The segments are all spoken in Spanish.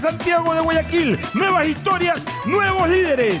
Santiago de Guayaquil. Nuevas historias, nuevos líderes.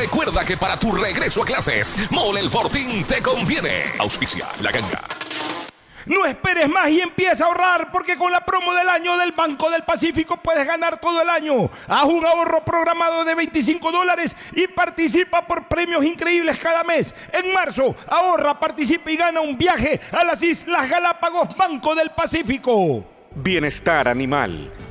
recuerda que para tu regreso a clases, Mole el Fortín te conviene. Auspicia la ganga. No esperes más y empieza a ahorrar porque con la promo del año del Banco del Pacífico puedes ganar todo el año. Haz un ahorro programado de 25 dólares y participa por premios increíbles cada mes. En marzo, ahorra, participa y gana un viaje a las Islas Galápagos Banco del Pacífico. Bienestar animal.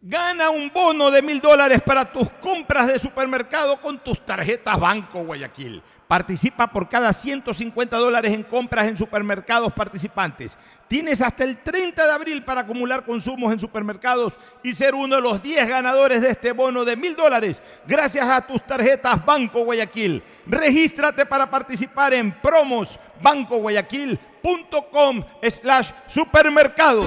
Gana un bono de mil dólares para tus compras de supermercado con tus tarjetas Banco Guayaquil. Participa por cada 150 dólares en compras en supermercados participantes. Tienes hasta el 30 de abril para acumular consumos en supermercados y ser uno de los 10 ganadores de este bono de mil dólares gracias a tus tarjetas Banco Guayaquil. Regístrate para participar en promosbancoguayaquil.com slash supermercado.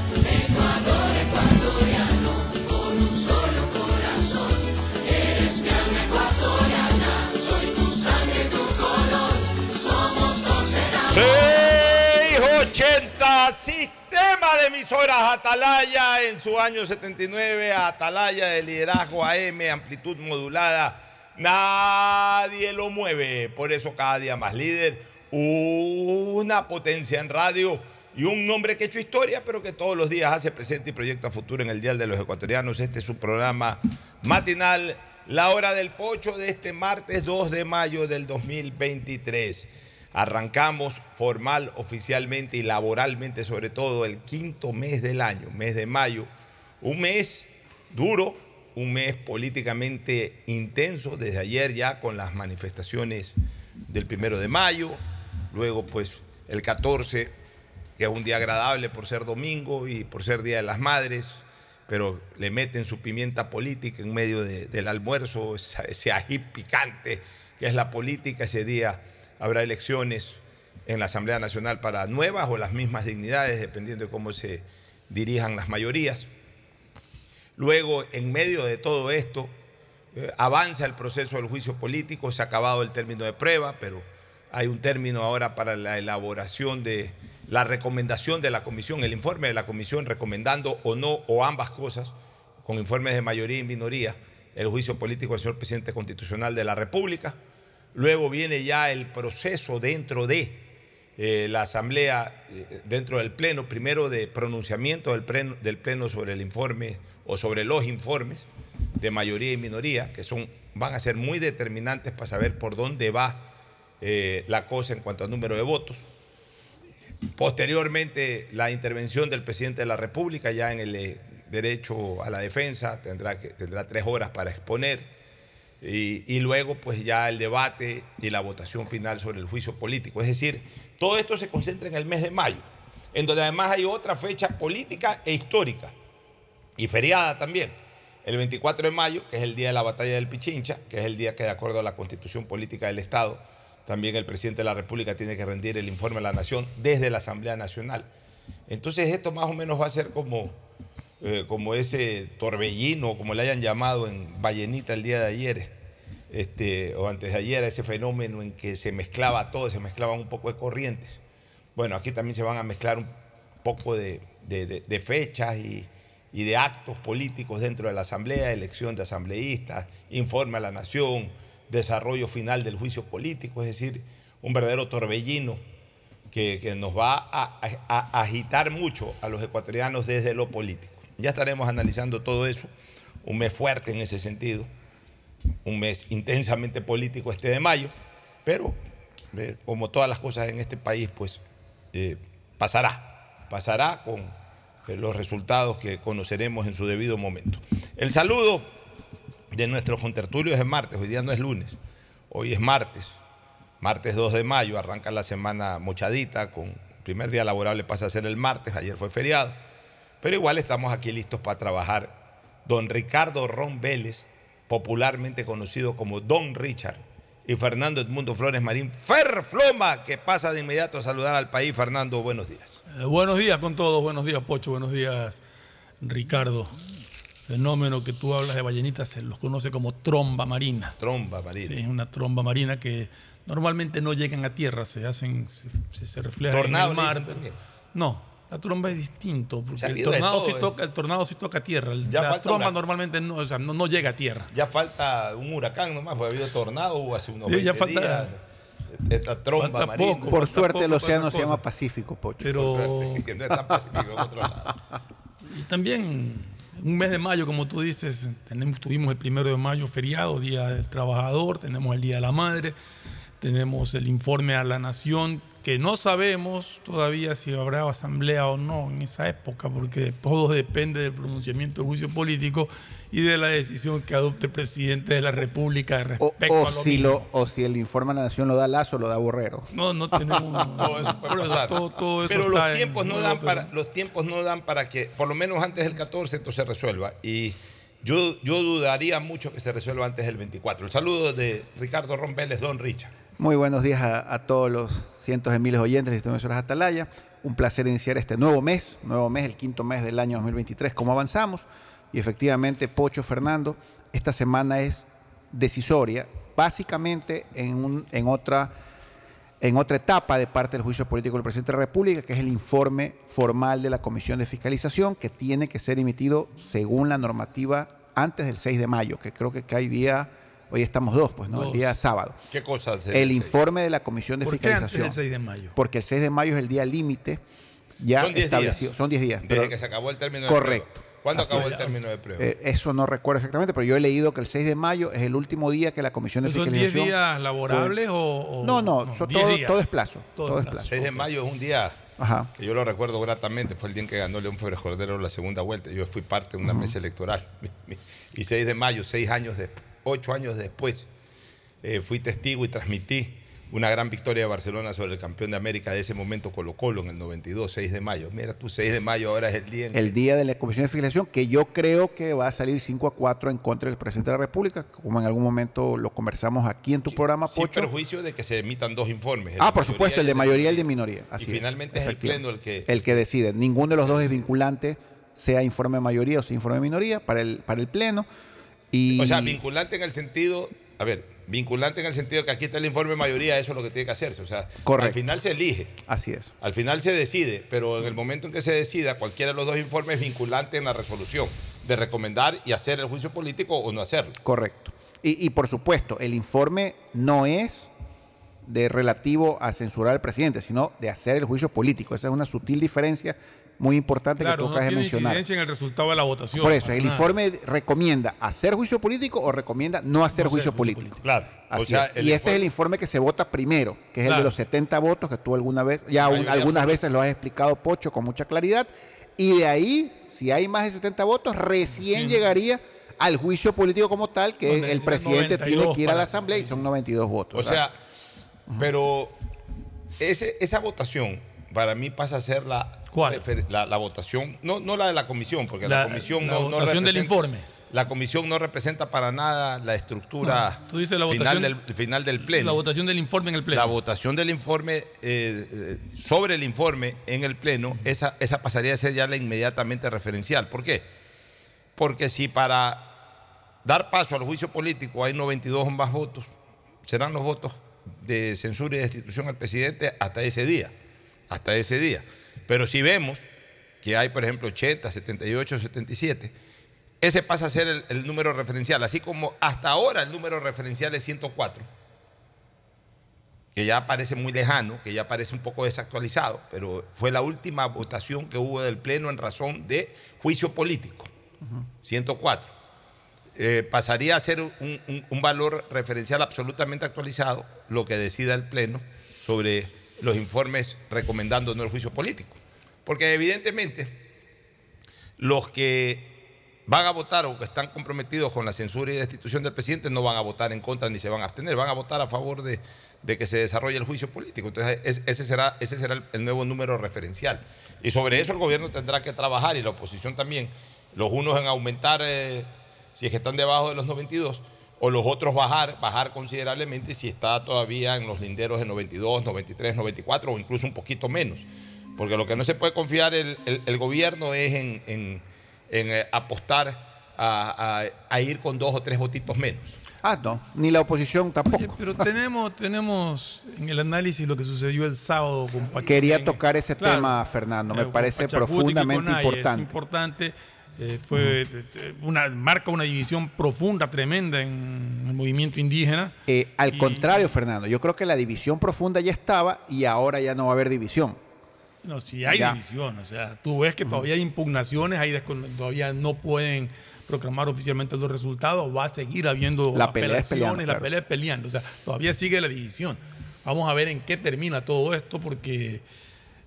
ecuatoriano, con un solo corazón. Eres mi alma ecuatoriana, soy tu sangre, tu color, somos dos hermanos. 80, sistema de emisoras Atalaya en su año 79, Atalaya de liderazgo AM, amplitud modulada, nadie lo mueve, por eso cada día más líder, una potencia en radio y un nombre que ha hecho historia, pero que todos los días hace presente y proyecta futuro en el Dial de los Ecuatorianos. Este es su programa matinal, La Hora del Pocho, de este martes 2 de mayo del 2023. Arrancamos formal, oficialmente y laboralmente, sobre todo, el quinto mes del año, mes de mayo. Un mes duro, un mes políticamente intenso, desde ayer ya con las manifestaciones del primero de mayo, luego pues el 14, que es un día agradable por ser domingo y por ser Día de las Madres, pero le meten su pimienta política en medio de- del almuerzo, ese ají picante que es la política ese día habrá elecciones en la Asamblea Nacional para nuevas o las mismas dignidades, dependiendo de cómo se dirijan las mayorías. Luego, en medio de todo esto, eh, avanza el proceso del juicio político, se ha acabado el término de prueba, pero hay un término ahora para la elaboración de la recomendación de la comisión, el informe de la comisión recomendando o no, o ambas cosas, con informes de mayoría y minoría, el juicio político del señor presidente constitucional de la República. Luego viene ya el proceso dentro de eh, la Asamblea, eh, dentro del Pleno, primero de pronunciamiento del pleno, del pleno sobre el informe o sobre los informes de mayoría y minoría, que son, van a ser muy determinantes para saber por dónde va eh, la cosa en cuanto al número de votos. Posteriormente, la intervención del presidente de la República ya en el eh, derecho a la defensa, tendrá, tendrá tres horas para exponer. Y, y luego, pues ya el debate y la votación final sobre el juicio político. Es decir, todo esto se concentra en el mes de mayo, en donde además hay otra fecha política e histórica y feriada también. El 24 de mayo, que es el día de la batalla del Pichincha, que es el día que de acuerdo a la constitución política del Estado, también el presidente de la República tiene que rendir el informe a la Nación desde la Asamblea Nacional. Entonces esto más o menos va a ser como, eh, como ese torbellino, como le hayan llamado en Vallenita el día de ayer, este, o antes de ayer, ese fenómeno en que se mezclaba todo, se mezclaban un poco de corrientes. Bueno, aquí también se van a mezclar un poco de, fechas y, y de actos políticos dentro de la Asamblea, elección de asambleístas, informe a la Nación, desarrollo final del juicio político, es decir, un verdadero torbellino que, que nos va a, agitar mucho a los ecuatorianos desde lo político. Ya estaremos analizando todo eso, un mes fuerte en ese sentido, un mes intensamente político este de mayo, pero eh, como todas las cosas en este país, pues eh, pasará, pasará con eh, los resultados que conoceremos en su debido momento. El saludo de nuestros contertulios de martes, hoy día no es lunes, hoy es martes, martes 2 de mayo, arranca la semana mochadita, con primer día laborable pasa a ser el martes, ayer fue feriado, pero igual estamos aquí listos para trabajar. Don Ricardo Ron Vélez, popularmente conocido como Don Richard, y Fernando Edmundo Flores Marín, Ferfloma, que pasa de inmediato a saludar al país. Fernando, buenos días. Eh, buenos días con todos, buenos días Pocho, buenos días Ricardo. Fenómeno que tú hablas de ballenitas se los conoce como tromba marina. Tromba marina. Sí, es una tromba marina que normalmente no llegan a tierra, se hacen, se, se- reflejan Tornado en el mar. No, la tromba es distinto, porque el tornado, todo, sí eh. toca, el tornado sí toca tierra. el- Ya la tromba una- normalmente no, o sea, no, no llega a tierra. Ya falta un huracán nomás, porque ha habido tornado hace unos Sí, 20 ya falta- días. Esta tromba falta marina. poco. Por falta suerte el poco para océano se llama. Pacífico, Pocho. Pero Que no es tan pacífico en otro lado. Y también un mes de mayo, como tú dices, tenemos, tuvimos el primero de mayo feriado, Día del Trabajador, tenemos el Día de la Madre, tenemos el informe a la Nación, que no sabemos todavía si habrá asamblea o no en esa época, porque todo depende del pronunciamiento del juicio político y de la decisión que adopte el presidente de la República O, respecto o a lo si mismo. lo, o si el informe a la nación lo da Lazo, lo da Borrero. No, no tenemos... Todo eso puede por eso pasar. todo- todo eso pero los tiempos, no dan para, los tiempos no dan para que, por lo menos antes del 14, esto se resuelva. Y yo, yo dudaría mucho que se resuelva antes del 24. El saludo de Ricardo Ron Vélez, Don Richard. Muy buenos días a, todos los cientos de miles de oyentes de Sistema de Emisoras Atalaya. Un placer iniciar este nuevo mes, nuevo mes, el quinto mes del año 2023. ¿Cómo avanzamos? Y efectivamente, Pocho Fernando, esta semana es decisoria, básicamente en, un- en otra en otra etapa de parte del juicio político del presidente de la República, que es el informe formal de la Comisión de Fiscalización, que tiene que ser emitido según la normativa antes del 6 de mayo, que creo que cae día, hoy estamos dos, pues, ¿no? El día sábado. ¿Qué cosas? El informe de la Comisión de ¿Por qué antes Fiscalización. del 6 de mayo? Porque el 6 de mayo es el día límite ya Son 10 establecido. días. Son 10 días. Desde pero- que se acabó el término de Correcto. prueba. ¿Cuándo Así acabó es. el término de prueba? Eh, eso no recuerdo exactamente, pero yo he leído que el 6 de mayo es el último día que la Comisión de ¿Son 10 Fiscalización... días laborables o, o- No, no, 10 todo, es plazo. Todo Todo, es plazo. plazo. 6 de mayo es un día Ajá. que yo lo recuerdo gratamente, fue el día en que ganó León Febres Cordero la segunda vuelta. Yo fui parte de una mesa electoral. Y 6 de mayo, 6 años, de, 8 años después, eh, fui testigo y transmití una gran victoria de Barcelona sobre el campeón de América de ese momento, Colo Colo, en el 92, 6 de mayo. Mira tú, 6 de mayo ahora es el día en El día de la Comisión de Fiscalización, que yo creo que va a salir 5 a 4 en contra del presidente de la República, como en algún momento lo conversamos aquí en tu programa, sin Pocho. perjuicio de que se emitan dos informes. Ah, por supuesto, el de mayoría y el de minoría. Y finalmente es el pleno el que... El que decide. Ninguno de los dos es vinculante, sea informe de mayoría o sea informe de minoría, para el, para el Pleno. Y, O sea, vinculante en el sentido, a ver, vinculante en el sentido que aquí está el informe de mayoría, eso es lo que tiene que hacerse. O sea, Correcto. al final se elige, Así es. al final se decide, pero en el momento en que se decida, cualquiera de los dos informes es vinculante en la resolución de recomendar y hacer el juicio político o no hacerlo. Correcto. Y, y por supuesto, el informe no es de relativo a censurar al presidente, sino de hacer el juicio político. Esa es una sutil diferencia muy importante Claro, que tú no acabas de tiene mencionar. en el resultado de la votación. Por eso, el nada. informe recomienda hacer juicio político o recomienda no hacer No juicio político. Claro. Así o sea, es. Y ese es el informe- que se vota primero, que es el de los 70 votos que tú alguna vez, ya un- algunas veces lo has explicado, Pocho, con mucha claridad. Y de ahí, si hay más de 70 votos, recién llegaría al juicio político como tal, que Donde el presidente tiene 92 que ir a la asamblea y son 92 votos. O sea, pero ese, esa votación para mí pasa a ser la, votación, no, no la de la comisión, porque la, La- comisión la no, no votación del representa- informe. La comisión no representa para nada la estructura No, tú dices la final, del, final del pleno. La votación del informe en el pleno. La votación del informe, eh, eh, sobre el informe en el Pleno, esa, esa pasaría a ser ya la inmediatamente referencial. ¿Por qué? Porque si para dar paso al juicio político hay 92 o más votos, serán los votos de censura y destitución al presidente hasta ese día. Hasta ese día. Pero si vemos que hay, por ejemplo, 80, 78, 77, ese pasa a ser el, el número referencial. Así como hasta ahora el número referencial es 104 que ya parece muy lejano, que ya parece un poco desactualizado, pero fue la última votación que hubo del Pleno en razón de juicio político, 104. Eh, pasaría a ser un, un- un valor referencial absolutamente actualizado lo que decida el Pleno sobre los informes recomendando no el juicio político. Porque evidentemente los que van a votar o que están comprometidos con la censura y destitución del presidente no van a votar en contra ni se van a abstener, van a votar a favor de, de que se desarrolle el juicio político. Entonces, es- ese será, ese será el, el nuevo número referencial. Y sobre eso el gobierno tendrá que trabajar y la oposición también. Los unos en aumentar, eh, si es que están debajo de los 92, o los otros bajar, bajar considerablemente si está todavía en los linderos de 92, 93, 94 o incluso un poquito menos. Porque lo que no se puede confiar el, el- el gobierno es en, en- en, eh, apostar a, a- a ir con dos o tres votitos menos. Ah, no, ni la oposición tampoco. Oye, pero tenemos, tenemos en el análisis lo que sucedió el sábado con Pachacuti. Quería tocar ese tema, Fernando, me con parece profundamente importante. Es importante. Eh, fue este, una, marca una división profunda, tremenda en el movimiento indígena. Eh, al Y- contrario, Fernando, yo creo que la división profunda ya estaba y ahora ya no va a haber división. No, si hay Ya. división, o sea, tú ves que todavía hay impugnaciones, hay todavía no pueden proclamar oficialmente los resultados, va a seguir habiendo La pelea es apelaciones, peleando, la pelea peleando, o sea, todavía sigue la división. Vamos a ver en qué termina todo esto, porque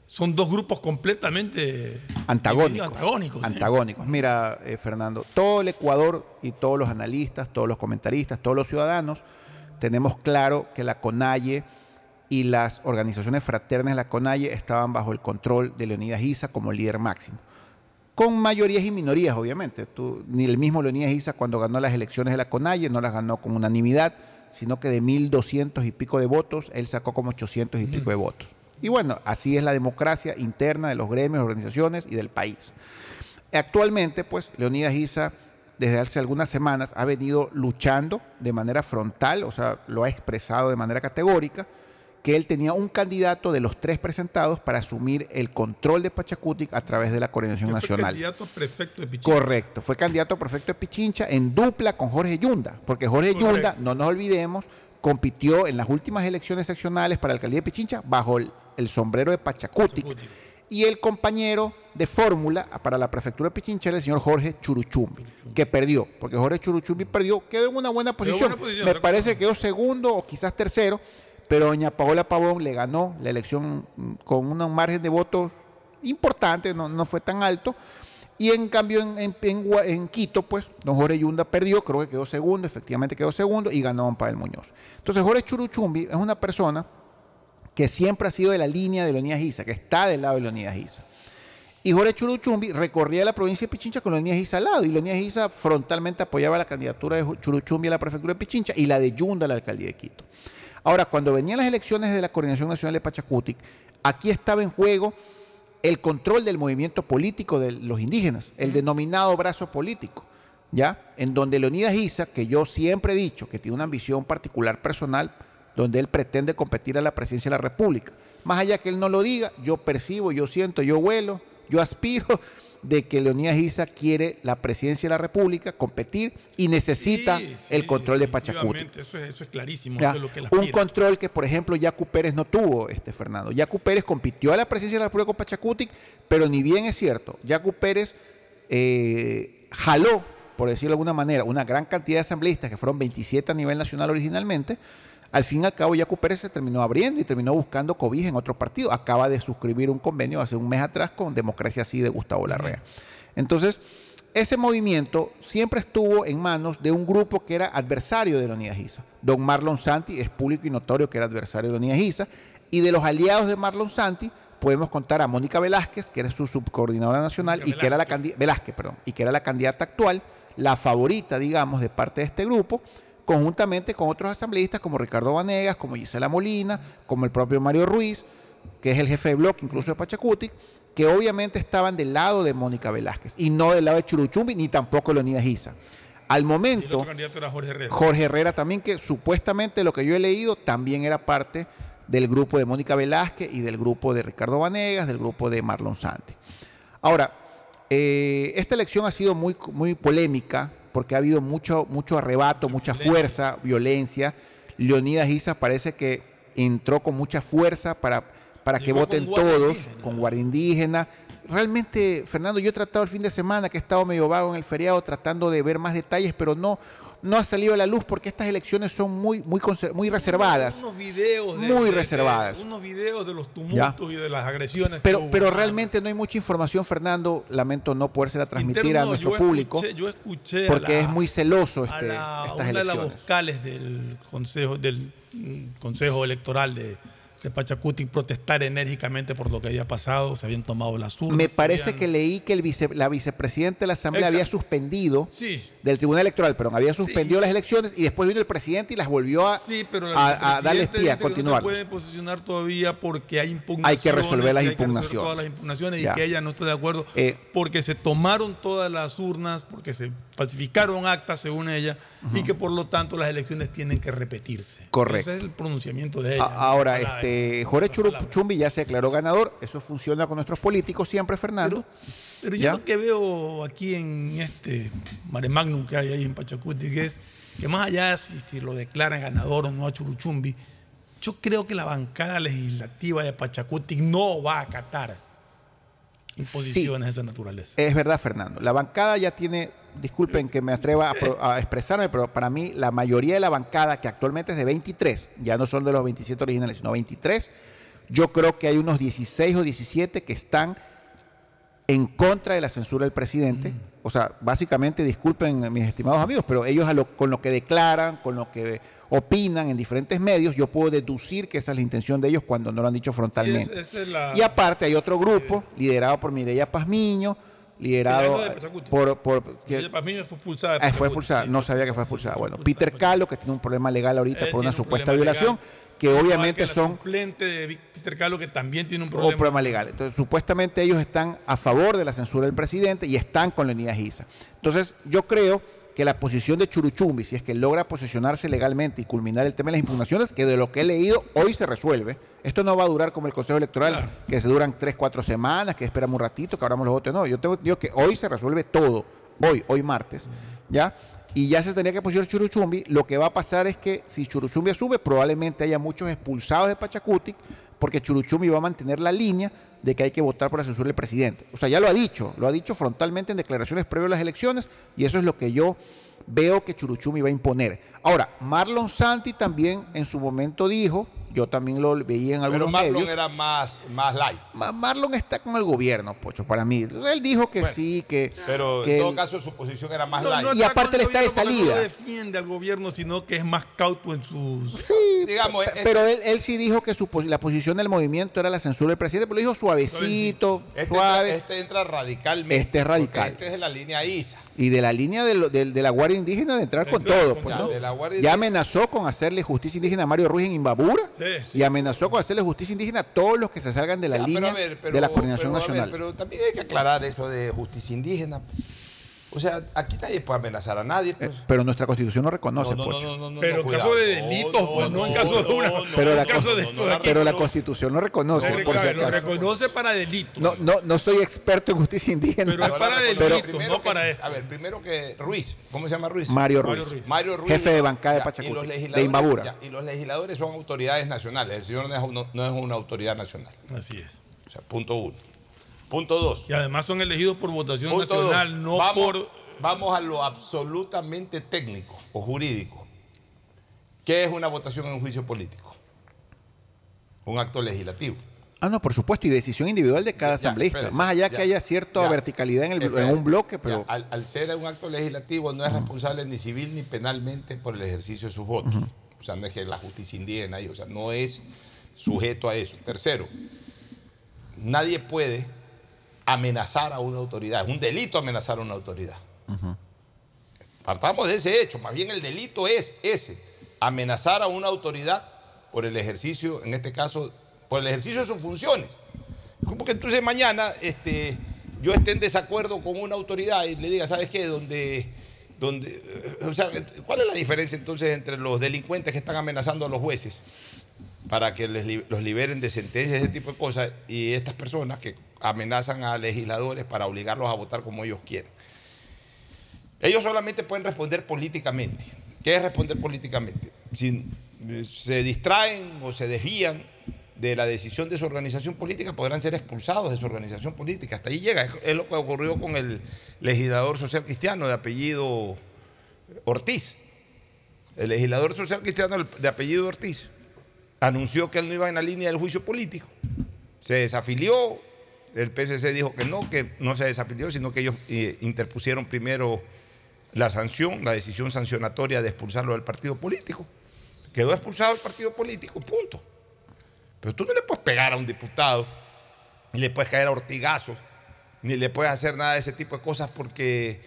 son dos grupos completamente Antagónicos. antagónicos. Mira, eh, Fernando, todo el Ecuador y todos los analistas, todos los comentaristas, todos los ciudadanos, tenemos claro que la CONAIE y las organizaciones fraternas de la CONAIE estaban bajo el control de Leonidas Isa como líder máximo. Con mayorías y minorías, obviamente. Tú- ni el mismo Leonidas Isa cuando ganó las elecciones de la CONAIE no las ganó con unanimidad, sino que de 1.200 y pico de votos, él sacó como 800 y pico de votos. Y bueno, así es la democracia interna de los gremios, organizaciones y del país. Actualmente, pues, Leonidas Isa, desde hace algunas semanas, ha venido luchando de manera frontal, o sea, lo ha expresado de manera categórica, que él tenía un candidato de los tres presentados para asumir el control de Pachacutic a través de la coordinación Que fue nacional. candidato a prefecto de Pichincha. Correcto, fue candidato a prefecto de Pichincha en dupla con Jorge Yunda, porque Jorge Correcto. Yunda, no nos olvidemos, compitió en las últimas elecciones seccionales para la alcaldía de Pichincha bajo el, el sombrero de Pachacutic. Pachacutic. Y el compañero de fórmula para la prefectura de Pichincha era el señor Jorge Churuchumbi, que perdió, porque Jorge Churuchumbi perdió, quedó en una buena posición. buena posición, Me parece que quedó segundo o quizás tercero, pero doña Paola Pavón le ganó la elección mm, con un margen de votos importante, no, no fue tan alto. Y en cambio en, en- en Quito, pues, don Jorge Yunda perdió, creo que quedó segundo, efectivamente quedó segundo y ganó don Pavel Muñoz. Entonces Jorge Churuchumbi es una persona que siempre ha sido de la línea de Leonidas Giza, que está del lado de Leonidas Giza. Y Jorge Churuchumbi recorría la provincia de Pichincha con Leonidas Giza al lado. Y Leonidas Giza frontalmente apoyaba la candidatura de Churuchumbi a la prefectura de Pichincha y la de Yunda a la alcaldía de Quito. Ahora, cuando venían las elecciones de la Coordinación Nacional de Pachacutic, aquí estaba en juego el control del movimiento político de los indígenas, el denominado brazo político, ¿ya? En donde Leonidas Giza, que yo siempre he dicho que tiene una ambición particular personal, donde él pretende competir a la presidencia de la República. Más allá que él no lo diga, yo percibo, yo siento, yo huelo, yo aspiro de que Leonidas Giza quiere la presidencia de la República, competir y necesita Sí, sí, el control de definitivamente, Eso es, eso es clarísimo. Ya, Eso es lo que él un control que, por ejemplo, Yacu Pérez no tuvo, este Fernando. Yacu Pérez compitió a la presidencia de la República con Pachacutic, pero ni bien es cierto, Yacu Pérez eh, jaló, por decirlo de alguna manera, una gran cantidad de asambleístas, que fueron 27 a nivel nacional originalmente. Al fin y al cabo, Yacu Pérez se terminó abriendo y terminó buscando cobija en otro partido. Acaba de suscribir un convenio hace un mes atrás con Democracia Sí de Gustavo Larrea. Entonces, ese movimiento siempre estuvo en manos de un grupo que era adversario de Leonidas Giza. Don Marlon Santi es público y notorio que era adversario de Leonidas Giza. Y de los aliados de Marlon Santi podemos contar a Mónica Velázquez, que era su subcoordinadora nacional Mónica y que era la Velázquez, perdón, y que era la candidata actual, la favorita, digamos, de parte de este grupo, conjuntamente con otros asambleístas como Ricardo Vanegas, como Gisela Molina, como el propio Mario Ruiz, que es el jefe de bloque incluso de Pachacutic, que obviamente estaban del lado de Mónica Velázquez y no del lado de Churuchumbi ni tampoco de Leonidas Giza. Al Y el momento, otro candidato era Jorge Herrera. Jorge Herrera también, que supuestamente lo que yo he leído también era parte del grupo de Mónica Velázquez y del grupo de Ricardo Vanegas, del grupo de Marlon Santi. Ahora, eh, esta elección ha sido muy, muy polémica porque ha habido mucho, mucho arrebato, mucha violencia. fuerza, violencia. Leonidas Giza parece que entró con mucha fuerza para, para que voten con todos, indígena. con guardia indígena. Realmente, Fernando, yo he tratado el fin de semana, que he estado medio vago en el feriado, tratando de ver más detalles, pero no, no ha salido a la luz porque estas elecciones son muy, muy, muy reservadas. Unos videos de- Muy de- de- reservadas. unos videos de los tumultos y de las agresiones. que Pero, hubo. pero realmente no hay mucha información, Fernando. Lamento no podérsela transmitir Interno, a nuestro yo público escuché- yo escuché a porque la- es muy celoso a este, la- estas una de las elecciones. vocales del consejo del mm, consejo electoral de, de Pachacuti protestar enérgicamente por lo que había pasado, se habían tomado las urnas. Me parece habían- que leí que el vice- la vicepresidenta de la Asamblea Exacto. había suspendido Sí. del Tribunal Electoral, perdón, había suspendido las elecciones y después vino el presidente y las volvió a, Sí, pero a- a vicepresidenta darles pie, a que No continuar. se puede posicionar todavía porque hay impugnaciones. Hay que resolver las que resolver todas las impugnaciones Ya. y que ella no está de acuerdo Eh, porque se tomaron todas las urnas, porque se falsificaron actas según ella y que por lo tanto las elecciones tienen que repetirse. Correcto. Ese es el pronunciamiento de ella. A- Ahora, este, Jorge. Churuchumbi ya se declaró ganador. Eso funciona con nuestros políticos siempre, Fernando. Pero yo lo que veo aquí en este mare magnum que hay ahí en Pachacuti que es que más allá si, si lo declaran ganador o no a Churuchumbi, yo creo que la bancada legislativa de Pachacuti no va a acatar imposiciones de esa naturaleza. Es verdad, Fernando. La bancada ya tiene, disculpen que me atreva a, pro- a expresarme, pero para mí la mayoría de la bancada, que actualmente es de 23, ya no son de los 27 originales, sino 23, yo creo que hay unos 16 o 17 que están en contra de la censura del presidente. O sea, básicamente, disculpen mis estimados amigos, pero ellos a lo- con lo que declaran, con lo que opinan en diferentes medios, yo puedo deducir que esa es la intención de ellos cuando no lo han dicho frontalmente. Y es- esa es la- Y aparte hay otro grupo liderado por Mireya Pazmiño, liderado por... por que- Ella, para mí fue expulsada. de Ah, fue expulsada, sí, no sabía que fue expulsada. Bueno, Peter de Calo, que tiene un problema legal ahorita Él por una un supuesta violación, legal. que obviamente que la son suplente de Peter Calo que también tiene un problema. problema legal. Entonces, supuestamente ellos están a favor de la censura del presidente y están con Leonidas Giza. Entonces, yo creo que la posición de Churuchumbi, si es que logra posicionarse legalmente y culminar el tema de las impugnaciones, que de lo que he leído hoy se resuelve. Esto no va a durar como el Consejo Electoral, que se duran tres, cuatro semanas, que esperamos un ratito, que abramos los votos. No, yo tengo digo que hoy se resuelve todo, hoy, hoy martes, ¿ya? Y ya se tendría que posicionar Churuchumbi. Lo que va a pasar es que si Churuchumbi sube, probablemente haya muchos expulsados de Pachacutic, porque Churuchumbi va a mantener la línea de que hay que votar por la censura del presidente. O sea, ya lo ha dicho, lo ha dicho frontalmente en declaraciones previas a las elecciones y eso es lo que yo veo que Churuchumi va a imponer. Ahora, Marlon Santi también en su momento dijo, yo también lo veía en algunos Pero Marlon medios. era más, más light. Ma- Marlon está con el gobierno, Pocho, para mí. Él dijo que sí, que... Pero que en todo él- caso su posición era más No, light. no Y aparte él está de salida. No defiende al gobierno, sino que es más cauto en sus. Sí, Digamos, es- pero él, él sí dijo que su, pos- la posición del movimiento era la censura del presidente, pero lo dijo suavecito, Este, suave. entra, este entra radicalmente. Este es radical. Este es de la línea ISA. Y de la línea de, lo- de- de la Guardia Indígena de entrar con todo. pues, Ya, amenazó con hacerle justicia indígena a Mario Ruiz en Imbabura Sí, y amenazó con hacerle justicia indígena a todos los que se salgan de la Ya, línea a ver, pero- de la coordinación pero a ver, nacional. pero también hay que aclarar eso de justicia indígena. O sea, aquí nadie puede amenazar a nadie. Pues. Eh, pero nuestra constitución no reconoce, no, no, Pocho. no, no, no, Pero no, en caso de delitos, pues, no en caso de una- Pero la caso de esto de aquí, pero la constitución no reconoce, Lo por si reco- lo acaso. reconoce para delitos. No, no, no soy experto en justicia indígena. Pero es para delitos, no para esto. A ver, primero que Ruiz, ¿cómo se llama Ruiz? Mario Mario Ruiz. Mario Ruiz. jefe de bancada de Pachacuti, de ya, y los legisladores son autoridades nacionales. El señor no es, uno- no es una autoridad nacional. Así es. O sea, punto uno. Punto dos. Y además son elegidos por votación Punto dos. nacional, no vamos, por. Vamos a lo absolutamente técnico o jurídico. ¿Qué es una votación en un juicio político? Un acto legislativo. Ah, no, por supuesto, y decisión individual de cada Ya, asambleísta. espérese, Más allá ya, que haya cierta ya. verticalidad en, el, Espérese. en un bloque, Ya, pero al, al ser un acto legislativo no es responsable ni civil ni penalmente por el ejercicio de sus votos. O sea, no es que la justicia indígena ahí, o sea, no es sujeto a eso. Tercero, nadie puede amenazar a una autoridad. Es un delito amenazar a una autoridad. Partamos de ese hecho. Más bien el delito es ese, amenazar a una autoridad por el ejercicio, en este caso, por el ejercicio de sus funciones. Como que entonces mañana este, yo esté en desacuerdo con una autoridad y le diga, ¿sabes qué? Donde, donde, eh, o sea, ¿cuál es la diferencia entonces entre los delincuentes que están amenazando a los jueces para que les los liberen de sentencias, ese tipo de cosas, y estas personas que amenazan a legisladores para obligarlos a votar como ellos quieren? Ellos solamente pueden responder políticamente. ¿Qué es responder políticamente? Si eh, se distraen o se desvían de la decisión de su organización política, podrán ser expulsados de su organización política. Hasta ahí llega. Es- Es lo que ocurrió con el legislador social cristiano de apellido Ortiz. El legislador social cristiano de apellido Ortiz anunció que él no iba en la línea del juicio político. Se desafilió. El PSC dijo que no, que no se desafilió, sino que ellos eh, interpusieron primero la sanción, la decisión sancionatoria de expulsarlo del partido político. Quedó expulsado del partido político, punto. Pero tú no le puedes pegar a un diputado, ni le puedes caer a ortigazos, ni le puedes hacer nada de ese tipo de cosas porque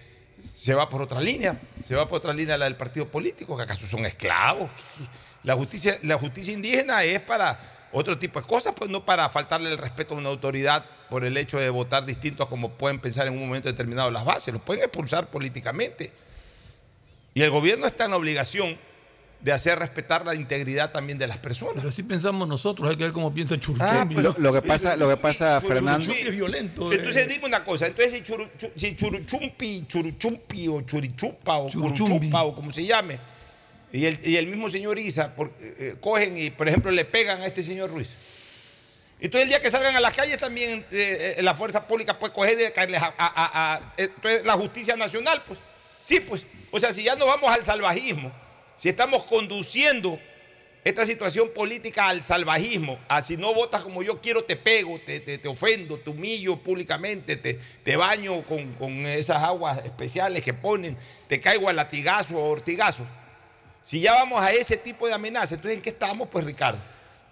se va por otra línea, se va por otra línea la del partido político, que acaso son esclavos. La justicia, la justicia indígena es para otro tipo de cosas, pues no para faltarle el respeto a una autoridad por el hecho de votar distinto a como pueden pensar en un momento determinado las bases, los pueden expulsar políticamente. Y el gobierno está en la obligación de hacer respetar la integridad también de las personas. Pero así pensamos nosotros, hay que ver cómo piensa Ah, Churuchumbi. lo, lo que pasa, lo que pasa, Fernando, es violento. eh. Entonces dime una cosa, entonces si, churu- si churuchumpi, churuchumpi o churichupa o Churuchumbi. curuchupa o como se llame, y el, y mismo señor Isa eh, eh, cogen y por ejemplo le pegan a este señor Ruiz. Entonces el día que salgan a las calles también eh, eh, la fuerza pública puede coger y caerles a, la justicia nacional, pues. Sí, pues. O sea, si ya no vamos al salvajismo, si estamos conduciendo esta situación política al salvajismo, a si no votas como yo quiero, te pego, te, te- te ofendo, te humillo públicamente, te, te baño con, con esas aguas especiales que ponen, te caigo a latigazo o ortigazo. Si ya vamos a ese tipo de amenaza, entonces ¿en qué estamos, pues, Ricardo?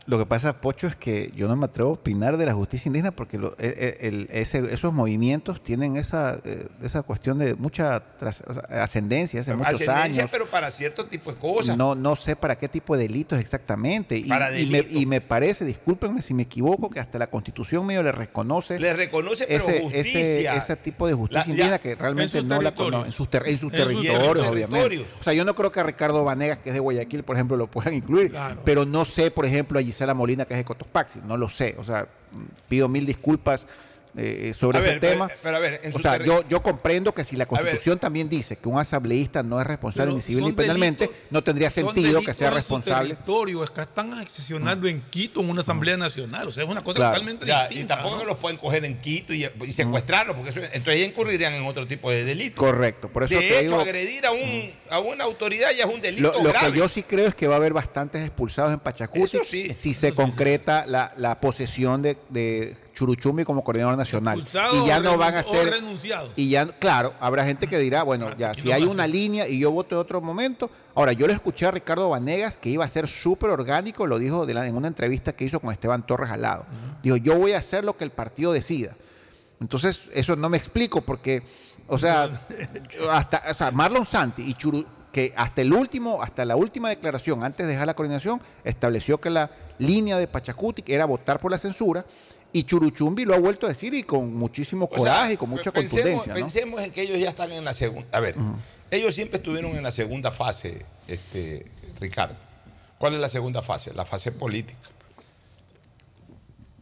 Lo que pasa, Pocho, es que yo no me atrevo a opinar de la justicia indígena porque lo- e- e- el- ese- esos movimientos tienen esa, eh, esa cuestión de mucha tras- ascendencia hace muchos Ascendencia, años. pero para cierto tipo de cosas. No, no sé para qué tipo de delitos exactamente. Y, Para y me, delitos. y me parece, discúlpenme si me equivoco, que hasta la constitución medio le reconoce Le reconoce, pero ese, justicia. ese, ese tipo de justicia La- ya, indígena que realmente no la conoce en sus, ter- en sus En sus territorios, obviamente. O sea, yo no creo que a Ricardo Vanegas, que es de Guayaquil, por ejemplo, lo puedan incluir, Claro. pero no sé, por ejemplo, a Gisela Molina, que es de Cotopaxi, no lo sé. O sea, pido mil disculpas eh, sobre A ese ver, pero- tema. pero a ver, en o su sea, yo, yo comprendo que si la ver. Constitución también dice que un asambleísta no es responsable Pero ni civil ni penalmente, delitos- no tendría sentido que sea responsable. territorio, es que están sesionando en Quito en una asamblea nacional. O sea, es una cosa Claro. totalmente Ya, y distinta. tampoco ¿no? los pueden coger en Quito y, y secuestrarlos, porque eso- entonces ya incurrirían en otro tipo de delito. Correcto, por eso de te hecho, digo. agredir a, un, a una autoridad ya es un delito Lo, lo grave. que yo sí creo es que va a haber bastantes expulsados en Pachacuti sí, si se concreta la, la posesión de, de Churuchumi como coordinador nacional. Y ya no van a ser. Y ya, claro, habrá gente que dirá, bueno, ya, si no hay una línea y yo voto en otro momento. Ahora, yo le escuché a Ricardo Vanegas que iba a ser súper orgánico, lo dijo de la- en una entrevista que hizo con Esteban Torres al lado. Dijo, yo voy a hacer lo que el partido decida. Entonces, eso no me explico porque, o sea, yo hasta, o sea, Marlon Santi y Churu, que hasta el último, hasta la última declaración, antes de dejar la coordinación, estableció que la línea de Pachacuti era votar por la censura, y Churuchumbi lo ha vuelto a decir y con muchísimo O sea, coraje y con mucha pensemos, contundencia. ¿no? Pensemos en que ellos ya están en la segunda. A ver, ellos siempre estuvieron en la segunda fase, este, Ricardo. ¿Cuál es la segunda fase? La fase política.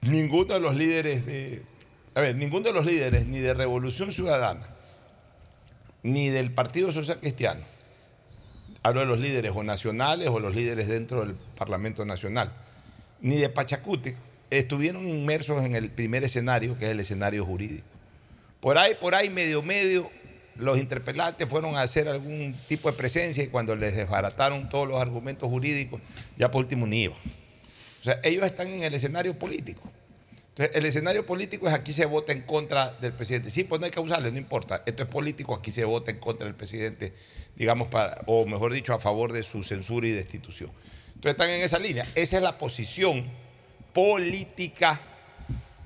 Ninguno de los líderes de. A ver, ninguno de los líderes ni de Revolución Ciudadana, ni del Partido Social Cristiano, hablo de los líderes o nacionales o los líderes dentro del Parlamento Nacional, ni de Pachacuti, estuvieron inmersos en el primer escenario, que es el escenario jurídico. Por ahí, por ahí, medio, medio, los interpelantes fueron a hacer algún tipo de presencia y cuando les desbarataron todos los argumentos jurídicos, ya por último ni iba. O sea, ellos están en el escenario político. Entonces, el escenario político es aquí se vota en contra del presidente. Sí, pues no hay causales, no importa. Esto es político, aquí se vota en contra del presidente, digamos, para, o mejor dicho, a favor de su censura y destitución. Entonces están en esa línea. Esa es la posición política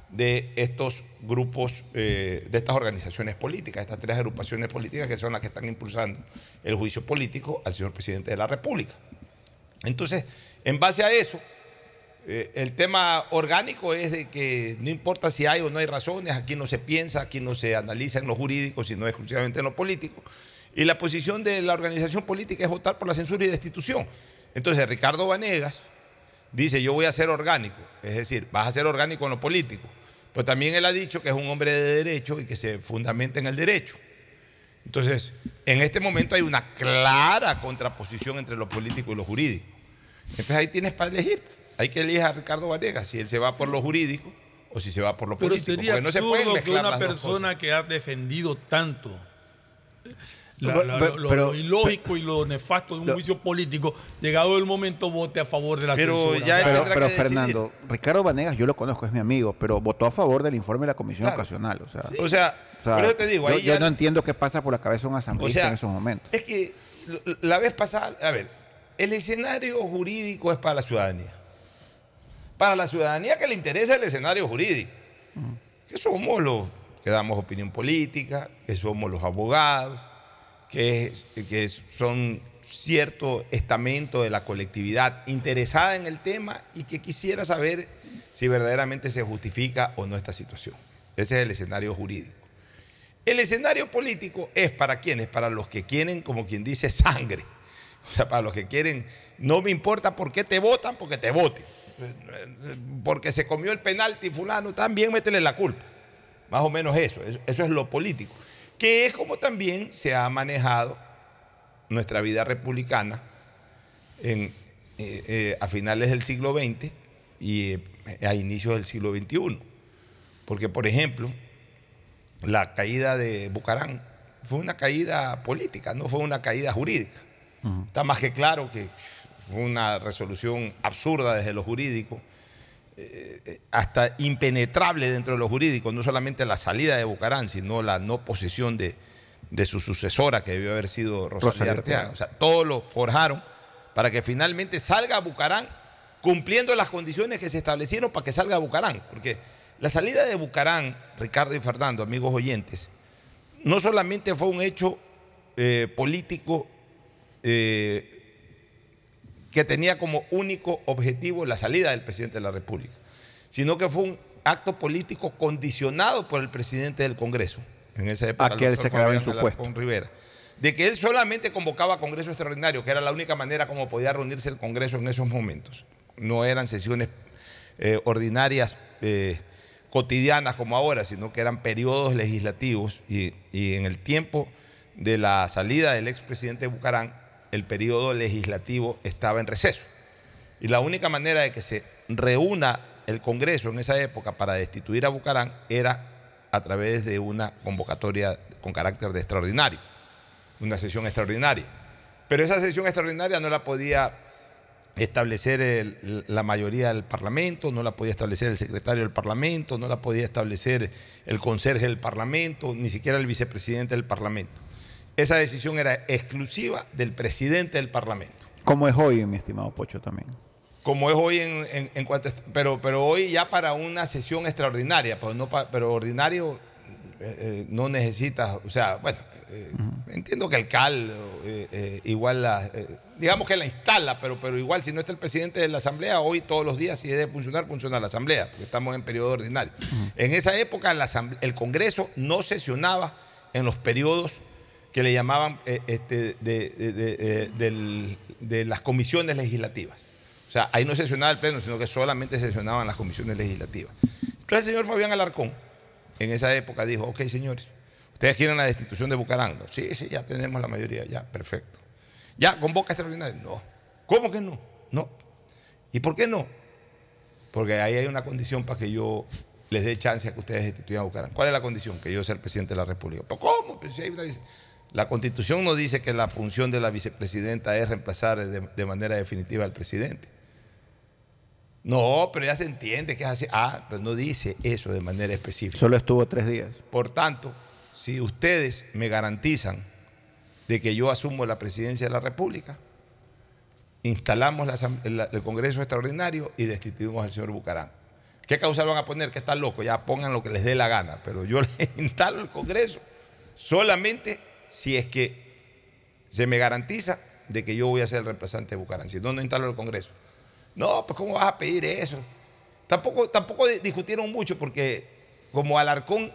de estos grupos, eh, de estas organizaciones políticas, estas tres agrupaciones políticas que son las que están impulsando el juicio político al señor presidente de la República. Entonces, en base a eso, eh, el tema orgánico es de que no importa si hay o no hay razones, aquí no se piensa, aquí no se analiza en lo jurídico, sino exclusivamente en lo político. Y la posición de la organización política es votar por la censura y destitución. Entonces, Ricardo Vanegas dice, yo voy a ser orgánico, es decir, vas a ser orgánico en lo político. Pero también él ha dicho que es un hombre de derecho y que se fundamenta en el derecho. Entonces, en este momento hay una clara contraposición entre lo político y lo jurídico. Entonces ahí tienes para elegir. Hay que elegir a Ricardo Vanegas si él se va por lo jurídico o si se va por lo Pero político. sería porque no se absurdo que una persona que ha defendido tanto la- Pero- la- pero- lo, pero- lo ilógico y lo nefasto de un lo- juicio político, llegado el momento vote a favor de la Pero censura. ya Pero, pero decidir. Fernando, Ricardo Vanegas, yo lo conozco, es mi amigo, pero votó a favor del informe de la Comisión Claro. Ocasional. O sea, cosas. O sea, o sea, por eso te digo, yo, ahí yo ya- no entiendo qué pasa por la cabeza de un o asambleísta sea, en esos momentos. Es que la vez pasada, a ver, el escenario jurídico es para la ciudadanía. Para la ciudadanía que le interesa el escenario jurídico. Que somos los que damos opinión política, que somos los abogados, que, que son cierto estamento de la colectividad interesada en el tema y que quisiera saber si verdaderamente se justifica o no esta situación. Ese es el escenario jurídico. El escenario político es para quienes, para los que quieren, como quien dice, sangre. O sea, para los que quieren, no me importa por qué te votan, porque te voten. Porque se comió el penalti fulano, también métele la culpa. Más o menos eso, eso, eso es lo político. Que es como también se ha manejado nuestra vida republicana en, eh, eh, a finales del siglo XX y eh, a inicios del siglo XXI. Porque, por ejemplo, la caída de Bucarán fue una caída política, no fue una caída jurídica. Está más que claro que fue una resolución absurda desde lo jurídico, eh, eh, hasta impenetrable dentro de lo jurídico, no solamente la salida de Bucarán, sino la no posesión de, de su sucesora, que debió haber sido Rosalía Rosalía Arteaga. O sea, todo lo forjaron para que finalmente salga Bucarán cumpliendo las condiciones que se establecieron para que salga Bucarán. Porque la salida de Bucarán, Ricardo y Fernando, amigos oyentes, no solamente fue un hecho eh, político eh, que tenía como único objetivo la salida del presidente de la República, sino que fue un acto político condicionado por el presidente del Congreso, en esa época. A que él se quedaba en Fabián su puesto. Alarcón Rivera, de que él solamente convocaba Congreso extraordinario, que era la única manera como podía reunirse el Congreso en esos momentos. No eran sesiones eh, ordinarias eh, cotidianas como ahora, sino que eran periodos legislativos y, y en el tiempo de la salida del expresidente Bucarán, el periodo legislativo estaba en receso. Y la única manera de que se reúna el Congreso en esa época para destituir a Bucarán era a través de una convocatoria con carácter de extraordinario, una sesión extraordinaria. Pero esa sesión extraordinaria no la podía establecer la mayoría del Parlamento, no la podía establecer el secretario del Parlamento, no la podía establecer el conserje del Parlamento, ni siquiera el vicepresidente del Parlamento. Esa decisión era exclusiva del presidente del Parlamento. Como es hoy, mi estimado Pocho, también. Como es hoy en, en- en cuanto... Pero, pero hoy ya para una sesión extraordinaria, pues no pa- pero ordinario eh, eh, no necesita, o sea, bueno, eh, entiendo que el CAL igual la, digamos que la instala, pero, pero igual si no está el presidente de la Asamblea, hoy todos los días si debe funcionar, funciona la Asamblea, porque estamos en periodo ordinario. En esa época la el Congreso no sesionaba en los periodos que le llamaban eh, este, de, de- eh, de las comisiones legislativas. O sea, ahí no sesionaba el Pleno, sino que solamente sesionaban las comisiones legislativas. Entonces el señor Fabián Alarcón, en esa época, dijo, ok, señores, ¿ustedes quieren la destitución de Bucarán? No, sí, sí, ya tenemos la mayoría, ya, perfecto. ¿Ya convoca extraordinario? No. ¿Cómo que no? No. ¿Y por qué no? Porque ahí hay una condición para que yo les dé chance a que ustedes destituyan a Bucarán. ¿Cuál es la condición? Que yo sea el presidente de la República. ¿Pero cómo? Pues si hay una La constitución no dice que la función de la vicepresidenta es reemplazar de, de manera definitiva al presidente. No, pero ya se entiende que es así. Ah, pero no dice eso de manera específica. Solo estuvo tres días. Por tanto, si ustedes me garantizan de que yo asumo la presidencia de la República, instalamos la el Congreso Extraordinario y destituimos al señor Bucarán. ¿Qué causa van a poner? Que están locos, ya pongan lo que les dé la gana, pero yo le instalo el Congreso solamente si es que se me garantiza de que yo voy a ser el reemplazante de Bucarán. Si no, no instalo el Congreso. No, pues ¿cómo vas a pedir eso? Tampoco, tampoco di- discutieron mucho porque como Alarcón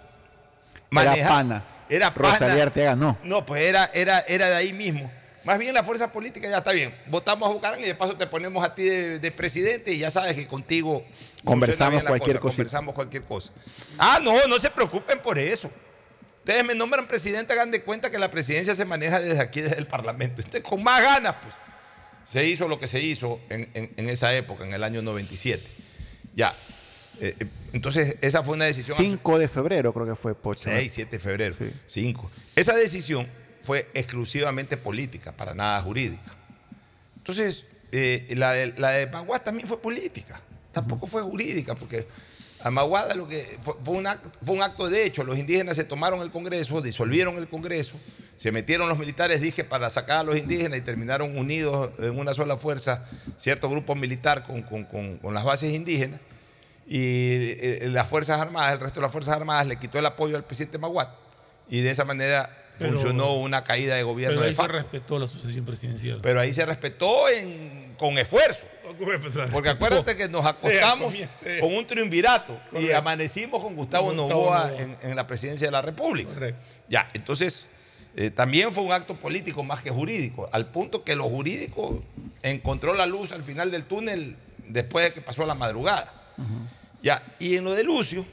maneja- pana. Era pana. Rosalía Arteaga no. No, pues era, era, era de ahí mismo. Más bien la fuerza política ya está bien. Votamos a Bucarán y de paso te ponemos a ti de, de presidente y ya sabes que contigo Conversamos cualquier cosa. Conversamos cualquier cosa. Ah, no, no se preocupen por eso. Ustedes me nombran presidente, hagan de cuenta que la presidencia se maneja desde aquí, desde el Parlamento. Entonces, con más ganas, pues. Se hizo lo que se hizo en, en- en esa época, en el año 97. Ya. Eh, eh, entonces, esa fue una decisión 5 de febrero creo que fue Pocho. ¿no? 6, 7 de febrero, Sí. 5. Esa decisión fue exclusivamente política, para nada jurídica. Entonces, eh, la, de, la de también fue política, tampoco fue jurídica, porque a Maguada lo que fue, fue un acto, fue un acto de hecho. Los indígenas se tomaron el Congreso, disolvieron el Congreso, se metieron los militares, dije, para sacar a los indígenas y terminaron unidos en una sola fuerza, cierto grupo militar con, con- con- con las bases indígenas. Y eh, las Fuerzas Armadas, el resto de las Fuerzas Armadas le quitó el apoyo al presidente Maguad. Y de esa manera Pero- funcionó una caída de gobierno Pero de ahí se facto. respetó la sucesión presidencial. Pero ahí se respetó en- con esfuerzo. Porque acuérdate que nos acostamos con un triunvirato y amanecimos con Gustavo, Con Gustavo Novoa. En, en la presidencia de la República. Correcto. Ya, entonces eh, también fue un acto político más que jurídico, al punto que lo jurídico encontró la luz al final del túnel después de que pasó la madrugada. Ya, y en lo de Lucio,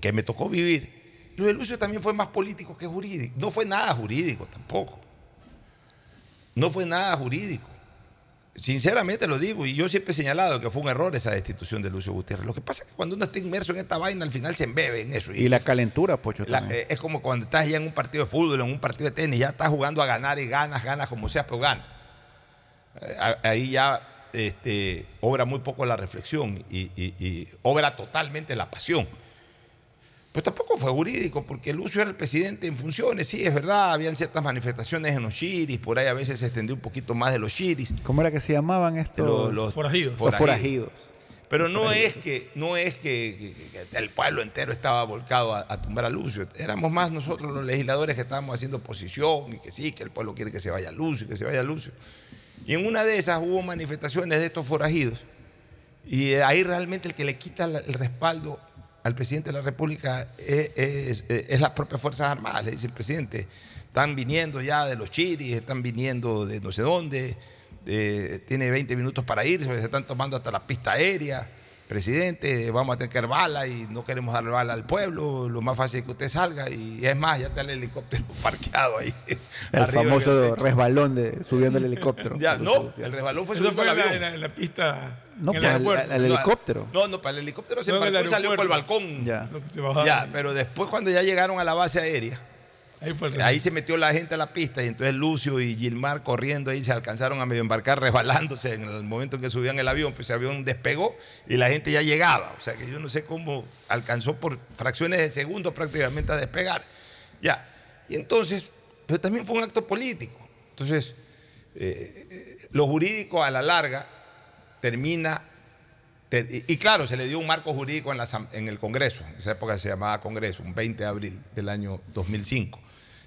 que me tocó vivir, lo de Lucio también fue más político que jurídico. No fue nada jurídico tampoco. No fue nada jurídico. Sinceramente lo digo, y yo siempre he señalado que fue un error esa destitución de Lucio Gutiérrez. Lo que pasa es que cuando uno está inmerso en esta vaina, al final se embebe en eso. Y la calentura, Pocho, La- también. eh, es como cuando estás ya en un partido de fútbol, en un partido de tenis, ya estás jugando a ganar y ganas, ganas como sea, pero ganas. Eh, ahí ya este, obra muy poco la reflexión y, y- y obra totalmente la pasión. Pues tampoco fue jurídico, porque Lucio era el presidente en funciones, sí, es verdad, habían ciertas manifestaciones en los chiris, por ahí a veces se extendió un poquito más de los chiris. ¿Cómo era que se llamaban estos? Los, los Forajidos. Los forajidos. Pero no es que, no es que, que- que el pueblo entero estaba volcado a, a tumbar a Lucio. Éramos más nosotros los legisladores que estábamos haciendo oposición y que sí, que el pueblo quiere que se vaya Lucio, que se vaya Lucio. Y en una de esas hubo manifestaciones de estos forajidos. Y ahí realmente el que le quita el respaldo al presidente de la República es, es, es las propias Fuerzas Armadas. Le dice el presidente, están viniendo ya de los chiris, están viniendo de no sé dónde, eh, tiene 20 minutos para irse, se están tomando hasta la pista aérea. Presidente, vamos a tener que dar bala y no queremos dar bala al pueblo, lo más fácil es que usted salga y es más, ya está el helicóptero parqueado ahí. El famoso resbalón de subiendo el helicóptero. Ya, no, el resbalón fue subiendo en la, avión. en la- en la pista. No, en el pues, helicóptero. No, no, para el helicóptero se No, en el embarcó y salió por el balcón. Ya. Ya, pero después cuando ya llegaron a la base aérea, Ahí el se metió la gente a la pista y entonces Lucio y Gilmar corriendo ahí se alcanzaron a medio embarcar resbalándose en el momento en que subían el avión, pues ese avión despegó y la gente ya llegaba. O sea que yo no sé cómo alcanzó por fracciones de segundo prácticamente a despegar. Ya. Y entonces, pero también fue un acto político. Entonces, eh, lo jurídico a la larga termina te- y, claro, se le dio un marco jurídico en, la en el Congreso, en esa época se llamaba Congreso, un 20 de abril del año 2005.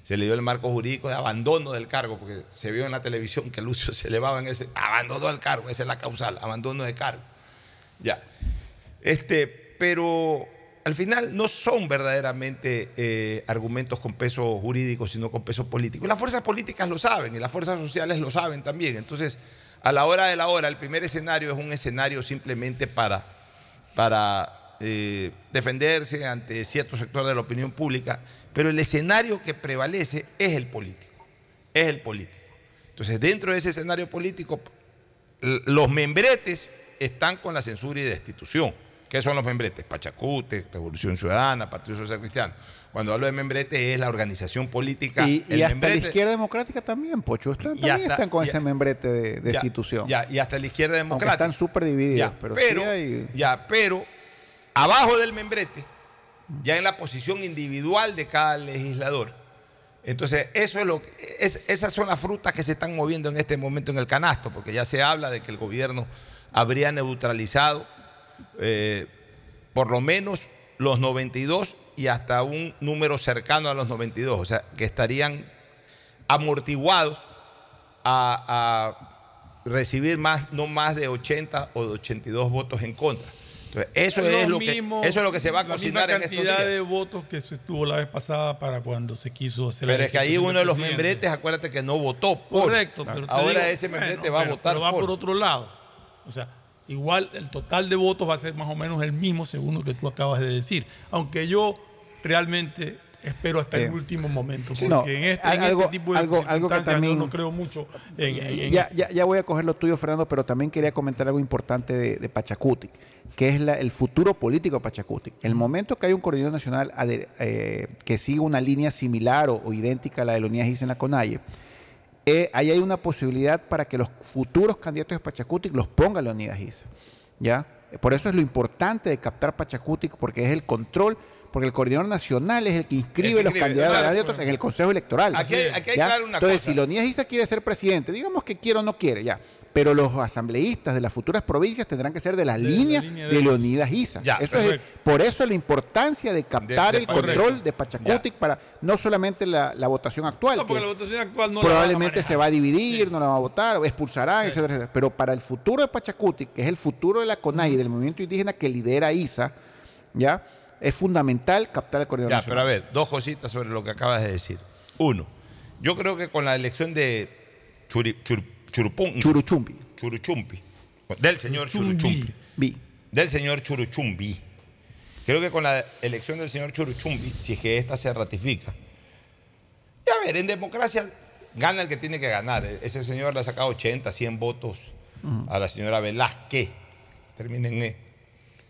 Se le dio el marco jurídico de abandono del cargo, porque se vio en la televisión que Lucio se elevaba en ese, abandonó el cargo, esa es la causal, abandono de cargo. Ya. Este, pero al final no son verdaderamente eh, argumentos con peso jurídico, sino con peso político. Y las fuerzas políticas lo saben y las fuerzas sociales lo saben también. Entonces, a la hora de la hora, el primer escenario es un escenario simplemente para, para eh, defenderse ante cierto sector de la opinión pública, pero el escenario que prevalece es el político. Es el político. Entonces, dentro de ese escenario político, los membretes están con la censura y destitución. ¿Qué son los membretes? Pachacute, Revolución Ciudadana, Partido Social Cristiano. Cuando hablo de membrete es la organización política. Y, hasta la izquierda democrática también, Pocho. Están, también hasta- están con ese membrete de, de Ya, institución. Ya, y hasta la izquierda Aunque democrática. están súper divididos. Ya, pero, pero, sí hay- ya, pero abajo del membrete, ya en la posición individual de cada legislador. Entonces, eso es lo que- es- esas son las frutas que se están moviendo en este momento en el canasto, porque ya se habla de que el gobierno habría neutralizado eh, por lo menos los 92 y hasta un número cercano a los 92, o sea, que estarían amortiguados a, a recibir más, no más de 80 o de 82 votos en contra. Eso Lo es, lo que, mismo, eso es lo que se va a la cocinar en estos cantidad días. de votos que se tuvo la vez pasada para cuando se quiso hacer la Pero es que ahí uno de los membretes, acuérdate que no votó por. Correcto, pero Ahora digo, ese membrete bueno, va a pero- votar pero va por. por otro lado. O sea, igual el total de votos va a ser más o menos el mismo según lo que tú acabas de decir. Aunque yo realmente espero hasta el último momento. Porque no, en, este, en algo- este tipo de algo- algo que también- no, no creo mucho en, en- ya, ya, ya voy a coger lo tuyo, Fernando, pero también quería comentar algo importante de, de que es la- el futuro político de Pachacutic. El momento que hay un coordinador nacional eh, que siga una línea similar o, o idéntica a la de Leonidas Giza en la CONAIE, eh, ahí hay una posibilidad para que los futuros candidatos de Pachacutic los ponga Leonidas Giza. ¿ya? Por eso es lo importante de captar Pachacutic, porque es el control, porque el coordinador nacional es el que inscribe El que los candidatos claro, candidatos en el Consejo Electoral. Aquí hay- aquí hay ¿ya? claro una Entonces, cosa. si Leonidas Giza quiere ser presidente, digamos que quiere o no quiere, ya. Pero los asambleístas de las futuras provincias tendrán que ser de la De la línea de. Leonidas. Ya, Eso es, por eso la importancia de captar De- de el control de Pachacutic para no solamente la, la votación actual, No, porque que la votación actual no la van a probablemente se va a dividir, no la va a votar, expulsarán, etcétera, etcétera. Pero para el futuro de Pachacutic, que es el futuro de la CONAI y del movimiento indígena que lidera ISA, ¿ya? Es fundamental captar el coordinador Ya, nacional. pero a ver, dos cositas sobre lo que acabas de decir. Uno, yo creo que con la elección de Churi- Chur- Churupún- Churuchumbi. Churuchumpi, del señor Vi. del señor Churuchumbi. Creo que con la elección del señor Churuchumbi, si es que esta se ratifica, y a ver, en democracia gana el que tiene que ganar. Ese señor le ha sacado 80, 100 votos a la señora Velázquez. Terminen en E.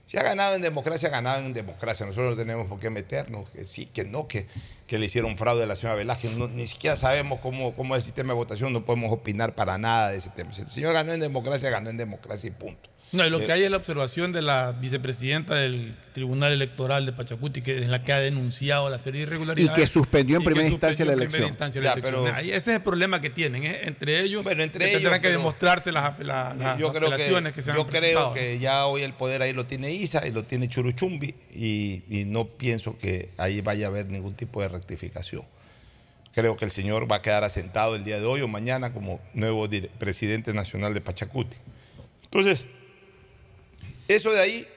Si ha ganado en democracia, ha ganado en democracia. Nosotros no tenemos por qué meternos, que sí, que no, que, que le hicieron fraude a la señora Velázquez. Ni siquiera sabemos cómo, cómo es el sistema de votación, no podemos opinar para nada de ese tema. Si el señor ganó en democracia, ganó en democracia y punto. No, y lo Eh, que hay es la observación de la vicepresidenta del Tribunal Electoral de Pachacuti, que es la que ha denunciado la serie de irregularidades. Y que suspendió en y que primera instancia la suspendió en primera instancia la Ya, elección. pero- ese es el problema que tienen, ¿eh? entre ellos. Entre que ellos, tendrán que pero- demostrarse las, la- las yo creo que, apelaciones que, se han yo creo que ya hoy el poder ahí lo tiene Isa y lo tiene Churuchumbi y, y no pienso que ahí vaya a haber ningún tipo de rectificación. Creo que el señor va a quedar asentado el día de hoy o mañana como nuevo presidente nacional de Pachacuti. Entonces, eso de ahí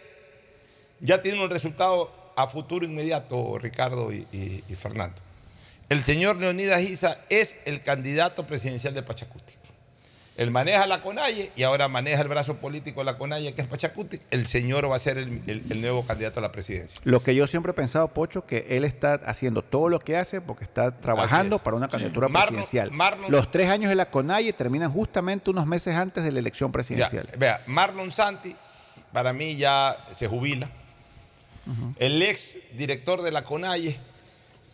ya tiene un resultado a futuro inmediato, Ricardo y, y- y Fernando. El señor Leonidas Isa es el candidato presidencial de Pachacuti. Él maneja la CONAIE y ahora maneja el brazo político de la CONAIE, que es Pachacuti. El señor va a ser el, el- el nuevo candidato a la presidencia. Lo que yo siempre he pensado, Pocho, que él está haciendo todo lo que hace porque está trabajando es. para una candidatura presidencial. Marlon- Los tres años de la CONAIE terminan justamente unos meses antes de la elección Ya, presidencial. vea, Marlon Santi, para mí ya se jubila. El ex director de la CONAIE,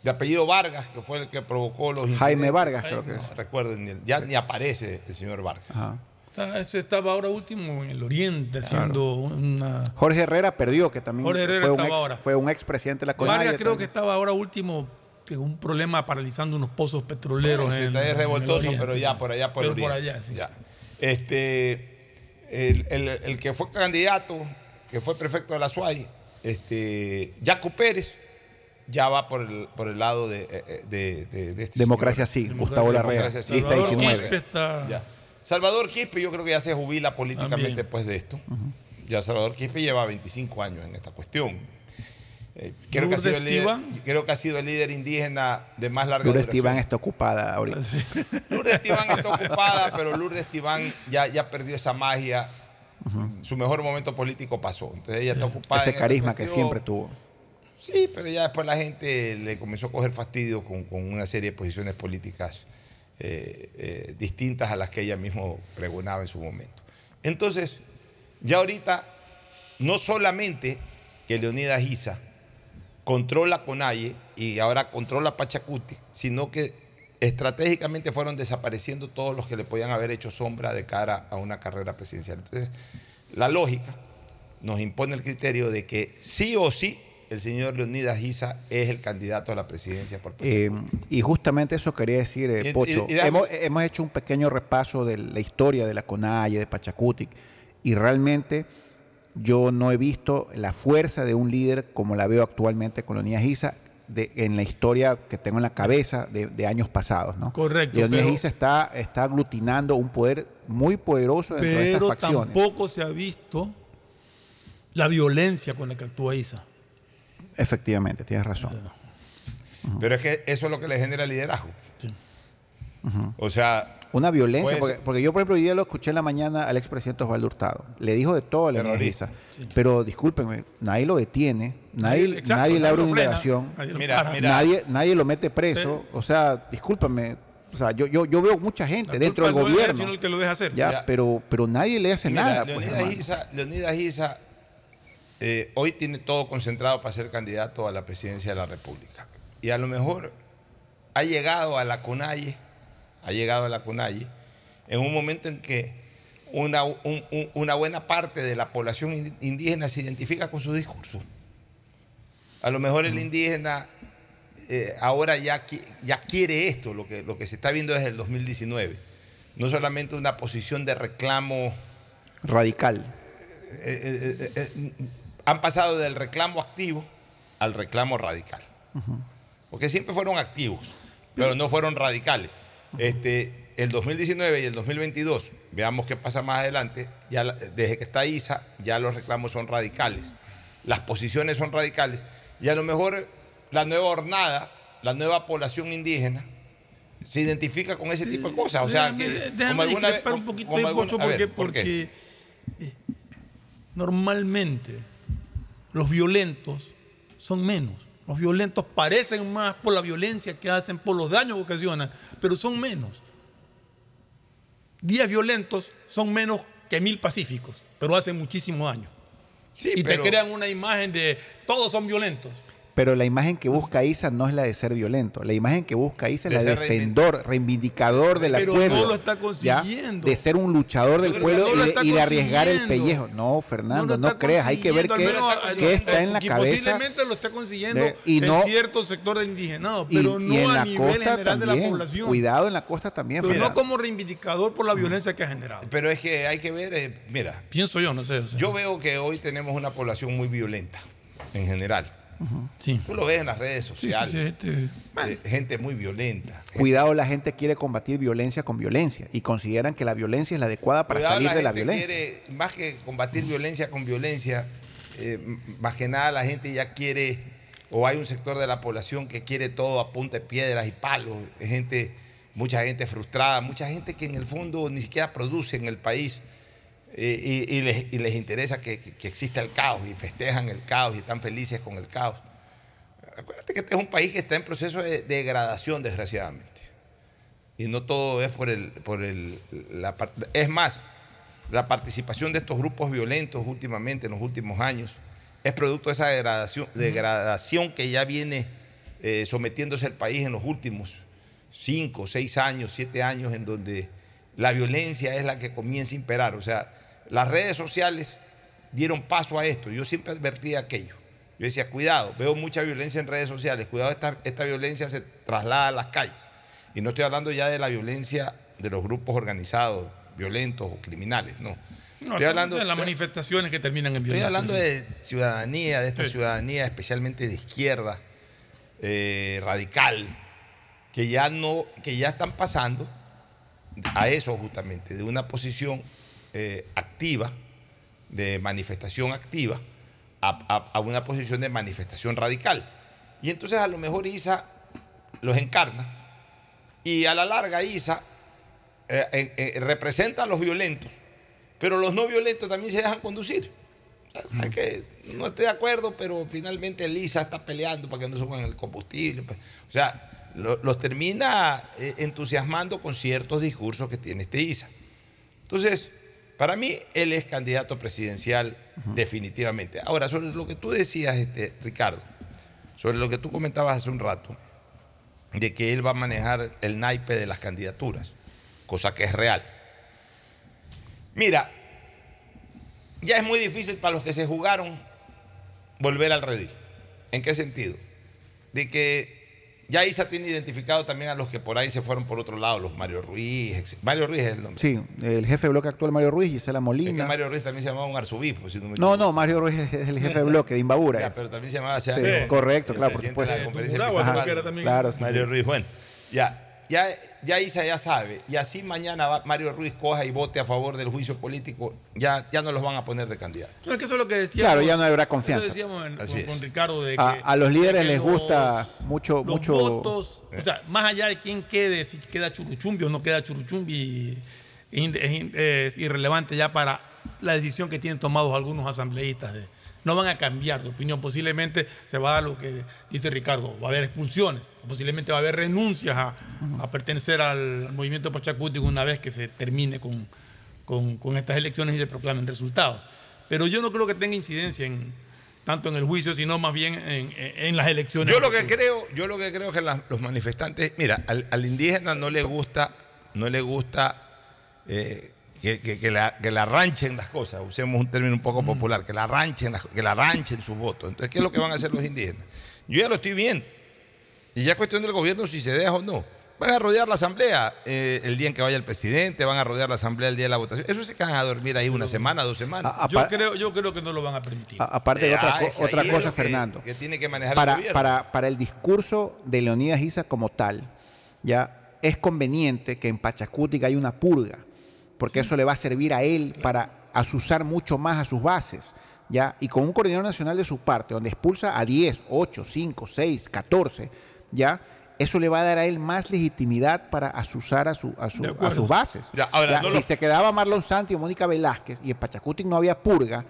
de apellido Vargas, que fue el que provocó los Jaime incidentes. Vargas, creo que No es. ni- ya ni aparece el señor Vargas. Ajá. Ese estaba ahora último en el Oriente haciendo una. Jorge Herrera perdió, que también Jorge Herrera fue, un ex, ahora. fue un expresidente de la CONAIE. Vargas creo que estaba ahora último con un problema paralizando unos pozos petroleros. Sí, en, está en el revoltoso, Oriente, pero ya sí. por allá por Pero el por oriente. allá, sí. Ya. Este, el, el- el que fue candidato, que fue prefecto de la SUAY, este, Jaco Pérez, ya va por el, por el lado de, eh, de, de- de este Democracia señor. sí, Gustavo Larrea, sí. lista Salvador 19. Quispe está- Ya. Salvador Quispe yo creo que ya se jubila políticamente También. después de esto. Ya Salvador Quispe lleva 25 años en esta cuestión. Eh, creo, que ha sido el líder, Tibán. creo que ha sido el líder indígena de más larga Lourdes duración. Tibán está ocupada ahorita. Lourdes Tibán está ocupada, pero Lourdes Tibán ya, ya perdió esa magia. Su mejor momento político pasó. Entonces ella está ocupada. Ese carisma que siempre tuvo. Sí, pero ya después la gente le comenzó a coger fastidio con, con una serie de posiciones políticas eh, eh, distintas a las que ella mismo pregonaba en su momento. Entonces, ya ahorita, no solamente que Leonidas Isa controla Conalle y ahora controla Pachacuti, sino que estratégicamente fueron desapareciendo todos los que le podían haber hecho sombra de cara a una carrera presidencial. Entonces, la lógica nos impone el criterio de que sí o sí el señor Leonidas Giza es el candidato a la presidencia por Pachacuti. Eh, y justamente eso quería decir, eh, Y- y- Pocho. y hemos, hemos hecho un pequeño repaso de la historia de la CONAIE, de Pachacutic, y realmente yo no he visto la fuerza de un líder como la veo actualmente con Leonidas Giza de, en la historia que tengo en la cabeza de, de años pasados. ¿no? Correcto, Leonidas pero- Giza está, está aglutinando un poder muy poderoso dentro de Pero estas facciones. tampoco se ha visto la violencia con la que actúa Isa. Efectivamente, tienes razón. Pero es que eso es lo que le genera liderazgo. O sea, Una violencia, porque, porque yo por ejemplo hoy día lo escuché en la mañana al expresidente Osvaldo Hurtado. Le dijo de todo a Leonidas Terrorista. Giza. Pero discúlpenme, nadie lo detiene, nadie, Exacto, nadie le abre una indagación, nadie Mira, mira. nadie, nadie lo mete preso. O sea, discúlpenme, o sea, yo, yo, yo veo mucha gente La dentro del no gobierno. sino el que lo deja hacer. Ya, pero, pero nadie le hace Mira, nada. pues, Leonidas eh, hoy tiene todo concentrado para ser candidato a la presidencia de la República. Y a lo mejor ha llegado a la CONAIE, ha llegado a la CONAIE, en un momento en que una, un- un- una buena parte de la población in- indígena se identifica con su discurso. A lo mejor el indígena eh, ahora ya, ya quiere esto, lo que, lo que se está viendo desde el 2019. No solamente una posición de reclamo Radical. eh, eh, eh, han pasado del reclamo activo al reclamo radical. Porque siempre fueron activos, pero no fueron radicales. Este, el 2019 y el 2022, veamos qué pasa más adelante, ya desde que está ISA, ya los reclamos son radicales. Las posiciones son radicales. Y a lo mejor la nueva hornada, la nueva población indígena, se identifica con ese tipo de cosas. O sea, Déjame- que déjame como alguna vez- un poquito como alguna- ver, porque, porque, eh, normalmente los violentos son menos. Los violentos parecen más por la violencia que hacen, por los daños que ocasionan, pero son menos. Diez violentos son menos que mil pacíficos, pero hacen muchísimo daño. Sí, y pero- te crean una imagen de todos son violentos. Pero la imagen que busca Isa no es la de ser violento. La imagen que busca Isa es De la de defensor, reivindicador del Pero pueblo. no lo está ¿ya? consiguiendo. De ser un luchador del Pero pueblo no y de, está y de arriesgar el pellejo. No, Fernando, no, está creas. Hay que ver qué, consiguiendo, al menos, qué eh, está en la y cabeza. Posiblemente lo está consiguiendo de- y en no- cierto sector de indigenados, Y, pero y no en a la nivel costa general de la población. Cuidado en la costa también, Pero no como reivindicador por la violencia que ha generado. Pero es que hay que ver, eh, mira, Pienso yo, no sé. o sea. yo veo que hoy tenemos una población muy violenta en general. Sí. Tú lo ves en las redes Sí, sí, sociales. sí, este- eh, gente muy violenta. gente- Cuidado, la gente quiere combatir violencia con violencia y consideran que la violencia es la adecuada para Cuidado, salir de la violencia. quiere, más que combatir violencia con violencia, eh, más que nada la gente ya quiere, o hay un sector de la población que quiere todo a punta de piedras y palos. Gente, mucha gente frustrada, mucha gente que en el fondo ni siquiera produce en el país. Y, y les, y les interesa que, que- que exista el caos y festejan el caos y están felices con el caos. Acuérdate que este es un país que está en proceso de degradación, desgraciadamente. Y no todo es por el. Por el la, par- es más, la participación de estos grupos violentos últimamente, en los últimos años, es producto de esa degradación, degradación que ya viene eh, sometiéndose el país en los últimos cinco, seis años, siete años, en donde la violencia es la que comienza a imperar. O sea, las redes sociales dieron paso a esto. Yo siempre advertía aquello. Yo decía, cuidado, veo mucha violencia en redes sociales, cuidado, esta, esta violencia se traslada a las calles. Y no estoy hablando ya de la violencia de los grupos organizados, violentos o criminales, no. No, estoy hablando de las manifestaciones que terminan en Estoy violencia. hablando sí. de ciudadanía, de esta Sí. ciudadanía especialmente de izquierda, eh, radical, que ya no, que ya están pasando a eso justamente, de una posición eh, activa, de manifestación activa, a, a- a una posición de manifestación radical. Y entonces a lo mejor ISA los encarna y a la larga ISA eh, eh, representa a los violentos, pero los no violentos también se dejan conducir. O sea, que no estoy de acuerdo, pero finalmente el ISA está peleando para que no suban el combustible. pues. O sea, lo- los termina entusiasmando con ciertos discursos que tiene este ISA. Entonces, para mí, él es candidato presidencial definitivamente. Ahora, sobre lo que tú decías, este, Ricardo, sobre lo que tú comentabas hace un rato, de que él va a manejar el naipe de las candidaturas, cosa que es real. Mira, ya es muy difícil para los que se jugaron volver al redil. ¿En qué sentido? De que ya Isa tiene identificado también a los que por ahí se fueron por otro lado, los Mario Ruiz. Mario Ruiz es el nombre. Sí, el jefe de bloque actual Mario Ruiz, Gisela Es que Molina. Mario Ruiz también se llamaba un arzobispo, si no me No, no, Mario Ruiz es el jefe de bloque de Imbabura. Ya, pero también se llamaba Sí, correcto, el claro, por de la supuesto. conferencia creo que era también. Claro, sí, Mario sí. Ruiz, bueno, ya, ya, ya Isa ya sabe, y así mañana va- Mario Ruiz coja y vote a favor del juicio político, ya, ya no los van a poner de candidato. No, es que eso es lo que decíamos. Claro, ya no habrá eso confianza. decíamos en- Así con, Ricardo de que, A- a los líderes de que les gusta mucho- los mucho- votos, o sea, más allá de quién quede, si queda Churuchumbi o no queda Churuchumbi, es, es irrelevante ya para la decisión que tienen tomados algunos asambleístas. de- no van a cambiar de opinión. Posiblemente se va a lo que dice Ricardo, va a haber expulsiones, posiblemente va a haber renuncias a, pertenecer al movimiento Pachacútico una vez que se termine con, con, estas elecciones y se proclamen resultados. Pero yo no creo que tenga incidencia en, tanto en el juicio, sino más bien en, en- las elecciones. Yo lo que creo, yo lo que creo que los manifestantes, mira, al, al indígena no le gusta, no le gusta eh, que, que, que la, que la ranchen las cosas, usemos un término un poco popular, que la ranchen, las- que la ranchen sus votos. Entonces, ¿qué es lo que van a hacer los indígenas? Yo ya lo estoy viendo. Y ya es cuestión del gobierno si se deja o no. Van a rodear la asamblea eh, el día en que vaya el presidente, van a rodear la asamblea el día de la votación. Eso se quedan a dormir ahí una semana, dos semanas. A- yo, creo, yo creo que no lo van a permitir. a- aparte de otra, Ah, co- que otra es cosa, Fernando. Que tiene que manejar el para, gobierno. para, para el discurso de Leonidas Isa como tal, ya es conveniente que en Pachacútica hay una purga, porque eso le va a servir a él para asusar mucho más a sus bases. ¿ya? Y con un coordinador nacional de su parte, donde expulsa a 10, 8, 5, 6, 14, ¿ya? eso le va a dar a él más legitimidad para asusar a, su, a, su- a sus bases. Ya, ahora, Ya, no si lo- se quedaba Marlon Santi o Mónica Velázquez y en Pachacutic no había purga,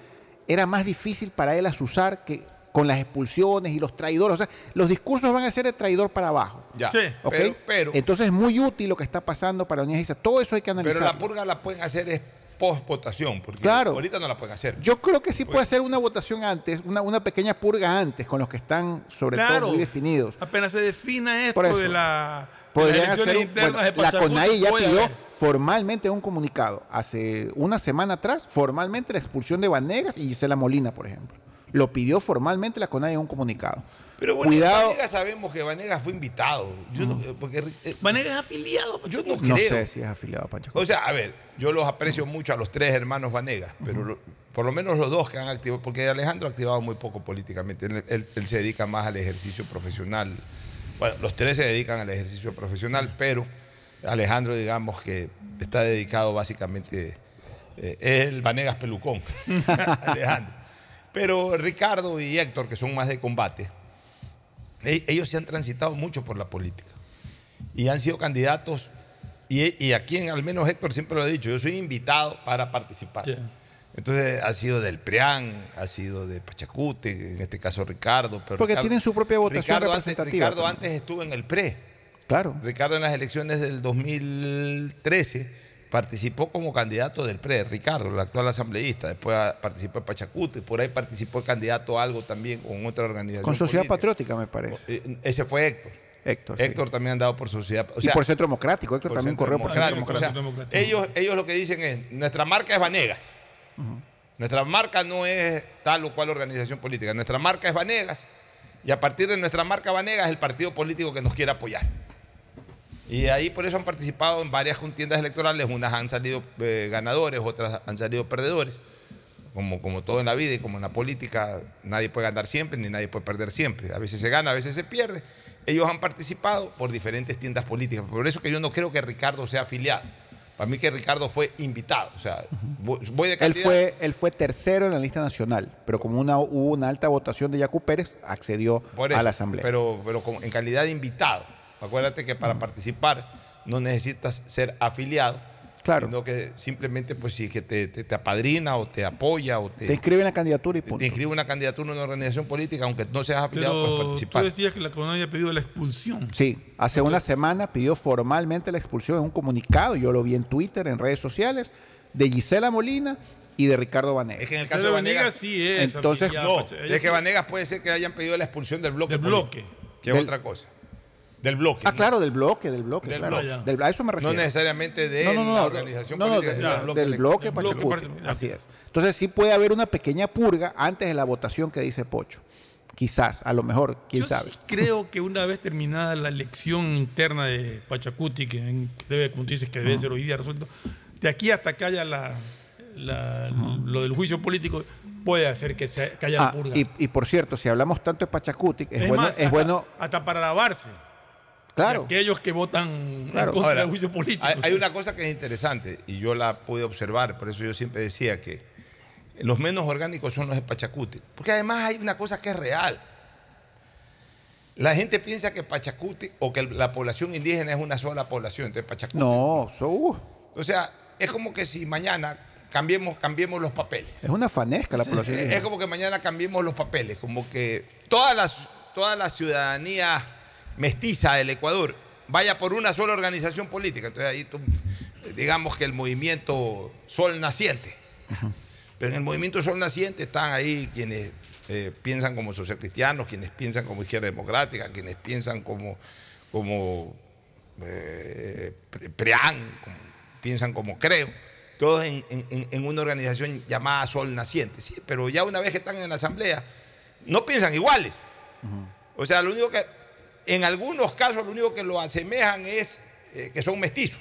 era más difícil para él asusar que con las expulsiones y los traidores. O sea, los discursos van a ser de traidor para abajo. Ya, Sí. ¿ok? pero, pero, Entonces es muy útil lo que está pasando para Isa. Todo eso hay que pero analizarlo. la purga la pueden hacer es post votación, porque Claro. ahorita no la pueden hacer. Yo creo que sí puede hacer una votación antes, una, una pequeña purga antes, con los que están sobre Claro. todo muy definidos. Apenas se defina esto Por eso. de, la, de Podrían las hacer un- internas bueno, de la CONAI ya pidió formalmente un comunicado hace una semana atrás, formalmente la expulsión de Vanegas y Gisela Molina, por ejemplo. Lo pidió formalmente la CONAI en un comunicado. Pero bueno, Cuidado, Vanegas sabemos que Vanegas fue invitado. Yo no- porque, eh, Vanegas es afiliado. yo no no creo. sé si es afiliado a Pachacuti. O sea, a ver, yo los aprecio mucho a los tres hermanos Vanegas, pero lo- por lo menos los dos que han activado, porque Alejandro ha activado muy poco políticamente, él, él- él se dedica más al ejercicio profesional. Bueno, los tres se dedican al ejercicio profesional, pero Alejandro, digamos que está dedicado básicamente, eh, es el Vanegas pelucón, Alejandro. Pero Ricardo y Héctor, que son más de combate, e- ellos se han transitado mucho por la política y han sido candidatos. Y, y aquí, en, al menos Héctor siempre lo ha dicho, yo soy invitado para participar. Sí. Entonces ha sido del PRIAN, ha sido de Pachacute, en este caso Ricardo. Pero Porque Ricardo- tienen su propia votación Ricardo antes- representativa Ricardo también. antes estuvo en el PRE. Claro. Ricardo en las elecciones del 2013 participó como candidato del PRE, Ricardo, el actual asambleísta. Después ah, participó en Pachacute, por ahí participó el candidato a algo también con otra organización. Con Sociedad política. Patriótica, me parece. Eh, Ese fue Héctor. Héctor. sí. Héctor también ha andado por Sociedad o y sea, por Centro Democrático. Héctor por también corrió por Centro Democrático. O sea, Democrático. ellos, ellos lo que dicen es, nuestra marca es Vanegas. Nuestra marca no es tal o cual organización política. Nuestra marca es Vanegas. Y a partir de nuestra marca Vanegas el partido político que nos quiere apoyar. Y de ahí por eso han participado en varias contiendas electorales. Unas han salido eh, ganadores, otras han salido perdedores. Como, como todo en la vida y como en la política, nadie puede ganar siempre ni nadie puede perder siempre. A veces se gana, a veces se pierde. Ellos han participado por diferentes tiendas políticas. Por eso que yo no creo que Ricardo sea afiliado. Para mí que Ricardo fue invitado. O sea, voy de Él fue, él fue tercero en la lista nacional, pero como una, hubo una alta votación de Yacu Pérez, accedió a la asamblea. Pero, pero como en calidad de invitado. Acuérdate que para participar no necesitas ser afiliado. Claro. Sino que simplemente, pues, si que te, te- te apadrina o te apoya o te, Te inscribe en la candidatura y te punto. inscribe una candidatura en una organización política, aunque no seas afiliado, Pero puedes tú participar. decías que la CONAI había pedido la expulsión. Sí, hace una semana pidió formalmente la expulsión en un comunicado, yo lo vi en Twitter, en redes sociales, de Gisela Molina y de Ricardo Vanegas. Es que en el caso de Vanegas, Vanegas sí es. Entonces, no, es que Vanegas puede ser que hayan pedido la expulsión del bloque. Del político, bloque. Que es Del- otra cosa. Del bloque. Ah, ¿no? claro, del bloque, del bloque, Del claro. bloque. Del- a eso me No refiero. necesariamente de No, no, no, la no, organización no, no, política, de- sino del, del bloque. del bloque Pachacuti. Así es. Entonces sí puede haber una pequeña purga antes de la votación que dice Pocho. Quizás, a lo mejor, quién Yo sabe. sí creo que una vez terminada la elección interna de Pachacuti, que en- que debe, como tú dices, que debe ser hoy día resuelto, de aquí hasta que haya la, la- lo del juicio político, puede hacer que, se, que haya Ah, purga. y, y por cierto, si hablamos tanto de Pachacuti, es, es bueno, más, es hasta, bueno, hasta para lavarse. Claro. De aquellos que votan Claro. en contra Ahora, del juicio político. Hay, hay una cosa que es interesante y yo la pude observar, por eso yo siempre decía que los menos orgánicos son los de Pachacuti. Porque además hay una cosa que es real. La gente piensa que Pachacuti o que la población indígena es una sola población, entonces Pachacuti. No, so, uh, O sea, es como que si mañana cambiemos, cambiemos los papeles. es una fanesca la población. Es, indígena. es como que mañana cambiemos los papeles, como que toda la, toda la ciudadanía mestiza del Ecuador vaya por una sola organización política. Entonces ahí tú, digamos que el movimiento Sol Naciente. Pero en el movimiento Sol Naciente están ahí quienes eh, piensan como socialcristianos, quienes piensan como izquierda democrática, quienes piensan como, como eh, pre- PREAN, como- piensan como creo, todos en, en- en una organización llamada Sol Naciente. Sí, pero ya una vez que están en la asamblea, no piensan iguales. O sea, lo único que, en algunos casos, lo único que lo asemejan es eh, que son mestizos.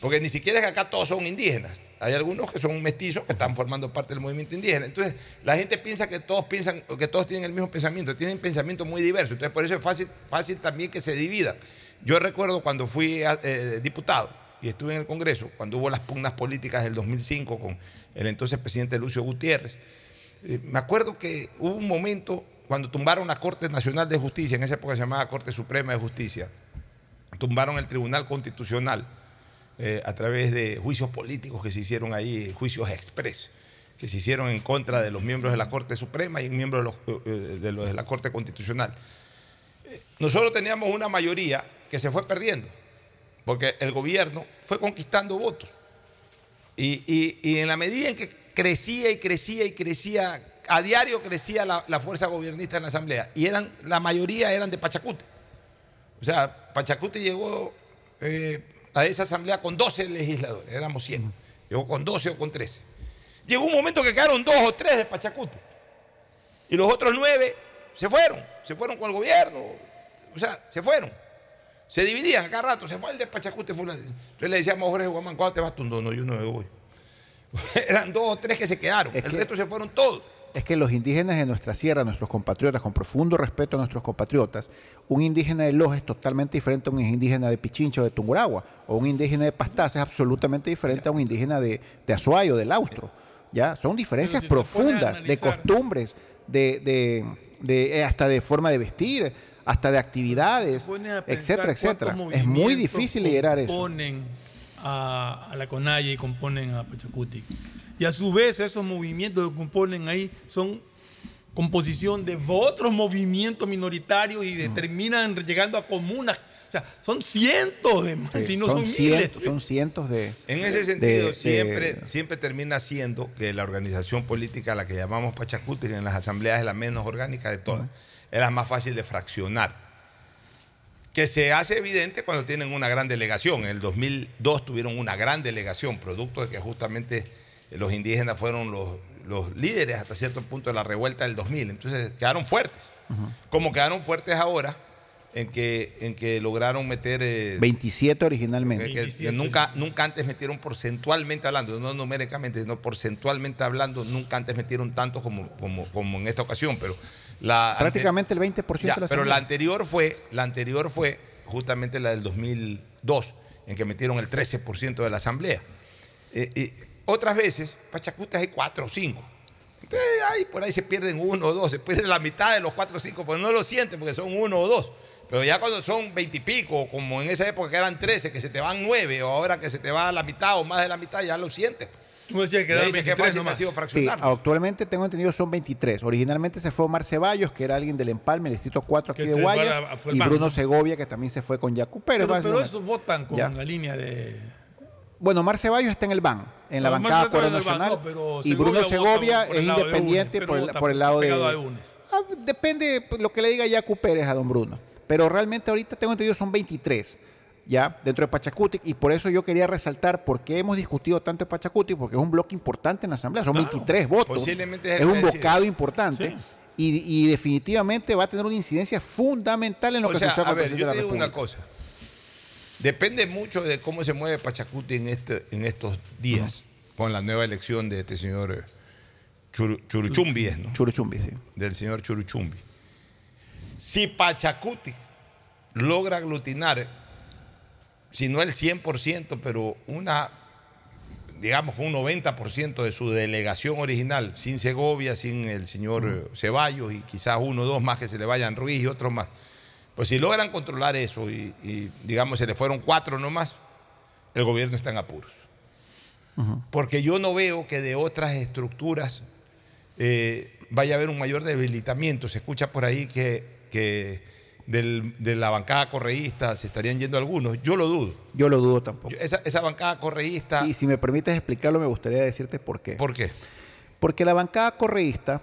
Porque ni siquiera es que acá todos son indígenas. Hay algunos que son mestizos que están formando parte del movimiento indígena. Entonces, la gente piensa que todos piensan, que todos tienen el mismo pensamiento, tienen pensamiento muy diverso. Entonces, por eso es fácil, también que se dividan. Yo recuerdo cuando fui eh, diputado y estuve en el Congreso, cuando hubo las pugnas políticas del 2005 con el entonces presidente Lucio Gutiérrez. Eh, me acuerdo que hubo un momento cuando tumbaron la Corte Nacional de Justicia, en esa época se llamaba Corte Suprema de Justicia, tumbaron el Tribunal Constitucional eh, a través de juicios políticos que se hicieron ahí, juicios express, que se hicieron en contra de los miembros de la Corte Suprema y miembros de eh, de los de la Corte Constitucional. Eh, Nosotros teníamos una mayoría que se fue perdiendo, porque el gobierno fue conquistando votos. Y, y- y en la medida en que crecía y crecía y crecía, a diario crecía la, la fuerza gobernista en la Asamblea. Y eran, la mayoría eran de Pachacute. O sea, Pachacute llegó eh, a esa asamblea con 12 legisladores, éramos 100. Llegó con 12 o con 13. Llegó un momento que quedaron dos o tres de Pachacute. Y los otros nueve se fueron, se fueron con el gobierno. O sea, se fueron. Se dividían cada rato, se fue el de Pachacute. fulano. Entonces le decíamos a Jorge Guamán, ¿cuándo te vas tú? No, no, yo no me voy. Eran dos o tres que se quedaron, Es el que- resto se fueron todos. Es que los indígenas de nuestra sierra, nuestros compatriotas, con profundo respeto a nuestros compatriotas, un indígena de Loja es totalmente diferente a un indígena de Pichincha o de Tunguragua, o un indígena de Pastaza es absolutamente diferente a un indígena de, de Azuayo, del Austro. ¿ya? Son diferencias si profundas de costumbres, de, de- de- eh, hasta de forma de vestir, hasta de actividades, etcétera, etcétera. Es muy difícil liderar eso. Componen a, a la Conaya y componen a Pachacuti. Y a su vez, esos movimientos que componen ahí son composición de otros movimientos minoritarios y de- terminan llegando a comunas. O sea, son cientos de Sí, si no son, son, miles. cientos, son cientos de... En ese sentido, de- siempre, de- siempre termina siendo que la organización política a la que llamamos Pachacuti, que en las asambleas es la menos orgánica de todas, es la más fácil de fraccionar. Que se hace evidente cuando tienen una gran delegación. En el 2002 tuvieron una gran delegación, producto de que justamente los indígenas fueron los, los líderes hasta cierto punto de la revuelta del 2000. Entonces quedaron fuertes. Como quedaron fuertes ahora, en que, en que lograron meter... eh, 27 originalmente. que- que- que nunca, nunca antes metieron porcentualmente hablando, no numéricamente, sino porcentualmente hablando, nunca antes metieron tanto como, como, como en esta ocasión, pero la Prácticamente el 20% Ya, de la pero la asamblea. anterior fue, la anterior fue justamente la del 2002, en que metieron el 13% de la asamblea. Eh, y otras veces, Pachacutas hay 4 o 5. Entonces, ahí, por ahí se pierden uno o dos, se pierden la mitad de los 4 o 5, pues no lo sienten porque son uno o dos. Pero ya cuando son 20 y pico, como en esa época que eran 13, que se te van 9, o ahora que se te va la mitad o más de la mitad, ya lo sientes. Tú decías que Ya quedaban dices, qué 23 fácil nomás. ha sido Sí, actualmente tengo entendido son 23. Originalmente se fue Omar Ceballos, que era alguien del Empalme, el distrito 4 aquí Que de a Guayas, y. Bruno Segovia, que también se fue con Yacu Pérez. Pero, esos votan con Ya. la línea de. Bueno, Omar Ceballos está en el BAN, en la Omar bancada el Nacional, no, y Bruno Segovia es independiente por, el, por el lado de... a. Ah, depende pues, lo que le diga Yacu Pérez a don Bruno. Pero realmente ahorita tengo entendido son 23, ya, dentro de Pachacuti, y por eso yo quería resaltar por qué hemos discutido tanto de Pachacuti, porque es un bloque importante en la Asamblea, son 23 votos. Es un bocado importante. Sí. Y, y definitivamente va a tener una incidencia fundamental en lo O que sea, suceda a con el ver, presidente yo de te la digo una República. cosa. Depende mucho de cómo se mueve Pachacuti en, este, en estos días, con la nueva elección de este señor eh, Churu- Churuchumbi, ¿no? Churuchumbi, sí. del señor Churuchumbi. Si Pachacuti logra aglutinar, si no el 100%, pero una, digamos, un 90% de su delegación original, sin Segovia, sin el señor eh, Ceballos y quizás uno o dos más que se le vayan Ruiz y otros más, pues si logran controlar eso y, y, digamos, se le fueron cuatro nomás, el gobierno está en apuros. Porque yo no veo que de otras estructuras eh, vaya a haber un mayor debilitamiento. Se escucha por ahí que, que del- de la bancada correísta se estarían yendo algunos. Yo lo dudo. Yo lo dudo tampoco. Yo- esa, esa bancada correísta, Y si me permites explicarlo, me gustaría decirte por qué. ¿por qué? Porque la bancada correísta,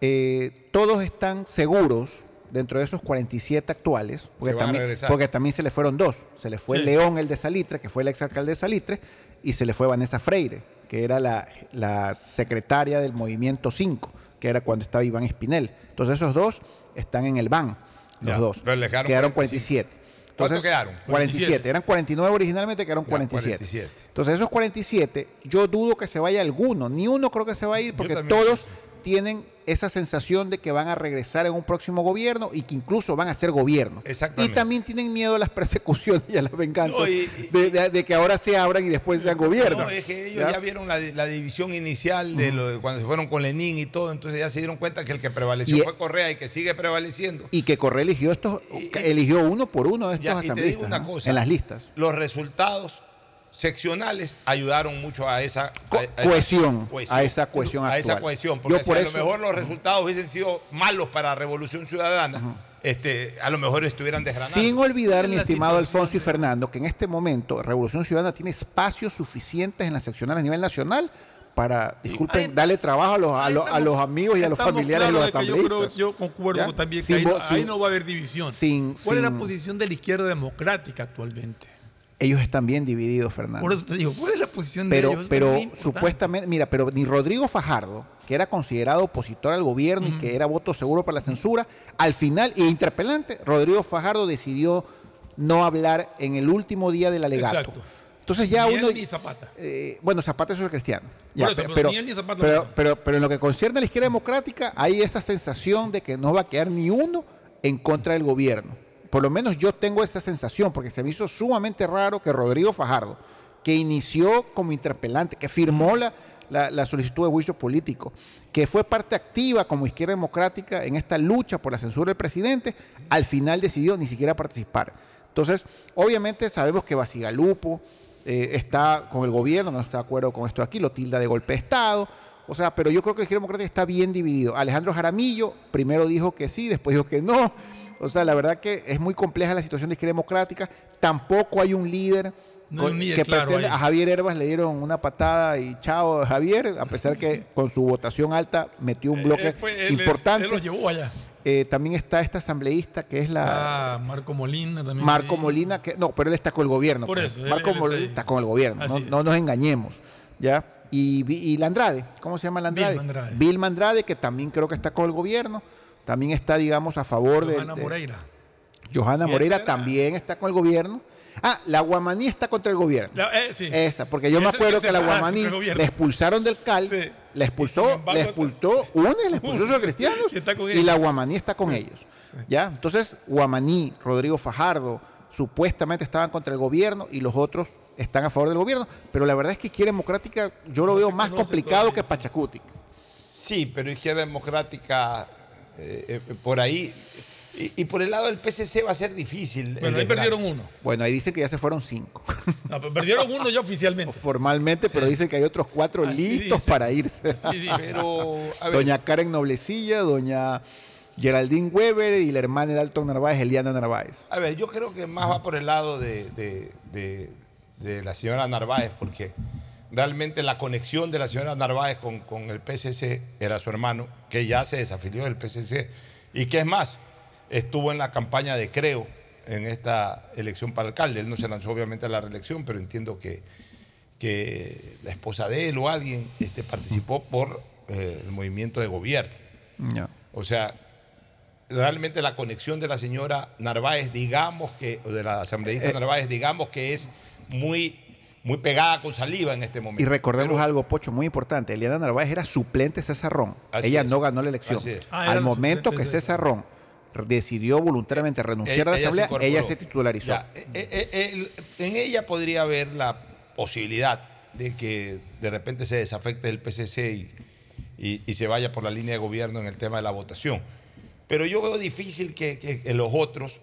eh, todos están seguros dentro de esos 47 actuales, porque también, porque también se le fueron dos. Se le fue Sí. León, el de Salitre, que fue el exalcalde de Salitre, y se le fue Vanessa Freire, que era la, la secretaria del Movimiento 5, que era cuando estaba Iván Espinel. Entonces esos dos están en el BAN, los Ya, dos. quedaron 47. ¿Cuántos Entonces, quedaron? 47. Eran 49 originalmente, quedaron Ya, 47. 47. Entonces, esos 47, yo dudo que se vaya alguno. Ni uno creo que se va a ir, porque todos tienen esa sensación de que van a regresar en un próximo gobierno y que incluso van a ser gobierno. Y Exactamente. también tienen miedo a las persecuciones y a las venganzas No, y- de, de- de que ahora se abran y después sean gobierno. No, es que ellos ¿Ya? ya, vieron la, la división inicial de lo de cuando se fueron con Lenin y todo, entonces ya se dieron cuenta que el que prevaleció Y- fue Correa y que sigue prevaleciendo. Y que Correa eligió estos, eligió uno por uno de estos Ya, y te digo asambleístas una ¿no? cosa, en las listas. Los resultados seccionales ayudaron mucho a esa, Co- a- a cohesión, a esa cohesión a esa actual. cohesión, porque Yo si por a eso- lo mejor los resultados hubiesen sido malos para Revolución Ciudadana, este, a lo mejor estuvieran desgranando. Sin olvidar, mi estimado Alfonso y Fernando, que en este momento Revolución Ciudadana tiene espacios suficientes en las seccionales a nivel nacional para, disculpen, Ahí- darle trabajo a los, a los, a los amigos y a los familiares de los yo creo- asambleístas. Yo, concuerdo ¿Ya? también que Sin ahí, no- ahí sin- no va a haber división. sin- ¿Cuál es la posición de la izquierda democrática actualmente? Ellos están bien divididos, Fernando. Por eso te digo, ¿cuál es la posición de pero, ellos? Es pero supuestamente, mira, pero ni Rodrigo Fajardo, que era considerado opositor al gobierno y que era voto seguro para la censura, al final, y interpelante, Rodrigo Fajardo decidió no hablar en el último día del alegato. Exacto. Entonces ya Ni uno... él ni Zapata. eh, bueno, Zapata es cristiano. Ya, eso, pe- pero ni él ni Zapata pero, pero- pero en lo que concierne a la izquierda democrática, hay esa sensación de que no va a quedar ni uno en contra del gobierno. Por lo menos yo tengo esa sensación, porque se me hizo sumamente raro que Rodrigo Fajardo, que inició como interpelante, que firmó la, la- la solicitud de juicio político, que fue parte activa como izquierda democrática en esta lucha por la censura del presidente, al final decidió ni siquiera participar. Entonces, obviamente sabemos que Basigalupo eh, está con el gobierno, no está de acuerdo con esto de aquí, lo tilda de golpe de Estado. O sea, pero yo creo que la izquierda democrática está bien dividido. Alejandro Jaramillo primero dijo que sí, después dijo que no. O sea, la verdad que es muy compleja la situación de izquierda democrática. Tampoco hay un líder, No con- líder que claro pretende. A Javier Herbas le dieron una patada y chao Javier, a pesar que con su votación alta metió un bloque Él fue- él es- importante. Él los llevó allá. Eh, también está esta asambleísta que es la Ah, Marco Molina también. Marco ahí. Molina, que no, pero él está con el gobierno. Por pues. eso, Marco él Molina está con el gobierno, no, no nos engañemos, ¿ya? Y, y Landrade, ¿cómo se llama Landrade? Vilma Andrade. Vilma Andrade, que también creo que está con el gobierno, también está, digamos, a favor de... Johanna de- Moreira. Johanna Moreira era- también está con el gobierno. Ah, la Guamaní está contra el gobierno. La- eh, sí. Esa, porque yo me acuerdo que que la Guamaní le expulsaron del CAL, Sí. sin expulsó, embargo, le expulsó una y le expulsó a los cristianos Y la Guamaní está con ellos. ¿Ya? Entonces, Guamaní, Rodrigo Fajardo, supuestamente estaban contra el gobierno y los otros están a favor del gobierno, pero la verdad es que Izquierda Democrática yo lo No veo más complicado que. Pachacuti. Sí, pero Izquierda Democrática, eh, eh, por ahí, y, y por el lado del PCC va a ser difícil. Bueno, ahí perdieron uno. Bueno, ahí dicen que ya se fueron cinco. No, pero perdieron uno ya oficialmente. Formalmente, pero dicen que hay otros cuatro Así listos dice. para irse. Sí, dice. Pero, a ver, Doña Karen Noblecilla, doña Geraldine Weber y la hermana de Dalton Narváez, Eliana Narváez. A ver, yo creo que más va por el lado de, de- de- de la señora Narváez, porque realmente la conexión de la señora Narváez con, con el PCC era su hermano, que ya se desafilió del PCC, y que es más, estuvo en la campaña de Creo en esta elección para alcalde. Él no se lanzó obviamente a la reelección, pero entiendo que, que la esposa de él o alguien este, participó por eh, el movimiento de gobierno. O sea, realmente la conexión de la señora Narváez, digamos que, o de la asambleísta Eh, Narváez, digamos que es muy, muy pegada con saliva en este momento. Y recordemos Pero- algo, Pocho, muy importante. Eliana Narváez era suplente de César Ron. Ella es. no ganó la elección. Ah, Al momento que César. Ron decidió voluntariamente renunciar a la Ella- ella se asamblea, ella se titularizó. Ya, eh, eh, eh, el- en ella podría haber la posibilidad de que de repente se desafecte el PCC y, y- y se vaya por la línea de gobierno en el tema de la votación. Pero yo veo difícil que, que- que los otros,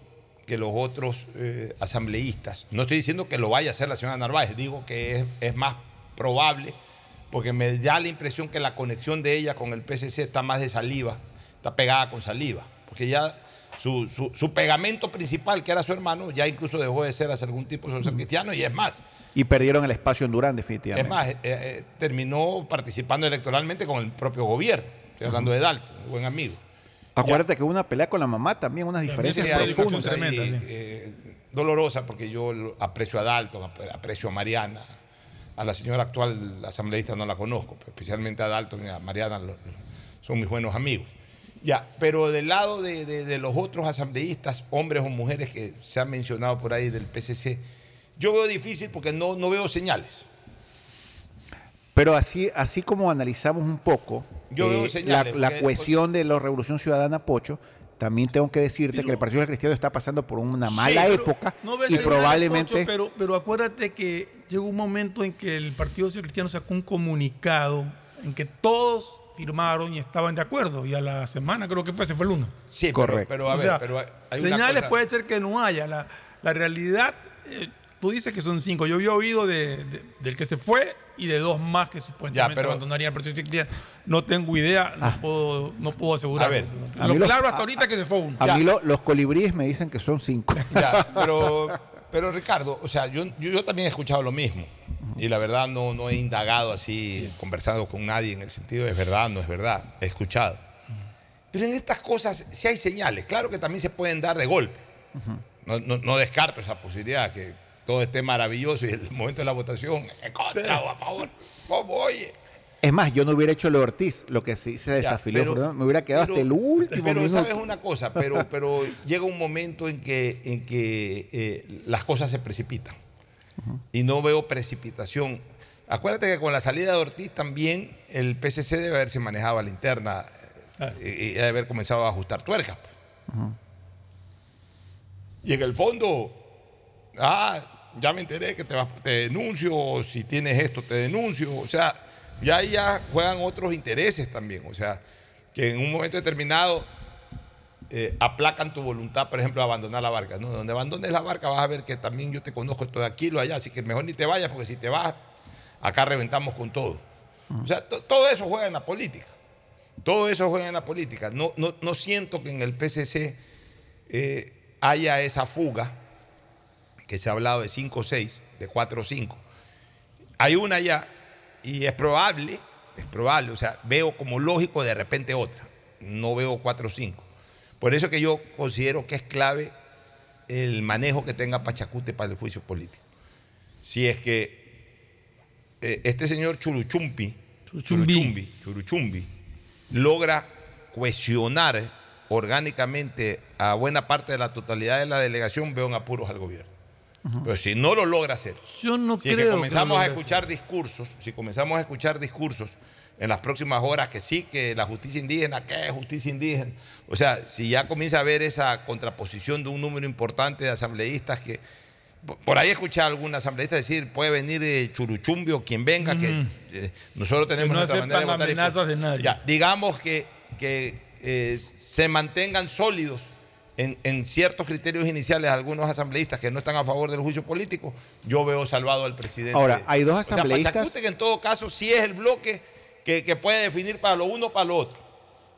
que los otros eh, asambleístas, no estoy diciendo que lo vaya a hacer la señora Narváez, digo que es, es más probable, porque me da la impresión que la conexión de ella con el PCC está más de saliva, está pegada con saliva, porque ya su, su- su pegamento principal, que era su hermano, ya incluso dejó de ser hace algún tiempo social cristiano, y es más, Y perdieron el espacio en Durán, definitivamente. es más, eh, eh, terminó participando electoralmente con el propio gobierno. Estoy hablando de Dalton, buen amigo. Acuérdate que hubo una pelea con la mamá también, unas diferencias profundas. tremenda, eh, dolorosa porque yo aprecio a Dalton, ap- aprecio a Mariana, a la señora actual asambleísta no la conozco, pero especialmente a Dalton y a Mariana son mis buenos amigos. Ya, pero del lado de, de- de los otros asambleístas, hombres o mujeres que se han mencionado por ahí del PCC, yo veo difícil porque no, no veo señales. Pero así, así como analizamos un poco Yo veo la, señales, la cohesión de la Revolución Ciudadana Pocho, también tengo que decirte que el Partido Social Cristiano está pasando por una mala época no y probablemente... Pocho, pero, pero acuérdate que llegó un momento en que el Partido Social Cristiano sacó un comunicado en que todos firmaron y estaban de acuerdo. Y a la semana creo que fue, se fue el uno. Sí, Correcto. pero, pero a O ver, sea, pero hay- una señales cosa- puede ser que no haya. La, la realidad, eh, tú dices que son cinco. Yo había oído de- de- del que se fue y de dos más que supuestamente pero- abandonarían el proceso de electricidad. No tengo idea, no, puedo, no puedo asegurar. A ver, a lo los- claro hasta ahorita que se fue uno. A mí lo- los colibríes me dicen que son cinco. Ya, pero, pero Ricardo, o sea, yo, yo, yo también he escuchado lo mismo. Y la verdad no, no he indagado así, conversado con nadie en el sentido de es verdad, no es verdad. He escuchado. Pero en estas cosas sí hay señales. Claro que también se pueden dar de golpe. No, no- no descarto esa posibilidad, que todo esté maravilloso y el momento de la votación, en contra o a favor. ¿Cómo, oye? Es más, yo no hubiera hecho lo de Ortiz, lo que sí se Ya, desafilió. pero- Fernando, me hubiera quedado pero- hasta el último Pero minuto. sabes una cosa, pero, pero llega un momento en que, en que eh, las cosas se precipitan. Y no veo precipitación. Acuérdate que con la salida de Ortiz también el PCC debe haberse manejado a la interna Ah. eh, y, y debe haber comenzado a ajustar tuercas. Y en el fondo, ah, ya me enteré que te, te denuncio, si tienes esto te denuncio. O sea, ya ahí ya juegan otros intereses también. O sea, que en un momento determinado eh, aplacan tu voluntad, por ejemplo, de abandonar la barca. ¿no? Donde abandones la barca vas a ver que también yo te conozco esto de aquí, lo allá, así que mejor ni te vayas, porque si te vas, acá reventamos con todo. O sea, to- todo eso juega en la política. Todo eso juega en la política. No, no, no siento que en el PCC eh, haya esa fuga, que se ha hablado de 5 o 6, de 4 o 5. Hay una ya, y es probable, es probable, o sea, veo como lógico de repente otra. No veo 4 o 5. Por eso que yo considero que es clave el manejo que tenga Pachacute para el juicio político. Si es que eh, este señor Churuchumpi, Churuchumbi. Churuchumbi, Churuchumbi, logra cohesionar orgánicamente a buena parte de la totalidad de la delegación, veo en apuros al gobierno. Pero si no lo logra hacer, Yo no si creo que que comenzamos a escuchar discursos, si comenzamos a escuchar discursos en las próximas horas que sí, que la justicia indígena, ¿qué es justicia indígena? O sea, si ya comienza a haber esa contraposición de un número importante de asambleístas que, por- ahí escuché a algún asambleísta decir, puede venir de Churuchumbi o quien venga, que eh, nosotros tenemos Que no nuestra manera de votar. y amenazas por- de nadie. Ya, digamos que, que eh, se mantengan sólidos en, en ciertos criterios iniciales algunos asambleístas que no están a favor del juicio político, yo veo salvado al presidente. Ahora, hay dos O sea, asambleístas- Pachacute, que en todo caso sí es el bloque que, que puede definir para lo uno o para lo otro.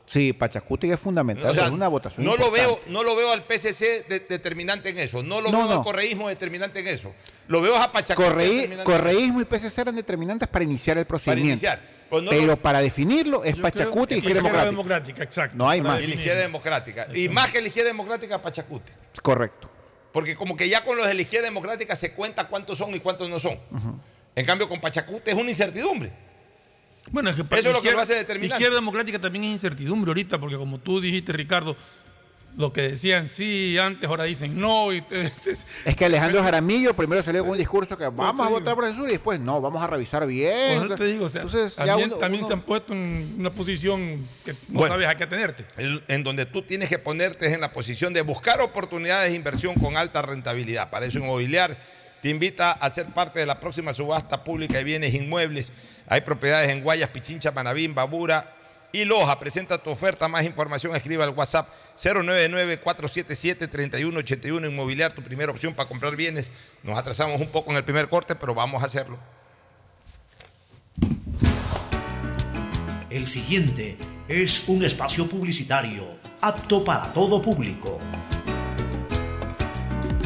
Sí, Pachacuti es fundamental, O sea, es una votación no lo veo, no lo veo al PCC de- determinante en eso, no lo No, veo no. al correísmo determinante en eso. Lo veo a Correí- determinante correísmo y PCC eran determinantes para iniciar el para procedimiento. iniciar. Pues no pero lo- para definirlo es Pachacuti y Izquierda Democrática. Democrática, exacto. No hay Para más. y la izquierda democrática. Y más que la izquierda democrática, Pachacute. Correcto. Porque como que ya con los de la izquierda democrática se cuenta cuántos son y cuántos no son. En cambio, con Pachacute es una incertidumbre. Bueno, es que Eso es lo que lo hace determinante. Izquierda democrática también es incertidumbre ahorita, porque como tú dijiste, Ricardo, lo que decían sí antes, ahora dicen no. Y te- Es que Alejandro Jaramillo primero salió con un discurso que vamos a te votar por censura y después no, vamos a revisar bien. Por eso te digo, o sea, Entonces, también, uno- también uno- se han puesto en una posición que no Bueno. sabes a qué atenerte. El- en donde tú tienes que ponerte es en la posición de buscar oportunidades de inversión con alta rentabilidad. Para eso Inmobiliar te invita a ser parte de la próxima subasta pública de bienes inmuebles. Hay propiedades en Guayas, Pichincha, Manabín, Babura y Loja. Presenta tu oferta. Más información escriba al WhatsApp 099-477-3181. Inmobiliar, tu primera opción para comprar bienes. Nos atrasamos un poco en el primer corte, pero vamos a hacerlo. El siguiente es un espacio publicitario apto para todo público.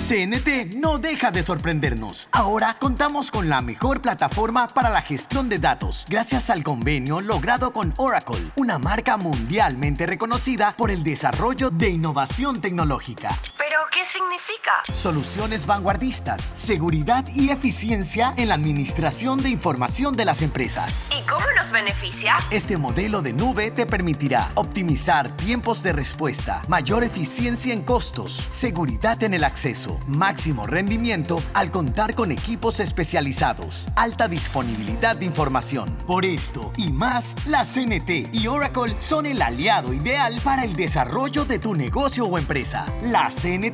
CNT no deja de sorprendernos. Ahora contamos con la mejor plataforma para la gestión de datos, gracias al convenio logrado con Oracle, una marca mundialmente reconocida por el desarrollo de innovación tecnológica. ¿Pero qué significa? Soluciones vanguardistas, seguridad y eficiencia en la administración de información de las empresas. ¿Y cómo nos beneficia? Este modelo de nube te permitirá optimizar tiempos de respuesta, mayor eficiencia en costos, seguridad en el acceso, máximo rendimiento al contar con equipos especializados, alta disponibilidad de información. Por esto y más, la CNT y Oracle son el aliado ideal para el desarrollo de tu negocio o empresa. La CNT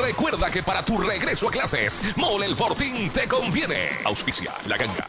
recuerda que para tu regreso a clases, Mole el Fortín te conviene. Auspicia la ganga.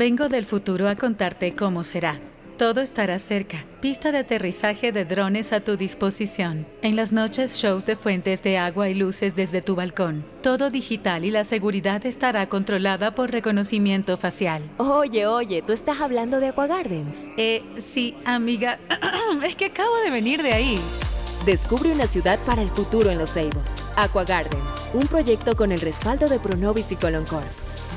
Vengo del futuro a contarte cómo será. Todo estará cerca. Pista de aterrizaje de drones a tu disposición. En las noches, shows de fuentes de agua y luces desde tu balcón. Todo digital y la seguridad estará controlada por reconocimiento facial. Oye, oye, ¿tú estás hablando de Aqua Gardens? Eh, sí, amiga. es que acabo de venir de ahí. Descubre una ciudad para el futuro en Los Ceibos. Aqua Gardens, un proyecto con el respaldo de Pronovis y Coloncorp.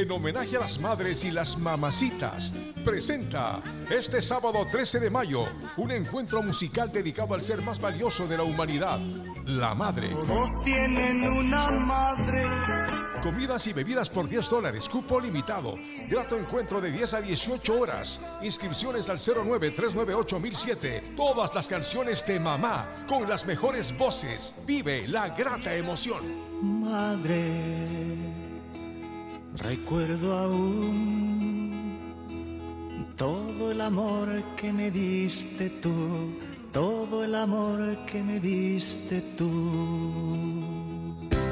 en homenaje a las madres y las mamacitas, presenta este sábado 13 de mayo un encuentro musical dedicado al ser más valioso de la humanidad, la madre. Todos tienen una madre. Comidas y bebidas por 10 dólares, cupo limitado. Grato encuentro de 10 a 18 horas. Inscripciones al 09398007. Todas las canciones de mamá con las mejores voces. Vive la grata emoción. Madre, recuerdo aún todo el amor que me diste tú, todo el amor que me diste tú.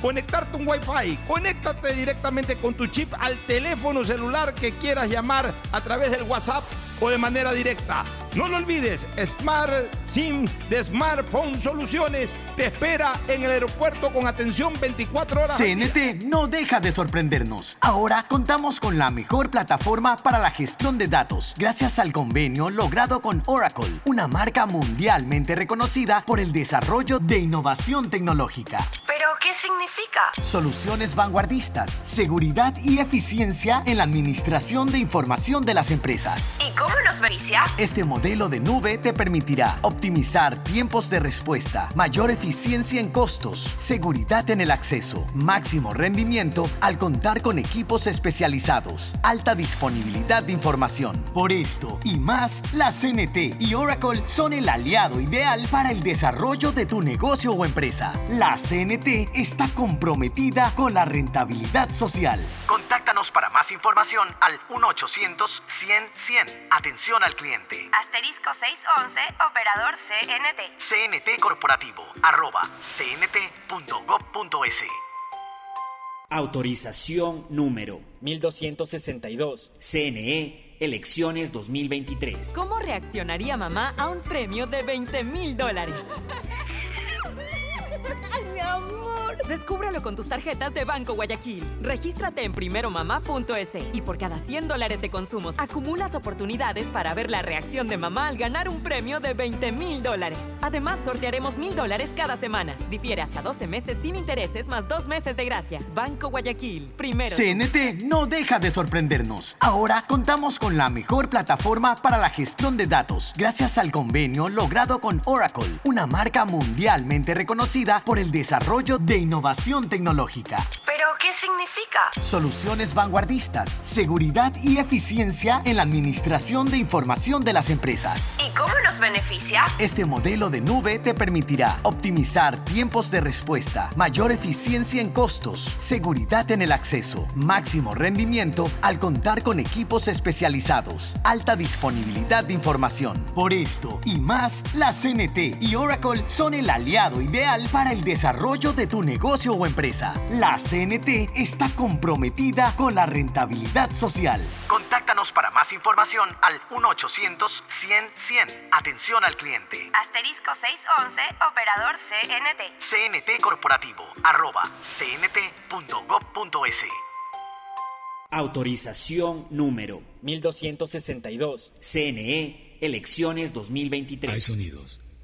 conectarte un Wi-Fi. Conéctate directamente con tu chip al teléfono celular que quieras llamar a través del WhatsApp o de manera directa. No lo olvides, Smart SIM de Smartphone Soluciones te espera en el aeropuerto con atención 24 horas. CNT no deja de sorprendernos. Ahora contamos con la mejor plataforma para la gestión de datos, gracias al convenio logrado con Oracle, una marca mundialmente reconocida por el desarrollo de innovación tecnológica. ¿Pero qué significa? Soluciones vanguardistas, seguridad y eficiencia en la administración de información de las empresas. ¿Y cómo nos beneficia? Este modelo de nube te permitirá optimizar tiempos de respuesta, mayor eficiencia en costos, seguridad en el acceso, máximo rendimiento al contar con equipos especializados, alta disponibilidad de información. Por esto y más, la CNT y Oracle son el aliado ideal para el desarrollo de tu negocio o empresa. La CNT está comprometida con la rentabilidad social. Contáctanos para más información al 1-800-100-100. Atención al cliente. Asterisco 611, operador CNT. CNT Corporativo, arroba cnt.gov.es. Autorización número 1262. CNE Elecciones 2023. ¿Cómo reaccionaría mamá a un premio de 20 mil dólares? ¡Ay, mi amor! Descúbrelo con tus tarjetas de Banco Guayaquil. Regístrate en primeromamá.es y por cada 100 dólares de consumos acumulas oportunidades para ver la reacción de mamá al ganar un premio de 20 mil dólares. Además, sortearemos mil dólares cada semana. Difiere hasta 12 meses sin intereses más dos meses de gracia. Banco Guayaquil, primero. CNT no deja de sorprendernos. Ahora contamos con la mejor plataforma para la gestión de datos, gracias al convenio logrado con Oracle, una marca mundialmente reconocida por el desarrollo de innovación tecnológica. ¿Pero qué significa? Soluciones vanguardistas, seguridad y eficiencia en la administración de información de las empresas. ¿Y cómo nos beneficia? Este modelo de nube te permitirá optimizar tiempos de respuesta, mayor eficiencia en costos, seguridad en el acceso, máximo rendimiento al contar con equipos especializados, alta disponibilidad de información. Por esto y más, la CNT y Oracle son el aliado ideal para el desarrollo de tu negocio o empresa. La CNT está comprometida con la rentabilidad social. Contáctanos para más información al 1-800-100-100. Atención al cliente. Asterisco 611, operador CNT. CNT Corporativo, arroba cnt.gov.es. Autorización número 1262. CNE Elecciones 2023. Hay sonidos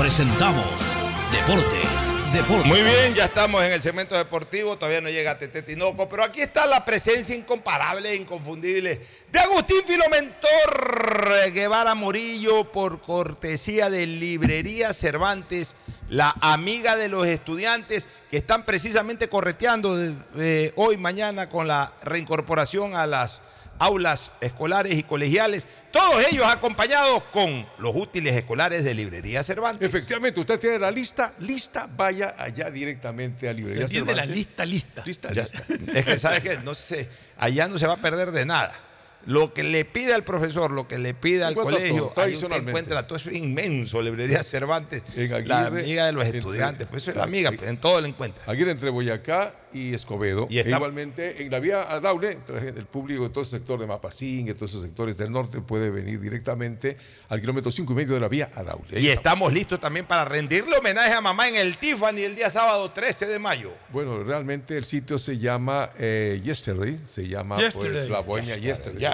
presentamos Deportes, Deportes. Muy bien, ya estamos en el segmento deportivo, todavía no llega Tete Tinoco, pero aquí está la presencia incomparable e inconfundible de Agustín Filomentor Guevara Morillo por cortesía de Librería Cervantes, la amiga de los estudiantes que están precisamente correteando eh, hoy, mañana con la reincorporación a las aulas escolares y colegiales, todos ellos acompañados con los útiles escolares de Librería Cervantes. Efectivamente, usted tiene la lista, lista, vaya allá directamente a Librería Tiene Cervantes. la lista, lista. Lista, Ya lista. está. Es que, ¿sabes qué? No sé, allá no se va a perder de nada. Lo que le pida al profesor, lo que le pida al colegio, todo, ahí usted encuentra todo eso es inmenso. Librería Cervantes, En la amiga de los entre- estudiantes, pues eso es la amiga, pues, en todo lo encuentra. Aguirre entre Boyacá y Escobedo. Y E está- igualmente en la vía a Daule, el público de todo ese sector de Mapacín, de todos esos sectores del norte puede venir directamente al kilómetro 5 y medio de la vía a Daule. Ahí Y estamos listos también para rendirle homenaje a mamá en el Tiffany el día sábado 13 de mayo. Bueno, realmente el sitio se llama eh, Yesterday, se llama pues la bohemia Yesterday, Yesterday.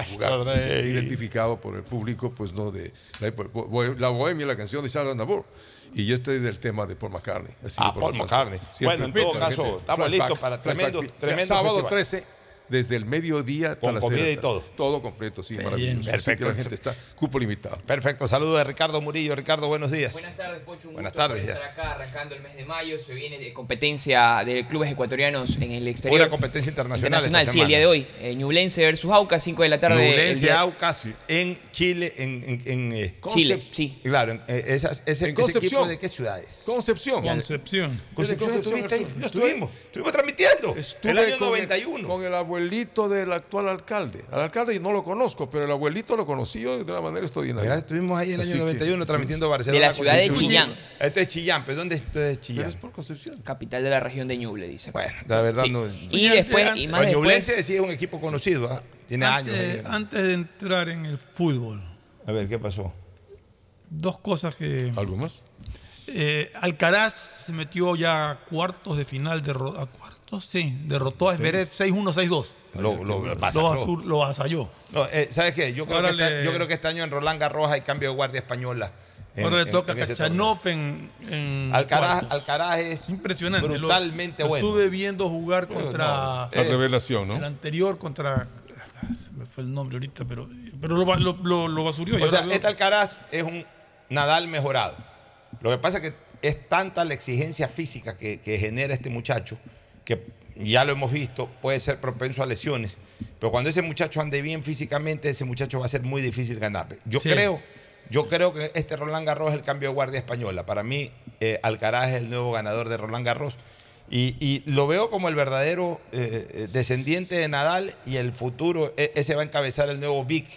Identificado por el público, pues no de la, bo- la bohemia, la canción de Charles Aznavour. Y Yesterday del tema de Paul McCartney. Así Ah, Paul McCartney. Bueno, en todo caso, estamos listos para tremendo- Sábado festival. 13, desde el mediodía hasta Con las comida y la todo. Todo completo, sí, maravilloso. Perfecto. la gente está cupo limitado. Perfecto, saludos de Ricardo Murillo. Ricardo, buenos días. Buenas tardes, Pocho. Un Buenas gusto tardes, estar acá arrancando el mes de mayo. Se viene de competencia de clubes ecuatorianos en el exterior. Pura competencia internacional Internacional, esta sí, el día de hoy. Eh, Ñublense versus Aucas, 5 de la tarde. Ñublense, día- Aucas en Chile, en, en- en, eh, Chile, sí. Claro, en, eh, esas- ese, En ese equipo de qué ciudades? Concepción. Concepción. Concepción, Concepción, estuviste ahí. Concepción. No estuvimos. Estuvimos transmitiendo. Estuve el año con 91. con el abuelito del actual alcalde. Al alcalde no lo conozco, pero el abuelito lo conocí yo de una manera extraordinaria. Ya estuvimos ahí en el Así año que, 91 sí. transmitiendo Barcelona. De la ciudad de. Chillán. Esto es Chillán, pero ¿dónde esto es Chillán? Pero es por Concepción. Capital de la región de Ñuble, dice. Bueno, la verdad Sí. no. Y después, y más Ñublense después, sí es un equipo conocido, ¿ah? tiene antes, años. ahí. antes de entrar en el fútbol, A ver, ¿qué pasó? dos cosas que. ¿Algo más? Eh, Alcaraz se metió ya a cuartos de final, derro- a cuartos, sí, derrotó a Esberet 6-1, 6-2. Lo, lo, asalló. No, eh, ¿Sabes qué? Yo creo, que este, le- yo creo que este año en Roland Garros hay cambio de guardia española. en- Ahora le toca a Kachanov en, en Alcaraz. Alcaraz es Impresionante. Brutalmente lo bueno. Estuve viendo jugar contra. La revelación, El ¿no? anterior contra. Me fue el nombre ahorita, pero, pero lo, ba- lo, lo, lo basurió. O sea, este Alcaraz es un Nadal mejorado. Lo que pasa es que es tanta la exigencia física que, que genera este muchacho que ya lo hemos visto, puede ser propenso a lesiones. Pero cuando ese muchacho ande bien físicamente, ese muchacho va a ser muy difícil ganarle. Yo Sí. creo, yo creo que este Roland Garros es el cambio de guardia española. Para mí, eh, Alcaraz es el nuevo ganador de Roland Garros. Y, y lo veo como el verdadero eh, eh, descendiente de Nadal y el futuro, e- ese va a encabezar el nuevo Vic.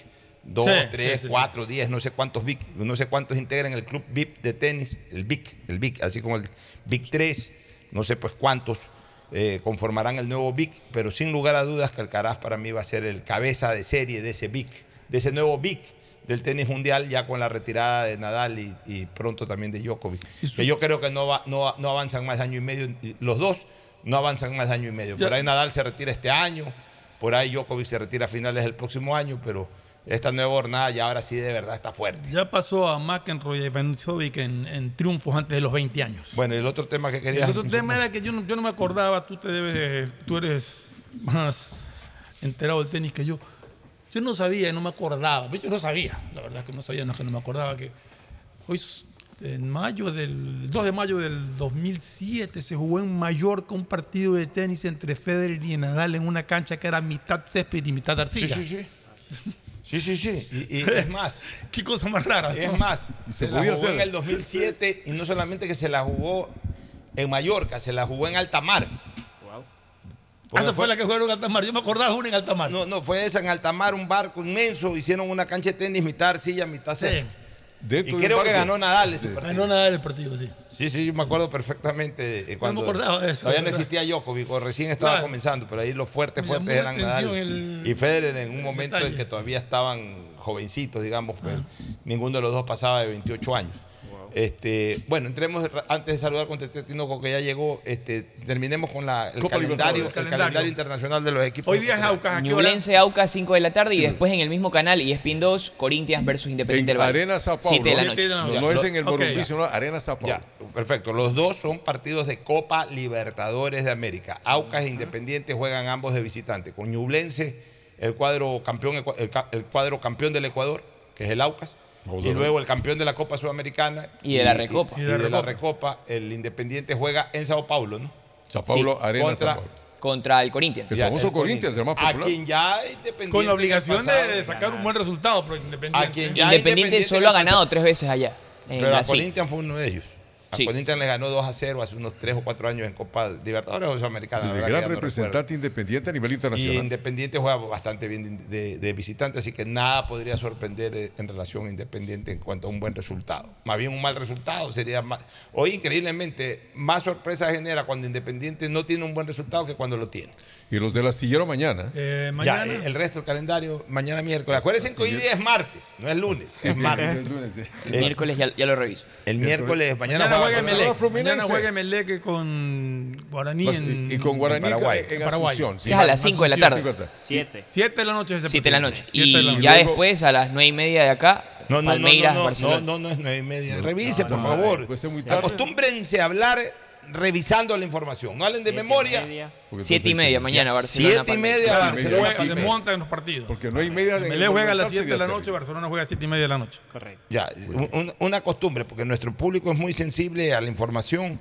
Dos, Sí, tres, sí. cuatro, diez, no sé cuántos Vic, no sé cuántos integran el club VIP de tenis, el Vic, el Vic, así como el Vic 3, no sé pues cuántos eh, conformarán el nuevo Vic, pero sin lugar a dudas que Alcaraz para mí va a ser el cabeza de serie de ese Vic, de ese nuevo Vic del tenis mundial, ya con la retirada de Nadal y, y pronto también de Djokovic. Que yo creo que no, va, no, no avanzan más año y medio, los dos no avanzan más año y medio. Por ahí Nadal se retira este año, por ahí Djokovic se retira a finales del próximo año, pero esta nueva jornada ya ahora sí de verdad está fuerte. Ya pasó a McEnroe y Ivanisevic en, en triunfos antes de los 20 años. Bueno, y el otro tema que quería... El otro tema era que yo no, yo no me acordaba, tú te debes, de- tú eres más enterado del tenis que yo. Yo no sabía, no me acordaba. Yo no sabía, la verdad que no sabía, no es que no me acordaba que hoy en mayo del 2 de mayo del 2007 se jugó en Mallorca un partido de tenis entre Federer y Nadal en una cancha que era mitad césped y mitad arcilla. Sí, sí, sí. Sí, sí, sí. Y, y es más. Qué cosa más rara. Es ¿no? más, Y se, se la jugó hacer. en el 2007 y no solamente que se la jugó en Mallorca, se la jugó en alta mar. Ah, esa fue la que jugaron en Altamar. Yo me acordaba una en Altamar. No, no, fue esa en alta mar, un barco inmenso, hicieron una cancha de tenis, mitad arcilla, mitad Sí. Dentro Y creo que ganó Nadal ese partido. Ganó Nadal el partido, sí. Sí, sí, yo me acuerdo perfectamente de cuando acordaba de eso, todavía no existía Djokovic, recién estaba Claro. comenzando, pero ahí los fuertes, Me fuertes eran Nadal el- y Federer en un momento en que todavía estaban jovencitos, digamos, pues ninguno de los dos pasaba de 28 años. Este, bueno, entremos antes de saludar con Tinoco que ya llegó, este, terminemos con la, el, calendario, el Calendario. calendario internacional de los equipos. Hoy día es Aucas. ¿a? Ñublense Aucas 5 de la tarde y después en el mismo canal y Spin 2 Corinthians versus Independiente En del Valle. Arena Sao Paulo. 7 de la noche. No, no es en el. Morumbí, sino Arena Sao Paulo. Ya, perfecto. Los dos son partidos de Copa Libertadores de América. Aucas e Independiente juegan ambos de visitante. Con Ñublense, el cuadro campeón, el, el cuadro campeón del Ecuador, que es el Aucas. Vamos Y a luego el campeón de la Copa Sudamericana. Y de la Recopa. Y, de, la Recopa. El Independiente juega en Sao Paulo, ¿no? Sao Paulo, Sí, Arena contra- Sao Paulo. Contra el Corinthians. El Ya, famoso el Corinthians, el más A popular. quien ya Independiente. Con la obligación pasado de sacar un buen resultado, pero Independiente. A quien ya Independiente Independiente solo ha ganado tres veces allá. En Pero a Brasil. Corinthians fue uno de ellos. A Sí. Corinthians le ganó 2 a 0 hace unos 3 o 4 años en Copa Libertadores o Sudamericana. El gran no representante independiente a nivel y internacional. Independiente juega bastante bien de, de visitante, así que nada podría sorprender eh, en relación a Independiente en cuanto a un buen resultado. Más bien un mal resultado sería más. Hoy, increíblemente, más sorpresa genera cuando Independiente no tiene un buen resultado que cuando lo tiene. Y los del astillero mañana. Eh, mañana. eh, el resto del calendario, mañana miércoles. Acuérdense que hoy día es martes, no es lunes, es martes. Es lunes, sí. El miércoles ya, ya lo reviso. El miércoles, mañana, Mañana juega. Mañana juega Emelec con Guaraní Pues, en, y con Guaraní en Paraguay. en. Asunción. Es a las 5 de la tarde. Sí, verdad. Siete. 7 de la noche. ese 7 de la noche. Siete de la Y noche. ya después, a las 9 y media de acá, No, no, Palmeiras, no, no, Barcelona. No, no, no es nueve y media. Revise, por no, favor. Acostúmbrense a hablar revisando la información. No hablen de Siete y memoria. media. 7 y media mañana, Barcelona. Siete y media, Barcelona. se montan en los partidos. Porque no hay media de Emelec juega a las 7 de la noche, Barcelona juega a 7 y media de la noche. Correcto. Ya, un- una costumbre, porque nuestro público es muy sensible a la información.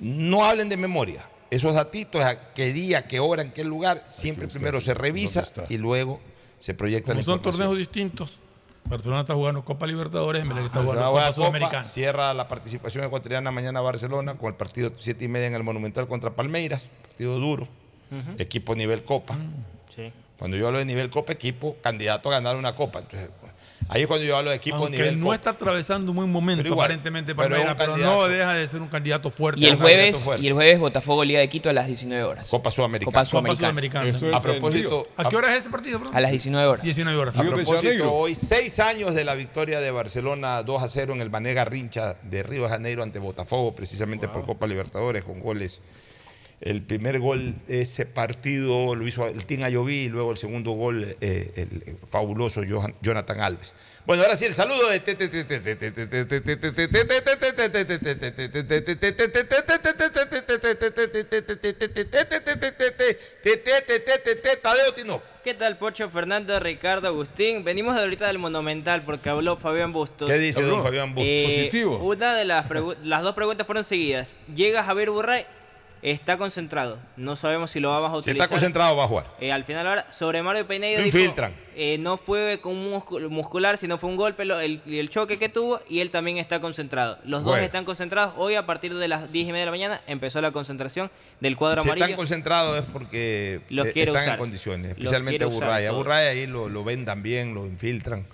No hablen de memoria. Esos datitos, a qué día, qué hora, en qué lugar, siempre primero se revisa y luego se proyecta Como la son información. torneos distintos, Barcelona está jugando Copa Libertadores, Emelec está jugando Copa Copa, Sudamericana. cierra la participación ecuatoriana mañana Barcelona con el partido 7 y media en el Monumental contra Palmeiras, partido duro, equipo nivel Copa. Sí. Cuando yo hablo de nivel Copa, equipo candidato a ganar una Copa. Entonces, ahí es cuando yo hablo de equipo Aunque nivel no Copa. está atravesando un buen momento Pero igual, aparentemente pero Palmeiras, pero, no deja de ser un candidato fuerte. Y el jueves, y el jueves Botafogo Liga de Quito a las 19 horas. Copa Sudamericana. Copa Copa Sudamericana. Sudamericana. Eso es A propósito, ¿A qué hora es ese partido, bro? A las 19 horas. 19 horas. A propósito, hoy seis años de la victoria de Barcelona 2 a 0 en el Banega Rincha de Río de Janeiro ante Botafogo, precisamente por Copa Libertadores, con goles. El primer gol de ese partido lo hizo el Team Ayoví y luego el segundo gol eh, el, fabuloso Jonathan Alves. Bueno, ahora sí, el saludo de Tadeo Tinoco. ¿Qué tal, Pocho, Fernando, Ricardo, Agustín? Venimos de ahorita del Monumental porque habló Fabián Bustos. ¿Qué dice don Fabián Bustos? Eh, Positivo. Una de las, las dos preguntas fueron seguidas. Llega Javier Burray, está concentrado. No sabemos si lo vamos a Si utilizar. está concentrado, va a jugar. Eh, al final ahora, sobre Mario Peinedo infiltran. eh, no fue con muscular, sino fue un golpe, lo- el, el choque que tuvo y él también está concentrado. Los dos Bueno. están concentrados. Hoy a partir de las 10 y media de la mañana empezó la concentración del cuadro Si amarillo. están concentrados es porque Los eh, están en usar. condiciones, Los especialmente quiere usar Burray. A todo. Burray ahí lo, lo vendan bien, lo infiltran.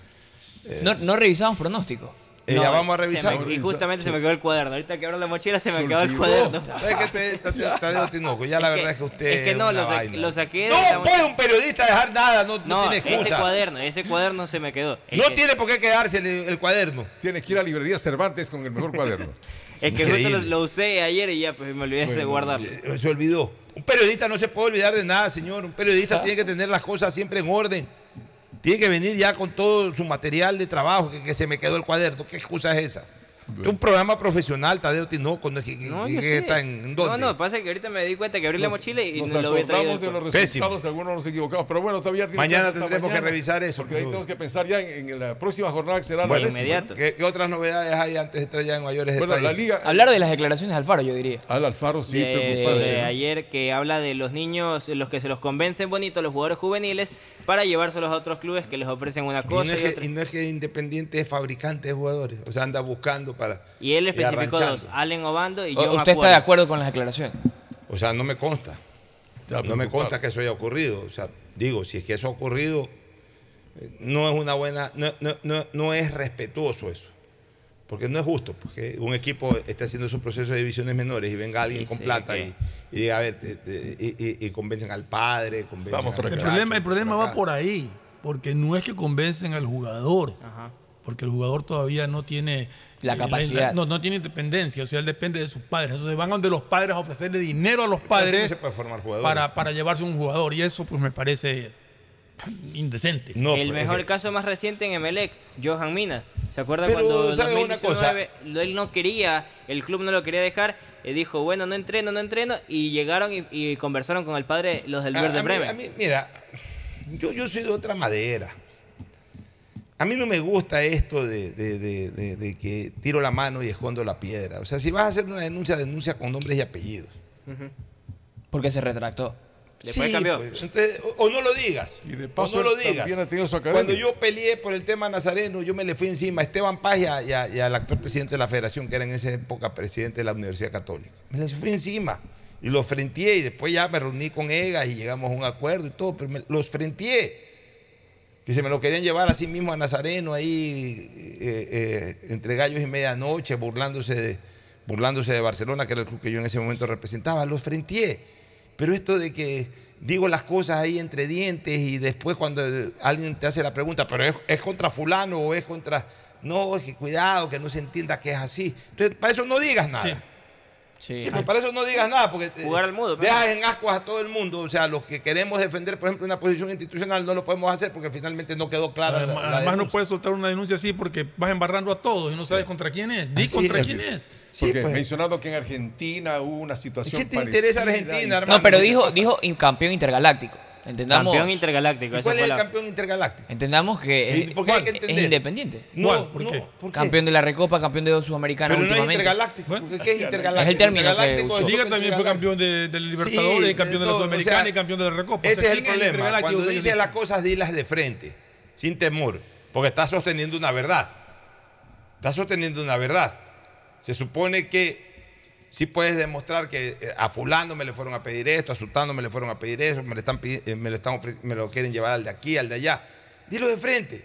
No, no revisamos pronóstico. Eh, No, ya vamos a revisar. me- y justamente se me quedó el cuaderno. Ahorita que abro la mochila se me quedó el cuaderno. ¿Sabes qué te? Ya la Es que- verdad es que usted. es que no, lo sa- vaina. lo saqué de No la- puede un periodista dejar nada, no, no No, tiene ese excusa. cuaderno, ese cuaderno se me quedó. Es No que- tiene por qué quedarse el, el cuaderno. Tienes que ir a librería Cervantes con el mejor cuaderno. Es que justo lo, Increíble. lo usé ayer y ya pues me olvidé de guardarlo. Se, se olvidó. Un periodista no se puede olvidar de nada, señor. Un ¿Ah? periodista tiene que tener las cosas siempre en orden. Tiene que venir ya con todo su material de trabajo, que, se me quedó el cuaderno. ¿Qué excusa es esa? Es un programa profesional, Tadeo Tinoco, no es que, que- No, que- que está en, en No, dónde. no, pasa que ahorita me di cuenta que abrí la mochila y Nos no lo había traído. de los resultados, algunos nos equivocamos, pero bueno, todavía tiene Mañana tendremos que mañana, revisar eso. Porque ahí tenemos que pensar ya en, en la próxima jornada que será la Bueno, décima. inmediato. ¿Qué, qué otras novedades hay antes de entrar ya en mayores Bueno, la liga. Hablar de las declaraciones de Alfaro, yo diría. Al Alfaro sí, de, de ¿no? ayer que habla de los niños, los que se los convencen bonito, los jugadores juveniles, para llevárselos a otros clubes que les ofrecen una Y no, cosa es y, que, otra. y no es que Independiente es fabricante de jugadores. O sea, anda buscando para. Y él especificó dos, Allen Obando y John ¿Usted está de acuerdo con las declaraciones? O sea, no me consta. No me consta que eso haya ocurrido. O sea, digo, si es que eso ha ocurrido, eh, no es una buena, no, no- no- no es respetuoso eso. Porque no es justo, porque un equipo está haciendo su proceso de divisiones menores y venga alguien Y con sí, plata que- y, y diga, a ver, te- te- y, y- y convencen al padre, convencen Vamos por al. El problema, el problema va por ahí, porque no es que convencen al jugador, Ajá. Porque el jugador todavía no tiene La eh, capacidad. no, no tiene independencia, o sea, él depende de sus padres. Entonces van donde los padres a ofrecerle dinero a los padres puede formar jugadores. para, para llevarse un jugador, y eso pues me parece indecente. No, el pues, mejor es caso más reciente en Emelec, Johan Mina. ¿Se acuerda Pero, cuando en ¿sabe una 2019 lo- él no quería, el club no lo quería dejar? eh, dijo, bueno, no entreno, no entreno. Y llegaron y, y conversaron con el padre, los del A- Verde a mí- Bremen. a mí, mira, yo, yo soy de otra madera. A mí no me gusta esto de, de- de- de- de que tiro la mano y escondo la piedra. O sea, si vas a hacer una denuncia, denuncia con nombres y apellidos. Porque se retractó. Después Sí, cambió. pues, entonces, o, o no lo digas. Y de o paso no lo digas. Cuando yo peleé por el tema Nazareno, yo me le fui encima a Esteban Paz y, a- y a- y al actual presidente de la federación, que era en esa época presidente de la Universidad Católica. Me les fui encima y los frenteé y después ya me reuní con Egas y llegamos a un acuerdo y todo, pero me- los frenteé. Que se me lo querían llevar así mismo a Nazareno ahí eh, eh, entre gallos y medianoche, burlándose de, burlándose de Barcelona, que era el club que yo en ese momento representaba. Los frenteé. Pero esto de que digo las cosas ahí entre dientes y después cuando alguien te hace la pregunta, pero es, contra fulano o es contra... No, es que cuidado, que no se entienda que es así. Entonces, para eso no digas nada. Pues para eso no digas nada, porque eh, Jugar al mudo, pues. dejas en ascuas a todo el mundo. O sea, los que queremos defender, por ejemplo, una posición institucional no lo podemos hacer porque finalmente no quedó clara. la- Además, la además no puedes soltar una denuncia así porque vas embarrando a todos y no sabes contra quién es. Di Así contra es. quién es. Porque pues. mencionado que en Argentina hubo una situación ¿Qué te parecida interesa Argentina, hermano? No, pero ¿Qué te dijo, dijo campeón intergaláctico. Entendamos, Campeón intergaláctico. ¿Y esa cuál es el la- campeón intergaláctico? entendamos que es, ¿Y por qué hay que es entender? independiente. No, ¿Cuál? ¿Por no, qué? ¿por qué? Campeón de la Recopa, campeón de dos sudamericanas Pero no es intergaláctico. porque ¿Qué es intergaláctico? Es el término que Intergaláctico usó. es Liga también fue campeón de, del Libertadores, Sí, y campeón de la todo, Sudamericana o sea, y campeón de la Recopa. Ese O sea, es el ¿quién problema. intergaláctico Cuando dices las cosas, dilas de frente, sin temor, porque estás sosteniendo una verdad. Estás sosteniendo una verdad. Se supone que sí puedes demostrar que eh, a fulano me le fueron a pedir esto, a sultano me le fueron a pedir eso, me, le están, eh, me, lo están me lo quieren llevar al de aquí, al de allá. Dilo de frente.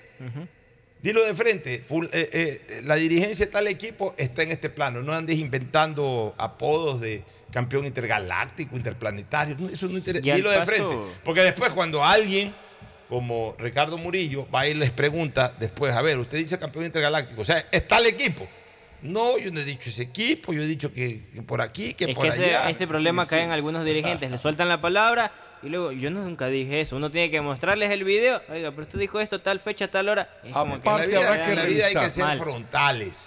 Dilo de frente. Eh, eh, la dirigencia de tal equipo está en este plano. No andes inventando apodos de campeón intergaláctico, interplanetario. Eso no interesa. Dilo de frente. Porque después cuando alguien como Ricardo Murillo va y les pregunta después, a ver, usted dice campeón intergaláctico, o sea, ¿está el equipo? No, yo no he dicho ese equipo, yo he dicho que, que por aquí, que Es por que ese, allá. ese problema cae en algunos dirigentes, le sueltan la palabra y luego yo no- nunca dije eso. Uno tiene que mostrarles el video. Oiga, pero usted dijo esto tal fecha, tal hora. Es como que En la vida, dan en la vida hay que ser mal. frontales.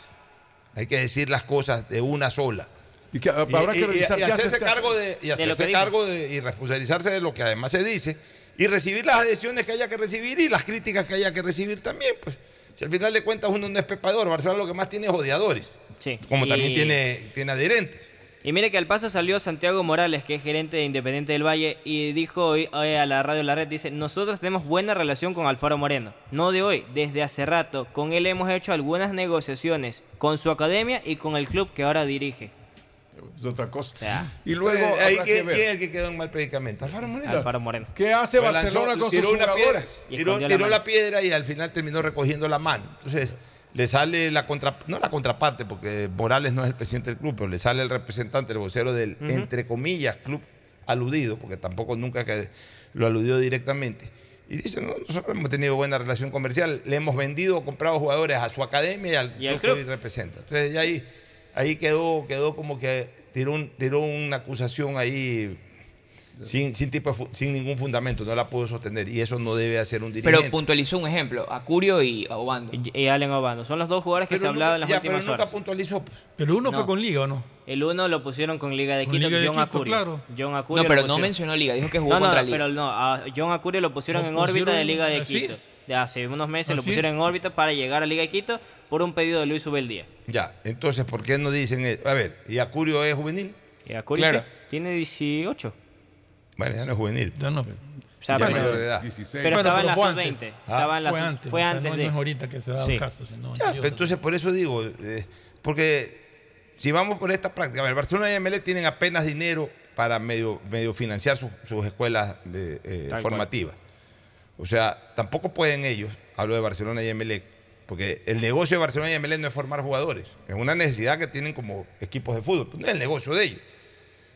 Hay que decir las cosas de una sola. Y que habrá y, que revisar y hacerse este- cargo de y hacerse que cargo de y responsabilizarse de lo que además se dice y recibir las adhesiones que haya que recibir y las críticas que haya que recibir también pues si al final de cuentas uno no es pepador Barcelona lo que más tiene es odiadores Sí. como Y- también tiene tiene adherentes Y mire que al paso salió Santiago Morales, que es gerente de Independiente del Valle, y dijo hoy, hoy a la radio La Red, dice, nosotros tenemos buena relación con Alfaro Moreno. No de hoy, desde hace rato. Con él hemos hecho algunas negociaciones con su academia y con el club que ahora dirige. Es otra cosa. sea, y luego Entonces, ahí habrá ¿quién, que quién es el que quedó en mal predicamento Alfaro Moreno Alfaro Moreno. ¿Qué hace Pues Barcelona lanzó- con sus tiró una piedra, jugadores? Y tiró, la tiró mano. la piedra y al final terminó recogiendo la mano. Entonces, le sale la contra, no la contraparte, porque Morales no es el presidente del club, pero le sale el representante, el vocero del, entre comillas, club aludido, porque tampoco nunca que lo aludió directamente. Y dice, no, nosotros hemos tenido buena relación comercial, le hemos vendido o comprado jugadores a su academia y al Y club, club. que hoy representa. Entonces, ya ahí, ahí quedó, quedó como que tiró, un- tiró una acusación ahí sin, sin, tipo sin ningún fundamento, no la pudo sostener. Y eso no debe hacer un dirigente. Pero puntualizó un ejemplo, a Curio y a Obando. Y, y Allen Obando. Son los dos jugadores que Pero se hablaba nunca- en las ya, últimas pero nunca horas. puntualizó. pues. Pero uno No. fue con Liga, ¿o no? El uno lo pusieron con Liga de Quito, Liga de John Quito, Acurio. claro. John Acurio No, pero no mencionó Liga, dijo que jugó No, no, contra Liga. pero no, a John Acurio lo pusieron Lo en órbita de Liga de Quito. De hace unos meses lo pusieron es. en órbita para llegar a Liga de Quito por un pedido de Luis Ubeldía. Ya, entonces, ¿por qué no dicen? eh, A ver, ¿y Acurio es juvenil? Y Acurio Claro. sí, tiene 18. Bueno, ya no es juvenil. Ya no. O sea, Ya pero, mayor de edad. 16. pero Bueno, estaba en la fue sub-20. antes. Estaba en la fue sub- antes. fue o sea, antes no, de... no es ahorita que se da Sí. el caso. Sino Ya, pero entonces por eso digo, eh, porque si vamos por esta práctica, a ver, Barcelona y ML tienen apenas dinero para medio, medio financiar sus, sus escuelas eh, eh, formativas. O sea, tampoco pueden ellos, hablo de Barcelona y ML, porque el negocio de Barcelona y ML no es formar jugadores, es una necesidad que tienen como equipos de fútbol, pues no es el negocio de ellos.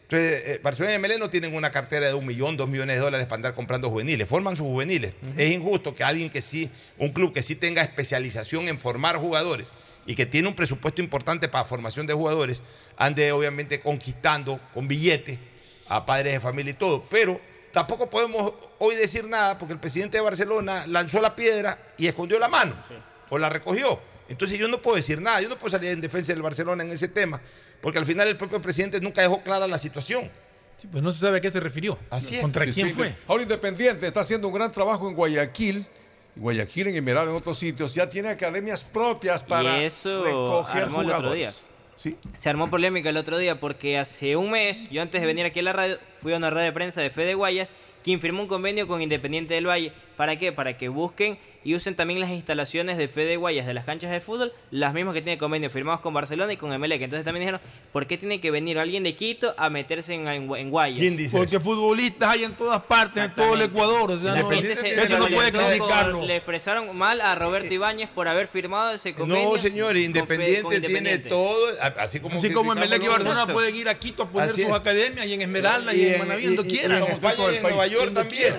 Entonces, eh, Barcelona y ML no tienen una cartera de un millón, dos millones de dólares para andar comprando juveniles, forman sus juveniles. Es injusto que alguien que sí, un club que sí tenga especialización en formar jugadores y que tiene un presupuesto importante para formación de jugadores, ande obviamente conquistando con billetes a padres de familia y todo. Pero tampoco podemos hoy decir nada porque el presidente de Barcelona lanzó la piedra y escondió la mano o la recogió. Entonces yo no puedo decir nada, yo no puedo salir en defensa del Barcelona en ese tema, porque al final el propio presidente nunca dejó clara la situación. Sí, pues no se sabe a qué se refirió. Así es. ¿Contra Sí, quién sí, fue? Ahora Independiente está haciendo un gran trabajo en Guayaquil. En Guayaquil, en Emerald, en otros sitios. Ya tiene academias propias para y eso recoger armó el otro día. jugadores. Sí. Se armó polémica el otro día porque hace un mes, yo antes de venir aquí a la radio, fui a una rueda de prensa de Fede Guayas, quien firmó un convenio con Independiente del Valle. ¿Para qué? Para que busquen y usen también las instalaciones de Fede Guayas de las canchas de fútbol, las mismas que tiene convenio firmados con Barcelona y con Emelec. Entonces también dijeron, ¿por qué tiene que venir alguien de Quito a meterse en, en, en Guayas? Porque futbolistas hay en todas partes, en todo el Ecuador. O sea, no- Independiente se- eso no puede criticarlo. Le expresaron mal a Roberto Ibáñez por haber firmado ese convenio. No, señor, con Fe- Independiente, tiene todo, así como Así como Emelec y Barcelona Exacto. pueden ir a Quito a poner Así sus es. academias y en Esmeralda y, en Manaví, donde y quieran. en España y en Nueva York también.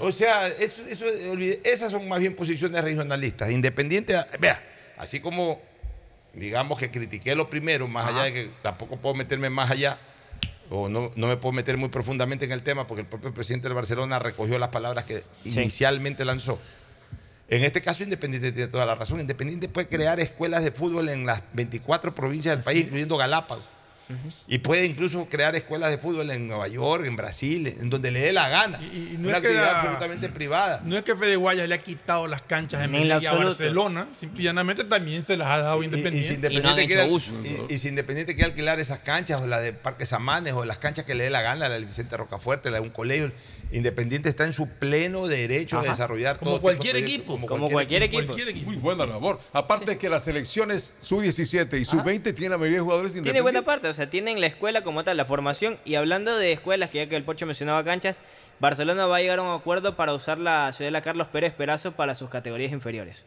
O sea, eso, eso, esas son más bien posiciones regionalistas. Independiente, vea, así como digamos que critiqué lo primero, más allá de que tampoco puedo meterme más allá, o no, no me puedo meter muy profundamente en el tema, porque el propio presidente del Barcelona recogió las palabras que Sí. inicialmente lanzó. En este caso, Independiente tiene toda la razón. Independiente puede crear escuelas de fútbol en las 24 provincias del país, incluyendo Galápagos. Y puede incluso crear escuelas de fútbol en Nueva York, en Brasil, en donde le dé la gana. Y no Una es que actividad la- absolutamente privada. No es que Fede Guayas le ha quitado las canchas en Medellín a. Barcelona, simplemente también se las ha dado Y, Independiente. si Independiente quiere, y- y si Independiente quiere alquilar esas canchas, o la de Parque Samanes, o las canchas que le dé la gana, la de Vicente Rocafuerte, la de un colegio, Independiente está en su pleno derecho de desarrollar Como todo tipo de cualquier equipo. Como cualquier equipo. Muy buena labor. Aparte que las selecciones sub-17 y sub-20 tienen la mayoría de jugadores Tiene independientes. buena parte, o sea, tienen la escuela como tal, la formación. Y hablando de escuelas, que ya que el Pocho mencionaba canchas, Barcelona va a llegar a un acuerdo para usar la Ciudadela Carlos Pérez Perazo para sus categorías inferiores.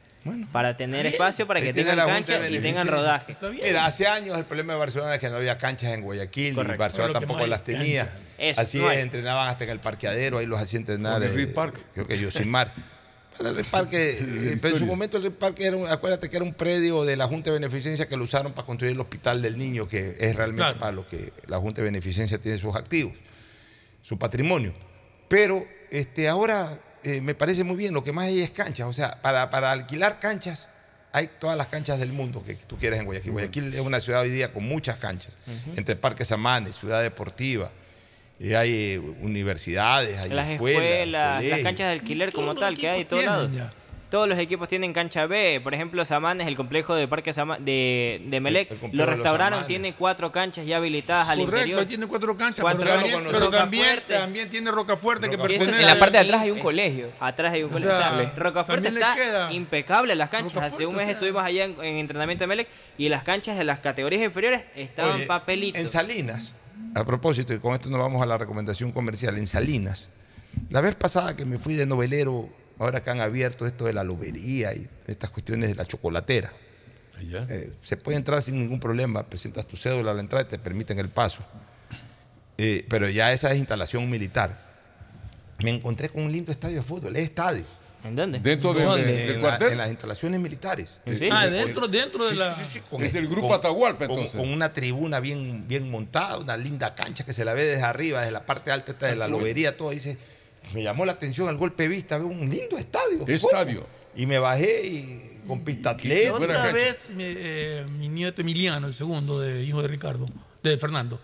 para tener espacio, para que tiene tengan la cancha de y tengan rodaje. Mira, hace años el problema de Barcelona es que no había canchas en Guayaquil y Correcto. Barcelona lo que tampoco las tenía. Eso, Así no es, hay. entrenaban hasta en el parqueadero, ahí los hacía entrenar. Con el eh, Reed Park. Creo que Yosimar. Bueno, El parque, eh, pero en su momento el parque era, un- acuérdate que era un predio de la Junta de Beneficencia que lo usaron para construir el Hospital del Niño, que es realmente Claro. para lo que la Junta de Beneficencia tiene sus activos, su patrimonio. Pero este, ahora eh, me parece muy bien, lo que más hay es canchas, o sea, para, para alquilar canchas hay todas las canchas del mundo que tú quieras en Guayaquil. Guayaquil es una ciudad hoy día con muchas canchas, entre Parques Samanes, Ciudad Deportiva, y hay eh, universidades, hay Las escuelas, escuelas, las canchas de alquiler como tal, que hay de todos lados. Todos los equipos tienen cancha B. Por ejemplo, Samanes, el complejo de Parque Sama- de, de Melec, El- el complejo lo restauraron, tiene cuatro canchas ya habilitadas al Correcto, interior. ahí tiene cuatro canchas, Cuatro pero, canchas. también, pero también, Rocafuerte. también tiene Rocafuerte que pertenece En la parte de atrás hay un colegio. Atrás hay un O colegio. sea, O sea, Rocafuerte está impecable las canchas. Hace un o mes sea- estuvimos allá en, en entrenamiento de Melec y las canchas de las categorías inferiores estaban Oye, papelitos. En Salinas, a propósito, y con esto nos vamos a la recomendación comercial, en Salinas, la vez pasada que me fui de novelero, ahora que han abierto esto de la lobería y estas cuestiones de la chocolatera, eh, se puede entrar sin ningún problema, presentas tu cédula a la entrada y te permiten el paso. Eh, pero ya esa es instalación militar. Me encontré con un lindo estadio de fútbol, es estadio. ¿En dónde? Dentro del, la- cuartel. en las instalaciones militares. Ah, Eh, dentro, dentro de Sí, la. sí, sí, sí, con Es el grupo con- Atahualpa, entonces. Con una tribuna bien, bien montada, una linda cancha que se la ve desde arriba, desde la parte alta esta de la lobería, todo. Dice, me llamó la atención al golpe de vista, veo un lindo estadio. Estadio. Y me bajé y con pista La atlética. otra vez, mi, eh, mi nieto Emiliano, el segundo de hijo de Ricardo, de Fernando,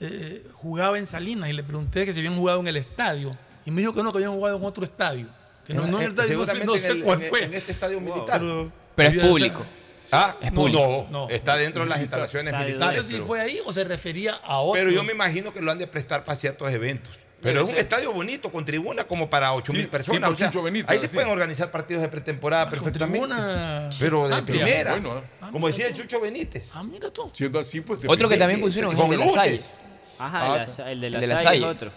eh, jugaba en Salinas y le pregunté que si habían jugado en el estadio. Y me dijo que no, que habían jugado en otro estadio. Que no, no en el Eh, no sé, no en sé el- cuál en- fue. en este estadio militar. Pero, Pero es público. Ah, Es no, público. no, No. está dentro de las instalaciones militares. Si pero- fue ahí o se refería a otro. Pero yo me imagino que lo han de prestar para ciertos eventos. Pero Debe es un ser. estadio bonito, con tribuna como para 8 mil Sí, personas. tipo o sea, Chucho Benítez, ahí se así. pueden organizar partidos de pretemporada con perfectamente. tribuna Pero de amplia. primera. Bueno, ¿eh? como decía el Chucho Benítez. Ah, mira tú. Siendo así, pues. de Otro que también pusieron es el de la. Salle. Ajá, Ah, el, la- el de la, el de la Salle es otro.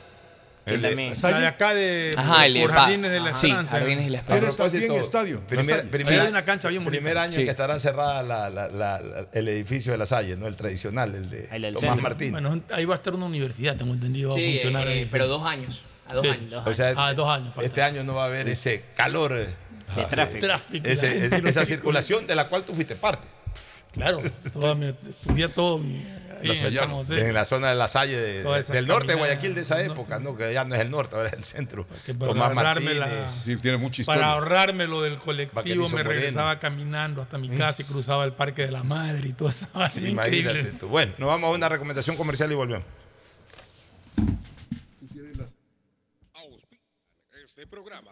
El de- también. La de acá de Ajá, el de por Pa- Jardines de la Ajá. Sí, Esperanza. Jardines de la A Esperanza. también propósito, estadio. Primer, primer- hay una cancha bien bonita. primer año Sí. que estará cerrada la- la- la- la- el edificio de la Salle, ¿no? El tradicional, el de El Tomás. Martín. Bueno, ahí va a estar una universidad, tengo entendido, va a Sí, funcionar eh, ahí. pero sí. dos años. A dos Sí. años. o sea, Ah, dos años. falta. este año no va a haber ese calor, eh, De tráfico. Tráfico, ese- esa circulación de la cual tú fuiste parte. Claro, toda mi- estudié todo mi, en la zona de la Salle, de- del norte de Guayaquil de esa época, ¿no? que ya no es el norte, ahora es el centro. Para Tomás ahorrarme Martínez. la- Sí, tiene mucha historia. Para ahorrarme lo del colectivo, me Moreno. regresaba caminando hasta mi casa y cruzaba el Parque de la Madre y todo eso. Sí, imagínate tú. Bueno, nos vamos a una recomendación comercial y volvemos. Este programa.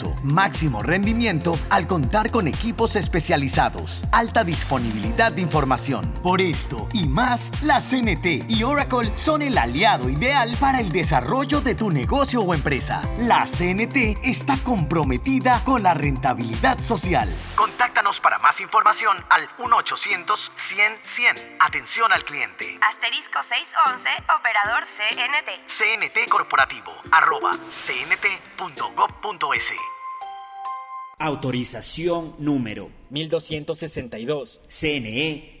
máximo rendimiento al contar con equipos especializados, alta disponibilidad de información. Por esto y más, la CNT y Oracle son el aliado ideal para el desarrollo de tu negocio o empresa. La CNT está comprometida con la rentabilidad social. Contáctanos para más información al 1-800-100-100. Atención al cliente. Asterisco 611, operador CNT. CNT Corporativo, arroba cnt.gov.es. Autorización número 1262. CNE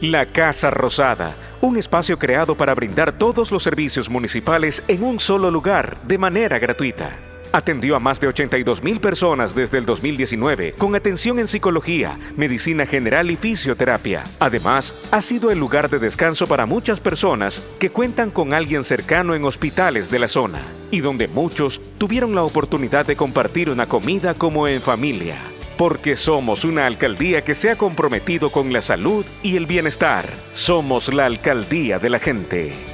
La Casa Rosada, un espacio creado para brindar todos los servicios municipales en un solo lugar de manera gratuita. Atendió a más de 82 mil personas desde el 2019 con atención en psicología, medicina general y fisioterapia. Además, ha sido el lugar de descanso para muchas personas que cuentan con alguien cercano en hospitales de la zona y donde muchos tuvieron la oportunidad de compartir una comida como en familia. Porque somos una alcaldía que se ha comprometido con la salud y el bienestar. Somos la alcaldía de la gente.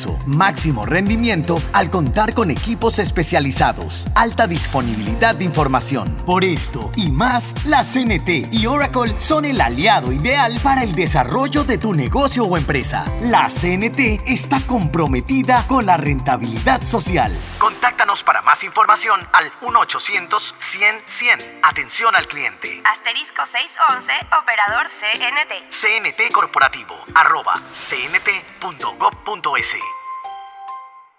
máximo rendimiento al contar con equipos especializados, alta disponibilidad de información. Por esto y más, la CNT y Oracle son el aliado ideal para el desarrollo de tu negocio o empresa. La CNT CNT está comprometida con la rentabilidad social. Contáctanos para más información al 1-800-100-100. Atención al cliente. Asterisco 611, operador CNT. CNT Corporativo, arroba cnt.gov.es.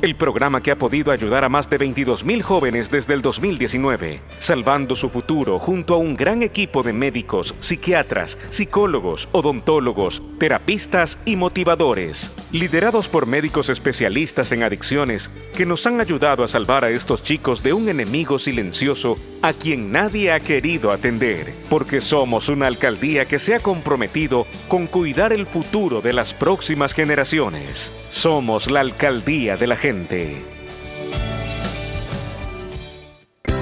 El programa que ha podido ayudar a más de 22 mil jóvenes desde el 2019, salvando su futuro junto a un gran equipo de médicos, psiquiatras, psicólogos, odontólogos, terapistas y motivadores, liderados por médicos especialistas en adicciones que nos han ayudado a salvar a estos chicos de un enemigo silencioso a quien nadie ha querido atender, porque somos una alcaldía que se ha comprometido con cuidar el futuro de las próximas generaciones. Somos la alcaldía de la gente.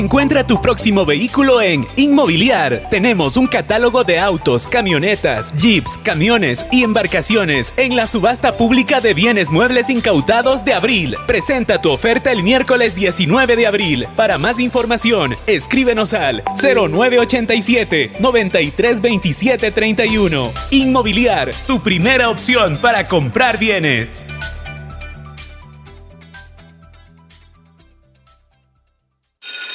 Encuentra tu próximo vehículo en Inmobiliar. Tenemos un catálogo de autos, camionetas, jeeps, camiones y embarcaciones en la subasta pública de bienes muebles incautados de abril. Presenta tu oferta el miércoles 19 de abril. Para más información, escríbenos al 0987 932731. Inmobiliar, tu primera opción para comprar bienes.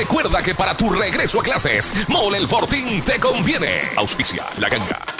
recuerda que para tu regreso a clases, Mole el Fortín te conviene. Auspicia la ganga.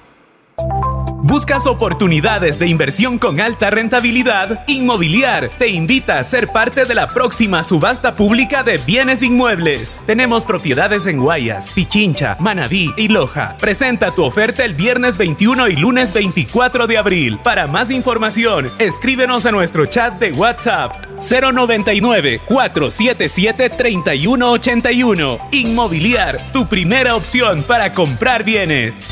¿Buscas oportunidades de inversión con alta rentabilidad? Inmobiliar te invita a ser parte de la próxima subasta pública de bienes inmuebles. Tenemos propiedades en Guayas, Pichincha, Manabí y Loja. Presenta tu oferta el viernes 21 y lunes 24 de abril. Para más información, escríbenos a nuestro chat de WhatsApp 099 477 3181. Inmobiliar, tu primera opción para comprar bienes.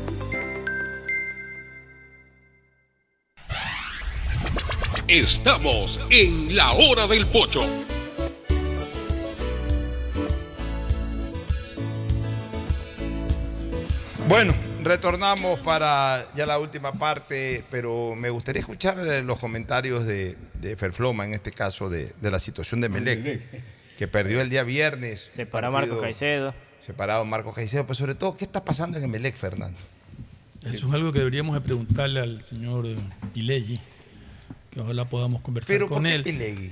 Estamos en la hora del pocho. Bueno, retornamos para ya la última parte, pero me gustaría escuchar eh, los comentarios de, de Ferfloma, en este caso, de, de la situación de Melec, que perdió el día viernes. Separó a partido- Marco Caicedo. Separado Marco Caicedo, pero sobre todo, ¿qué está pasando en Melec, Fernando? Eso es algo que deberíamos de preguntarle al señor Pileggi, que ojalá podamos conversar Pero con ¿por qué él. Pileggi?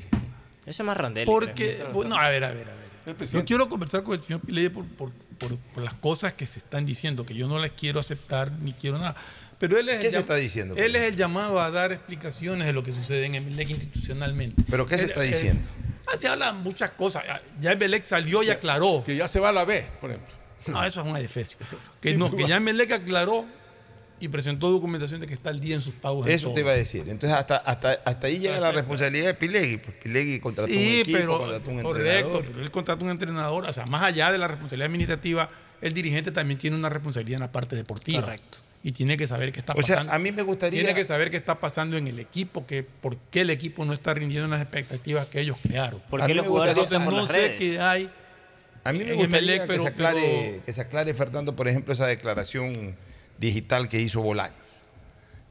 Eso es más Rondelli. Porque, bueno, a ver, a ver, a ver. Yo quiero conversar con el señor Pileggi por, por- por- por las cosas que se están diciendo, que yo no las quiero aceptar ni quiero nada. Pero él es ¿Qué el se está diciendo, Él es el llamado a dar explicaciones de lo que sucede en Emelec institucionalmente. ¿Pero qué se Él- está diciendo? ah, se hablan muchas cosas. Ya- Emelec salió y aclaró. Que ya se va a la B, por ejemplo. No, eso es un adefesio. Que Sí, no, que ya Emelec aclaró y presentó documentación de que está al día en sus pagos. en Eso todo. te iba a decir. Entonces, hasta, hasta, hasta ahí llega la responsabilidad de Pilegui. Pues Pilegui contrató un equipo, pero contrató un correcto, entrenador. pero él contrata un entrenador, o sea, más allá de la responsabilidad administrativa, el dirigente también tiene una responsabilidad en la parte deportiva. Correcto. Y tiene que saber qué está O sea, pasando. a mí me gustaría- Tiene que saber qué está pasando en el equipo, que por qué el equipo no está rindiendo en las expectativas que ellos crearon. ¿Por A qué mí los jugadores Entonces por no las sé redes? qué hay. A mí me gustaría pero- que, se aclare, pero- que se aclare, Fernando, por ejemplo, esa declaración digital que hizo Bolaños.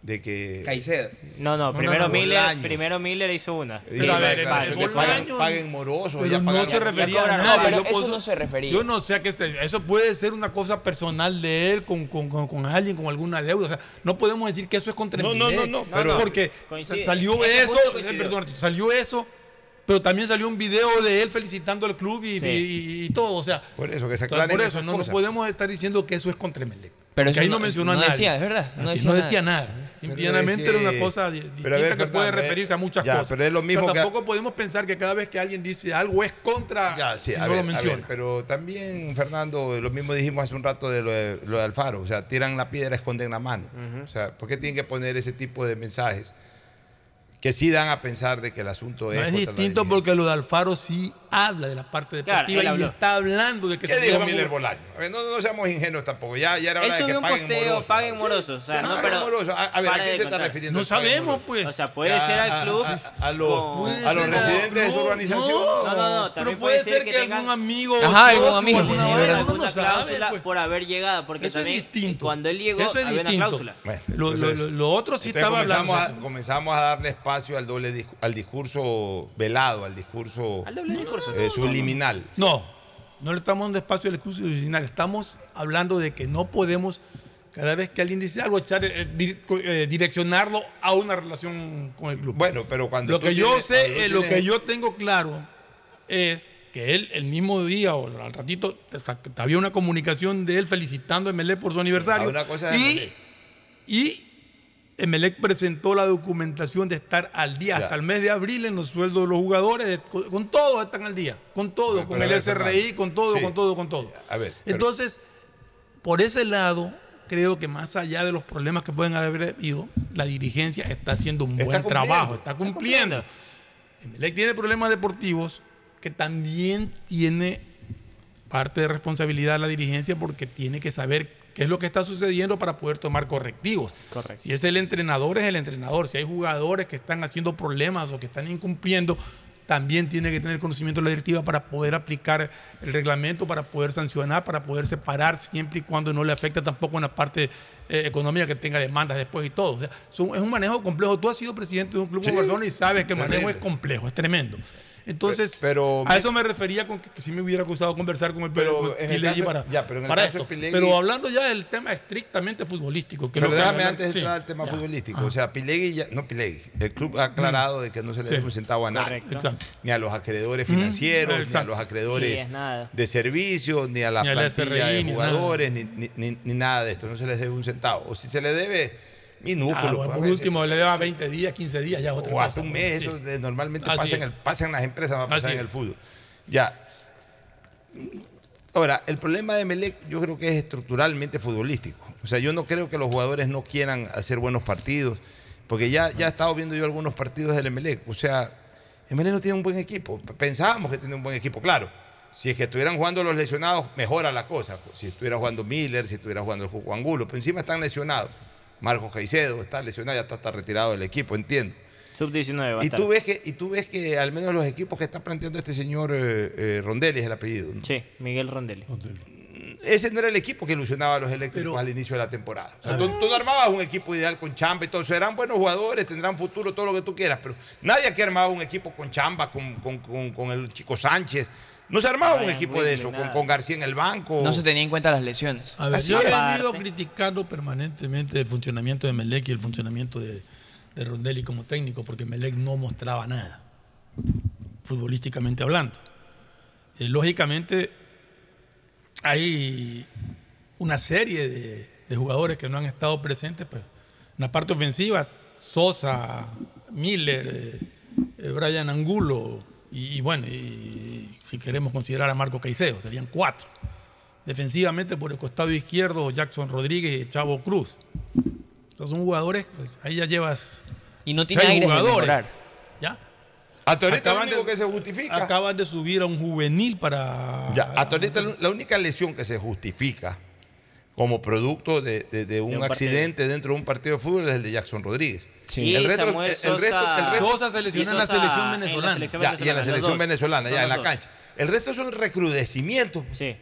De que. Caicedo. No, no, primero, no, no, Miller, Bolaños. primero Miller hizo una. Dice Pero a ver, paguen, Bolaños- paguen morosos. Pero ya no se refería a pero yo eso no se refería. Yo no sé a qué se. Eso puede ser una cosa personal de él con, con- con- con alguien, con alguna deuda. O sea, no podemos decir que eso es contra No, no, no, no, pero- porque Coincide. salió eso, eh, perdón, salió eso, pero también salió un video de él felicitando al club y, Sí. y- y todo. O sea, Por eso, que se por eso no, no podemos estar diciendo que eso es contra Emelec. Pero eso ahí no, no- mencionó no a nadie. decía, es verdad, no Así, decía no nada. decía nada. Pero Simplemente es que- era una cosa di- distinta ver, que puede Fernando, referirse a muchas ya, cosas. pero es lo O sea, mismo que- tampoco podemos pensar que cada vez que alguien dice algo es contra Ya, sí, si a no ver, lo a ver, menciona. pero también, Fernando, lo mismo dijimos hace un rato de lo de, lo de Alfaro. O sea, tiran la piedra, esconden la mano. O sea, ¿por qué tienen que poner ese tipo de mensajes que sí dan a pensar de que el asunto No es. es contra la distinto porque lo de Alfaro sí habla de la parte deportiva él y está hablando de que ¿Qué se dijo Miller Bolaño? A ver, no, no seamos ingenuos tampoco. Ya, ya era Él hora de que un paguen posteo, morosos. paguen Sí. morosos. O sea, no, pero. morosos. A, a ver, ¿a qué se está refiriendo? No sabemos, pues. O sea, puede Ya, ser al a- club. a, a los, a residentes de su organización. No, no, no. Pero También puede puede ser que tengan algún amigo. Ajá, algún amigo, alguna cláusula pues. por haber llegado. Porque Eso es distinto. cuando él llegó Eso es había una distinto. cláusula. Lo, otro sí estaba hablando. comenzamos, a, comenzamos a darle espacio al doble al discurso velado, al discurso Al doble discurso. eh, subliminal. No, no le estamos dando espacio al discurso original. Estamos hablando de que no podemos, cada vez que alguien dice algo, echar, eh, eh, direccionarlo a una relación con el club. Bueno, pero cuando lo tú que yo tienes- sé, eh, lo tienes- que yo tengo claro es que él el mismo día o al ratito había una comunicación de él felicitando a Emelec por su aniversario. Una cosa es y, Emelec. y Emelec presentó la documentación de estar al día Ya. hasta el mes de abril en los sueldos de los jugadores, de- con, con todo están al día, con todo, Pero, con pero el SRI, con todo, Sí. con todo, con todo. A ver, pero- Entonces, por ese lado, creo que más allá de los problemas que pueden haber habido, la dirigencia está haciendo un buen trabajo, está está cumpliendo. Emelec tiene problemas deportivos que también tiene parte de responsabilidad la dirigencia porque tiene que saber qué es lo que está sucediendo para poder tomar correctivos. Correcto. Si es el entrenador, es el entrenador. Si hay jugadores que están haciendo problemas o que están incumpliendo, también tiene que tener conocimiento de la directiva para poder aplicar el reglamento, para poder sancionar, para poder separar siempre y cuando no le afecta tampoco en la parte eh, económica que tenga demandas después y todo. O sea, son- es un manejo complejo. Tú has sido presidente de un club Sí, Barcelona y sabes que el manejo es complejo, es tremendo. Entonces, Pero- a eso me refería con que, que sí me hubiera gustado conversar con el Pero con en el caso- para, ya, pero en el para caso esto. Pero hablando ya del tema estrictamente futbolístico. Que Pero lo que déjame antes de sí, entrar al tema ya. futbolístico. O sea, Pilegui, ya, no Pilegui, el club ha aclarado de que no se le Sí. debe un centavo a nadie. Ni a los acreedores Mm, financieros, ni a los acreedores Sí, de servicios, ni a la Ni plantilla SRI, de jugadores, ni, ni- ni- ni nada de esto. No se les debe un centavo. O si se le debe, minúsculo. Ah, pues, por último, le deba 20 días, 15 días, ya otra o hasta un pues, mes, eso normalmente pasa en, el- pasa en las empresas, va a pasar en el fútbol. Ya. Ahora, el problema de Melec yo creo que es estructuralmente futbolístico. O sea, yo no creo que los jugadores no quieran hacer buenos partidos, porque ya, ya he estado viendo yo algunos partidos del Emelec. O sea, Emelec no tiene un buen equipo. Pensábamos que tenía un buen equipo, claro. Si es que estuvieran jugando los lesionados, mejora la cosa. Si estuviera jugando Miller, si estuviera jugando el Juco Angulo, pero encima están lesionados. Marcos Caicedo está lesionado, ya está, está retirado del equipo, entiendo. Sub-19 va a Y estar. tú, ves que, y tú ves que al menos los equipos que está planteando este señor eh, eh, Rondelli es el apellido. ¿no? Sí, Miguel Rondelli. Ese no era el equipo que ilusionaba a los eléctricos al inicio de la temporada. O sea, tú, tú no armabas un equipo ideal con chamba y todo. Serán buenos jugadores, tendrán futuro, todo lo que tú quieras. Pero nadie aquí armaba un equipo con chamba, con, con- con- con el chico Sánchez. No se armaba un equipo de eso, con, García en el banco. No se tenía en cuenta las lesiones. A ver, Así yo he venido criticando permanentemente el funcionamiento de Melec y el funcionamiento de, de Rondelli como técnico, porque Melec no mostraba nada, futbolísticamente hablando. Eh, lógicamente, hay una serie de, de jugadores que no han estado presentes. Pues. En la parte ofensiva, Sosa, Miller, eh, eh, Brian Angulo, y, y bueno, y si queremos considerar a Marco Caicedo, serían cuatro. Defensivamente por el costado izquierdo, Jackson Rodríguez y Chavo Cruz. Entonces son jugadores, pues, ahí ya llevas. Y no tiene seis de jugadores. ¿Ya? Hasta ahorita Acaban lo único de- que se justifica. Acaban de subir a un juvenil para. Ya, hasta ahorita la- la única lesión que se justifica como producto de, de- de un, un partido. accidente dentro de un partido de fútbol es el de Jackson Rodríguez. Sí. Y Samuel Sosa- Sosa se lesionó en la selección en la venezolana. selección Ya, y en la selección venezolana, ya en la cancha. El resto son recrudecimientos. Sí.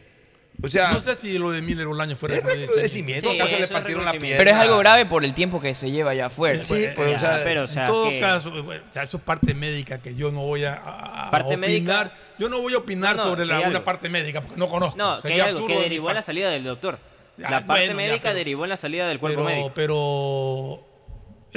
O sea, no sé si lo de Miller Bolaño fue recrudecimiento. Sí, ¿Acaso le partieron la pierna? Pero es algo grave por el tiempo que se lleva ya afuera. Sí, pues, o sea, pero, o sea, en todo que- caso, bueno, ya eso es parte médica que yo no voy a, a- a Parte opinar. médica- Yo no voy a opinar No, sobre la, una parte médica porque no conozco. No, que Sería algo derivó en la salida del doctor. Ya, la parte bueno, ya, médica pero- derivó en la salida del cuerpo pero, médico. pero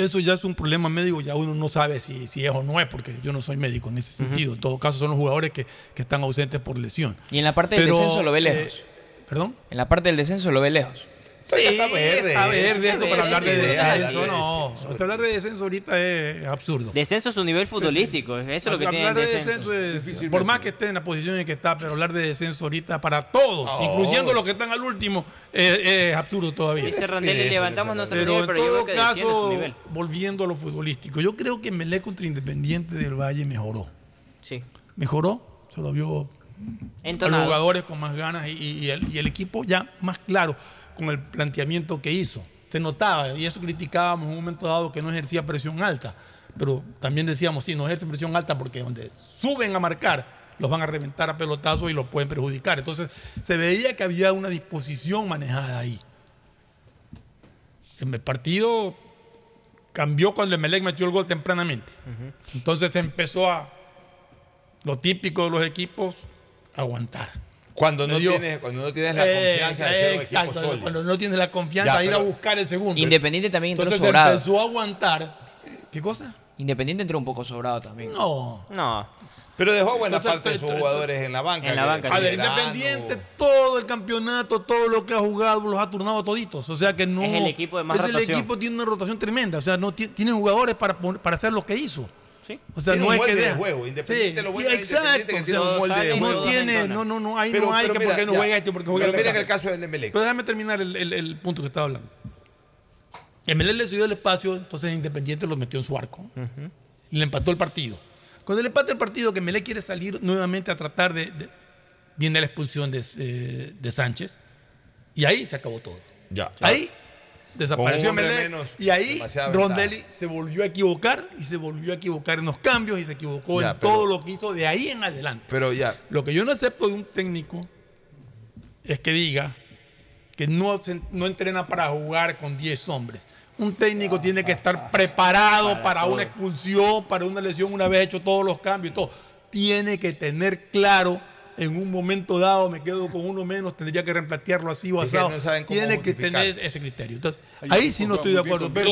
eso ya es un problema médico, ya uno no sabe si, si es o no es, porque yo no soy médico en ese sentido. En todo caso, son los jugadores que, que están ausentes por lesión. Y en la parte del Pero, descenso lo ve eh, lejos. ¿Perdón? En la parte del descenso lo ve lejos. Sí, está verde. está verde Está esto para hablar de descenso, sí, no. hablar de descenso ahorita es absurdo. Descenso a su nivel futbolístico, eso es lo que tiene hablar de descenso. es, por más que esté en la posición en que está, pero hablar de descenso ahorita para todos, No. incluyendo los que están al último, es, es absurdo todavía. Dice Randelli, levantamos nuestro pero nivel, en pero yo todo creo que desciende su caso, nivel. volviendo a lo futbolístico, yo creo que Melé contra Independiente del Valle mejoró. Sí. Mejoró, se lo vio a Entonado. los jugadores con más ganas y, y- y el, y el equipo ya más claro con el planteamiento que hizo. Se notaba, y eso criticábamos en un momento dado que no ejercía presión alta, pero también decíamos, sí, no ejerce presión alta porque donde suben a marcar los van a reventar a pelotazos y los pueden perjudicar. Entonces se veía que había una disposición manejada ahí. El partido cambió cuando Emelec metió el gol tempranamente. Entonces empezó a, lo típico de los equipos, aguantar. Cuando no, tienes, cuando no tienes la Eh, confianza de ser un equipo sólido. Cuando no tienes la confianza Ya, de ir a buscar el segundo. Independiente también entró Entonces sobrado. empezó a aguantar. ¿Qué cosa? Independiente entró un poco sobrado también. No. No. Pero dejó buena Entonces, parte de sus jugadores en la banca. En la que- banca, A ver, Independiente, todo el campeonato, todo lo que ha jugado, los ha turnado toditos. O sea que no. Es el equipo de más es rotación. El equipo tiene una rotación tremenda. O sea, no ti- tiene jugadores para, para hacer lo que hizo. Sí. O sea, Tiene no un es que de juego. Independiente, lo bueno de exacto. Que sea, un molde de no tiene, no, no, no, ahí Pero- no hay pero que mira, porque no ya. juega este, porque juega Pero el mira en el caso del Emelec. Pero déjame terminar el, el- el punto que estaba hablando. Emelec le cedió el espacio, entonces Independiente lo metió en su arco. Y le empató el partido. Cuando le empata el partido, que Emelec quiere salir nuevamente a tratar de. de- viene la expulsión de, eh, de Sánchez. Y ahí se acabó todo. Ya. Ahí desapareció menos, y ahí Rondelli se volvió a equivocar y se volvió a equivocar en los cambios y se equivocó Ya, en pero- todo lo que hizo de ahí en adelante. Pero ya. Lo que yo no acepto de un técnico es que diga que no, se- no entrena para jugar con 10 hombres. Un técnico tiene que estar preparado para, una expulsión, para una lesión, una vez hecho todos los cambios y todo. Tiene que tener claro, en un momento dado me quedo con uno menos, tendría que reemplatearlo así o asado. no tiene que tener ese criterio. Entonces, Ahí sí no estoy de acuerdo. Pero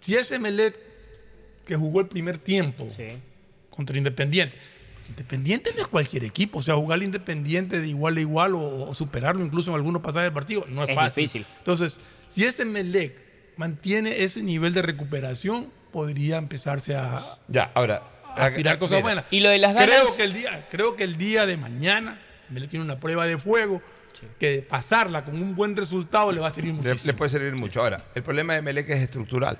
si ese Melet que jugó el primer tiempo contra Independiente. Independiente no es cualquier equipo, o sea, jugar Independiente de igual a igual o, o superarlo incluso en algunos pasajes del partido no es, Es fácil. difícil. Entonces, si ese Melec mantiene ese nivel de recuperación, podría empezarse a, Ya, ahora. A aspirar cosas mira, buenas. Y lo de las ganas- Creo que el día, creo que el día de mañana Melec tiene una prueba de fuego que pasarla con un buen resultado le va a servir Le, muchísimo. le puede servir mucho. Ahora, el problema de Melec es estructural.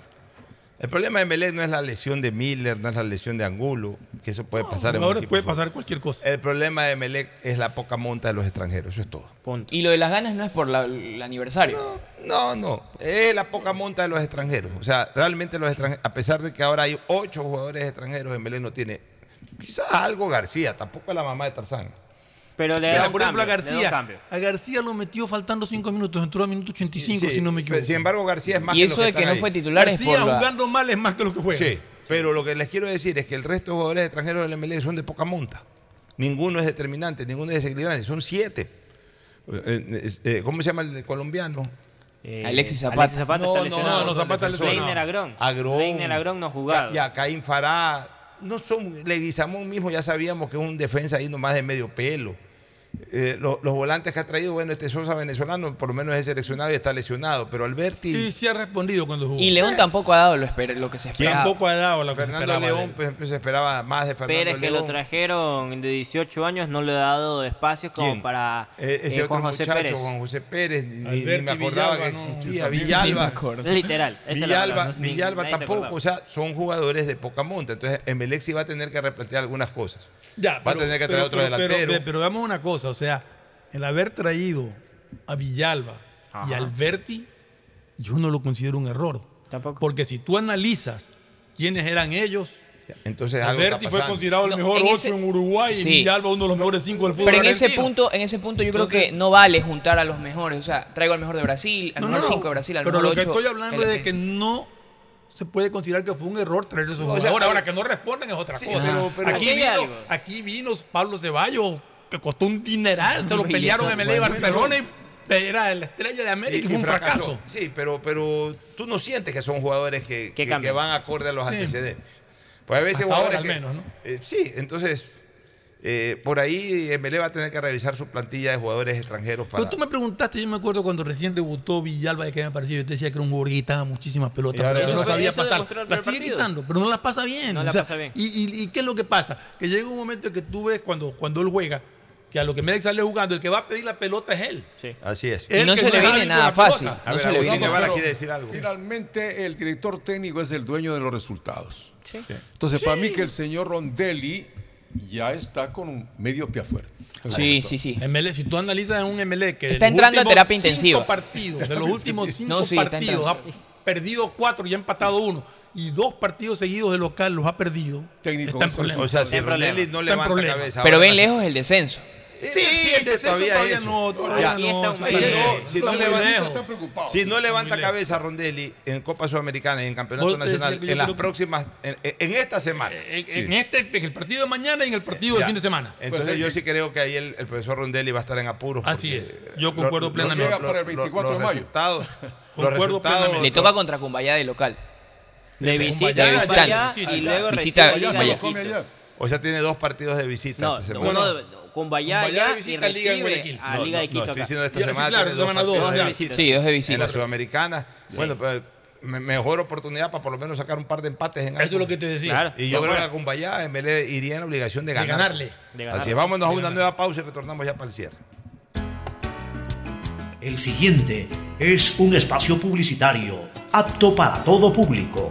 El problema de Melec no es la lesión de Miller, no es la lesión de Angulo, que eso puede pasar en Ahora puede pasar cualquier cosa. El problema de Melec es la poca monta de los extranjeros, eso es todo. Punto. Y lo de las ganas no es por la- el aniversario. No, no, es la poca monta de los extranjeros. O sea, realmente los extranjeros, a pesar de que ahora hay ocho jugadores extranjeros, en Melec no tiene, quizás algo García, tampoco es la mamá de Tarzán. Pero le da por ejemplo, a García. A García lo metió faltando 5 minutos, entró a minuto 85, Sí, si no me equivoco. Sin embargo, García es más Y que eso los de que no ahí. fue titular es García por la- jugando mal es más que lo que juega. Sí, pero lo que les quiero decir es que el resto de jugadores extranjeros del MLE son de poca monta. Ninguno es determinante, ninguno es desequilibrante, son siete. Eh, eh, ¿Cómo se llama el colombiano? Eh, Alexis Zapata. Alexis Zapata No, está no, lesionado. no, no, Zapata lesionado. Leiner Agrón. Agrón. Leiner Agrón no jugado. Ya, Caín Fará. No son, Leguizamón mismo ya sabíamos que es un defensa ahí nomás de medio pelo. Eh, lo- los volantes que ha traído, bueno, este Sosa venezolano por lo menos es seleccionado y está lesionado, pero Alberti, Sí, sí ha respondido cuando jugó. Y León tampoco ha dado lo, esper- lo que se esperaba. Tampoco ha dado la que se Fernando esperaba de León, ejemplo, se esperaba más de Fernando Pérez, que lo trajeron de 18 años, no le ha dado espacios como ¿Quién? para Eh, ese eh, otro Juan José muchacho, Pérez. Juan José Pérez, ni, me acordaba Villalba, que existía. Villalba, me. Literal. Villalba, no- Villalba se tampoco, o sea, son jugadores de poca monta. Entonces, Emelec sí va a tener que replantear algunas cosas. Ya, va a tener que traer otro pero, delantero. Pero, pero veamos una cosa, o sea, el haber traído a Villalba y a Alberti, yo no lo considero un error. Tampoco. Porque si tú analizas quiénes eran ellos, Entonces, Alberti fue considerado el mejor en 8 ese- en Uruguay Sí. y Villalba uno de los mejores 5 del fútbol Pero en ese punto, en ese punto yo creo que no vale juntar a los mejores. O sea, traigo al mejor de Brasil, al No, mejor no, no. 5 de Brasil, al Pero mejor lo que 8. estoy hablando es de que no se puede considerar que fue un error traer esos O sea, jugadores. Ahora hay- que no responden es otra Sí, cosa. pero- pero- aquí, vino, aquí vino Pablo Ceballos, que costó un dineral. Se lo pelearon en MLE y. Barcelona y era la estrella de América y, fue un fracaso. Sí, pero, pero tú no sientes que son jugadores que, que- van acorde a los Sí. antecedentes. Pues a veces Hasta jugadores ahora al menos, ¿no? eh, sí, entonces Eh, por ahí MLE va a tener que revisar su plantilla de jugadores extranjeros para... Pero tú me preguntaste, yo me acuerdo cuando recién debutó Villalba, de que me pareció, yo te decía que era un jugador que quitaba muchísimas pelotas, pero eso- no sabía eso pasar. Las sigue quitando, pero no las pasa bien. No o la sea, pasa bien. Y, y- y qué es lo que pasa? Que llega un momento que tú ves cuando, cuando él juega, que a lo que Melec sale jugando, el que va a pedir la pelota es él. Así es. Él que es hábil con la pelota. A ver, Guevara quiere decir algo. Finalmente, el director técnico es el dueño de los resultados. Entonces, para mí que el señor Rondelli ya está con un medio pie afuera. Sí, sí, sí. MLE, si tú analizas en un MLE que Está entrando a terapia cinco intensiva. partidos, de los últimos cinco No, sí, partidos, ha perdido cuatro y ha empatado uno. Y dos partidos seguidos de local los ha perdido. Técnico está en. O sea, si Rondelli no levanta problemas. cabeza Pero ven lejos el descenso. Sí, el descenso todavía todavía eso. no, todavía no, Si sí. no- si levanta- lejos. Si no levanta Muy cabeza Rondelli en Copa Sudamericana y en Campeonato Nacional en las próximas, en, en esta semana. En, en este, en el partido de mañana y en el partido del fin de semana. Entonces yo sí creo que ahí el, el profesor Rondelli va a estar en apuros. Así es. Yo concuerdo lo- plenamente. Llega para el lo- 24 de mayo. Concuerdo plenamente. Le toca contra Cumbayá de local. De visita, de visitante. y luego Visita, Cumbayá. O sea, tiene dos partidos de visita No, Cumbayá allá y visita Liga en recibe Guayaquil. a Liga de Quito no, estoy diciendo esta semana. claro, esta semana dos. Sí, dos de visita. En la Sudamericana. Bueno, pues me- mejor oportunidad para por lo menos sacar un par de empates en Eso es lo que te decía. Claro. Y yo No, creo que a Cumbayá en MLE iría en la obligación de De ganar. ganarle. De ganar. Así es, vámonos a una nueva pausa y retornamos ya para el cierre. El siguiente es un espacio publicitario apto para todo público.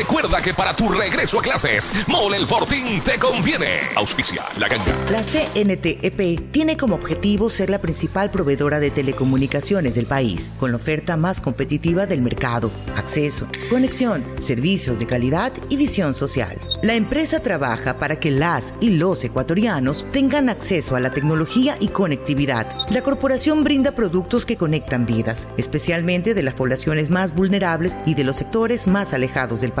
recuerda que para tu regreso a clases, Mole el Fortín te conviene. Auspicia la ganga. La CNTEP tiene como objetivo ser la principal proveedora de telecomunicaciones del país, con la oferta más competitiva del mercado, acceso, conexión, servicios de calidad y visión social. La empresa trabaja para que las y los ecuatorianos tengan acceso a la tecnología y conectividad. La corporación brinda productos que conectan vidas, especialmente de las poblaciones más vulnerables y de los sectores más alejados del país.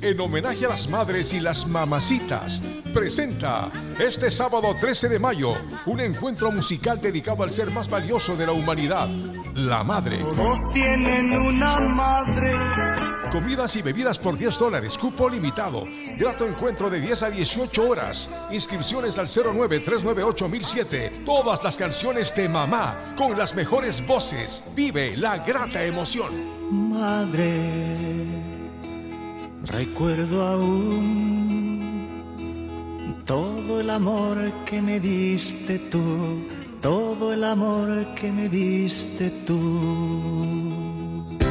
en homenaje a las madres y las mamacitas, presenta este sábado 13 de mayo un encuentro musical dedicado al ser más valioso de la humanidad, la madre. Todos tienen una madre. Comidas y bebidas por 10 dólares, cupo limitado. Grato encuentro de 10 a 18 horas. Inscripciones al 09398007. Todas las canciones de mamá con las mejores voces. Vive la grata emoción. Madre. Recuerdo aún todo el amor que me diste tú, todo el amor que me diste tú.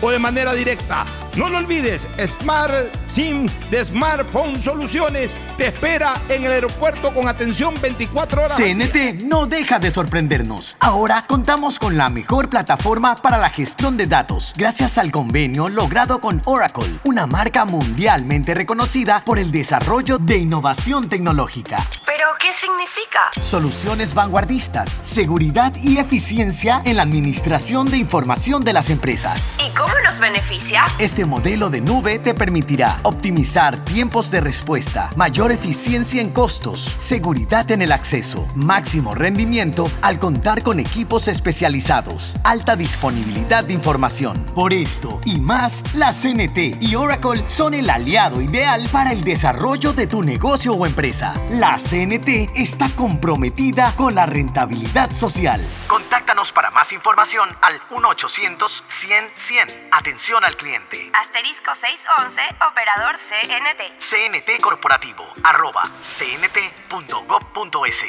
o de manera directa. No lo olvides, Smart SIM de Smartphone Soluciones te espera en el aeropuerto con atención 24 horas. CNT no deja de sorprendernos. Ahora contamos con la mejor plataforma para la gestión de datos, gracias al convenio logrado con Oracle, una marca mundialmente reconocida por el desarrollo de innovación tecnológica. ¿Pero qué significa? Soluciones vanguardistas, seguridad y eficiencia en la administración de información de las empresas. ¿Y cómo nos beneficia? Este modelo de nube te permitirá optimizar tiempos de respuesta, mayor eficiencia en costos, seguridad en el acceso, máximo rendimiento al contar con equipos especializados, alta disponibilidad de información. Por esto y más, la CNT y Oracle son el aliado ideal para el desarrollo de tu negocio o empresa. La CNT está comprometida con la rentabilidad social. Contáctanos para más información al 1-800-100-100. Atención al cliente. Asterisco 611, operador CNT. CNT Corporativo, arroba cnt.gov.es.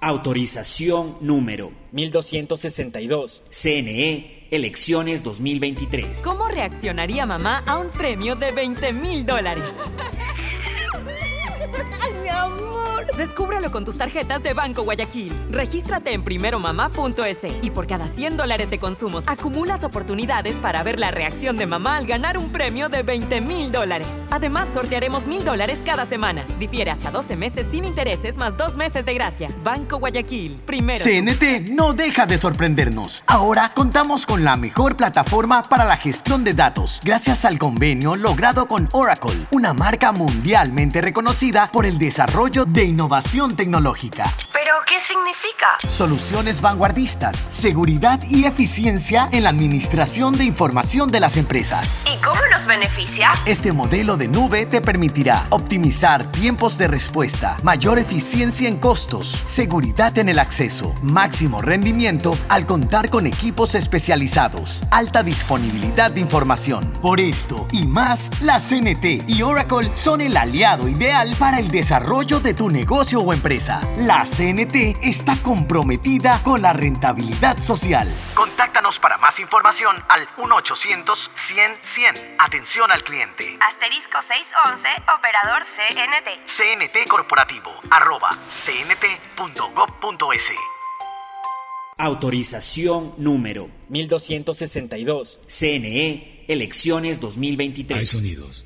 Autorización número 1262. CNE, elecciones 2023. ¿Cómo reaccionaría mamá a un premio de 20 mil dólares? ¡Ay, mi amor! Descúbrelo con tus tarjetas de Banco Guayaquil. Regístrate en primeromamá.es y por cada 100 dólares de consumos acumulas oportunidades para ver la reacción de mamá al ganar un premio de 20 mil dólares. Además, sortearemos mil dólares cada semana. Difiere hasta 12 meses sin intereses más dos meses de gracia. Banco Guayaquil, primero. CNT no deja de sorprendernos. Ahora contamos con la mejor plataforma para la gestión de datos, gracias al convenio logrado con Oracle, una marca mundialmente reconocida por el desarrollo de innovación tecnológica. ¿Pero qué significa? Soluciones vanguardistas, seguridad y eficiencia en la administración de información de las empresas. ¿Y cómo nos beneficia? Este modelo de nube te permitirá optimizar tiempos de respuesta, mayor eficiencia en costos, seguridad en el acceso, máximo rendimiento al contar con equipos especializados, alta disponibilidad de información. Por esto y más, la CNT y Oracle son el aliado ideal para el desarrollo de tu negocio o empresa. La CNT está comprometida con la rentabilidad social. Contáctanos para más información al 1-800-100-100. Atención al cliente. Asterisco 611, operador CNT. CNT Corporativo, arroba cnt.gov.es. Autorización número 1262. CNE, elecciones 2023. Hay sonidos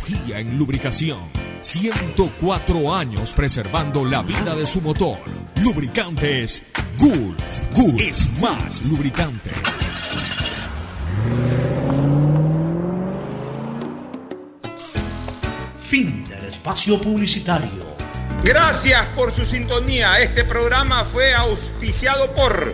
en lubricación. 104 años preservando la vida de su motor. Lubricantes Gulf. Gulf es más lubricante. Fin del espacio publicitario. Gracias por su sintonía. Este programa fue auspiciado por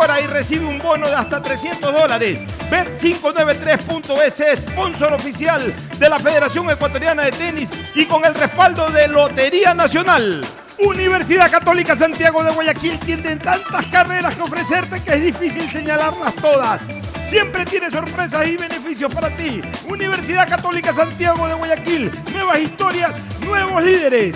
y recibe un bono de hasta 300 dólares. Bet593.es, sponsor oficial de la Federación Ecuatoriana de Tenis y con el respaldo de Lotería Nacional. Universidad Católica Santiago de Guayaquil tiene tantas carreras que ofrecerte que es difícil señalarlas todas. Siempre tiene sorpresas y beneficios para ti. Universidad Católica Santiago de Guayaquil. Nuevas historias, nuevos líderes.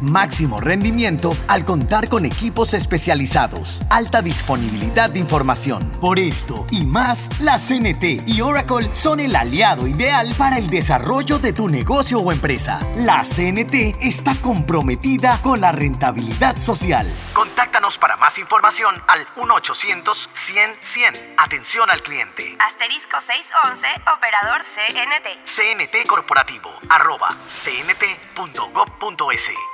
máximo rendimiento al contar con equipos especializados, alta disponibilidad de información. Por esto y más, la CNT y Oracle son el aliado ideal para el desarrollo de tu negocio o empresa. La CNT está comprometida con la rentabilidad social. Contáctanos para más información al 1-800-100-100. Atención al cliente. Asterisco 611, operador CNT. CNT Corporativo, arroba cnt.gov.es.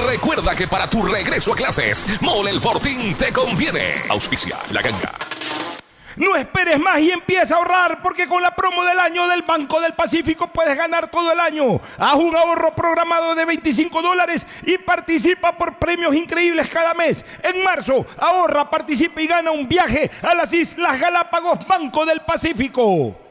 recuerda que para tu regreso a clases, Mole el Fortín te conviene. Auspicia la ganga. No esperes más y empieza a ahorrar porque con la promo del año del Banco del Pacífico puedes ganar todo el año. Haz un ahorro programado de 25 dólares y participa por premios increíbles cada mes. En marzo, ahorra, participa y gana un viaje a las Islas Galápagos Banco del Pacífico.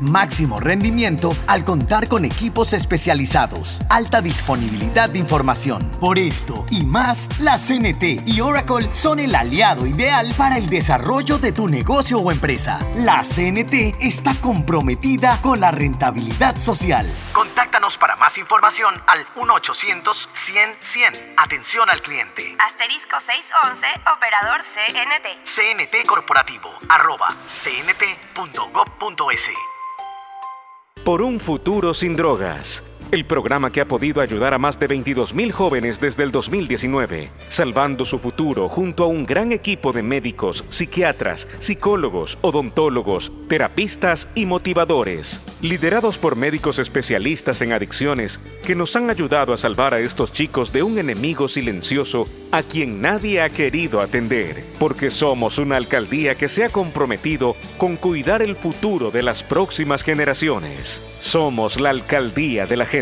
máximo rendimiento al contar con equipos especializados, alta disponibilidad de información. Por esto y más, la CNT y Oracle son el aliado ideal para el desarrollo de tu negocio o empresa. La CNT está comprometida con la rentabilidad social. Contáctanos para más información al 1-800-100-100. Atención al cliente. Asterisco 611, operador CNT. CNT Corporativo, arroba cnt.gov.es. Por un futuro sin drogas. El programa que ha podido ayudar a más de 22.000 jóvenes desde el 2019, salvando su futuro junto a un gran equipo de médicos, psiquiatras, psicólogos, odontólogos, terapistas y motivadores, liderados por médicos especialistas en adicciones que nos han ayudado a salvar a estos chicos de un enemigo silencioso a quien nadie ha querido atender, porque somos una alcaldía que se ha comprometido con cuidar el futuro de las próximas generaciones. Somos la alcaldía de la gente.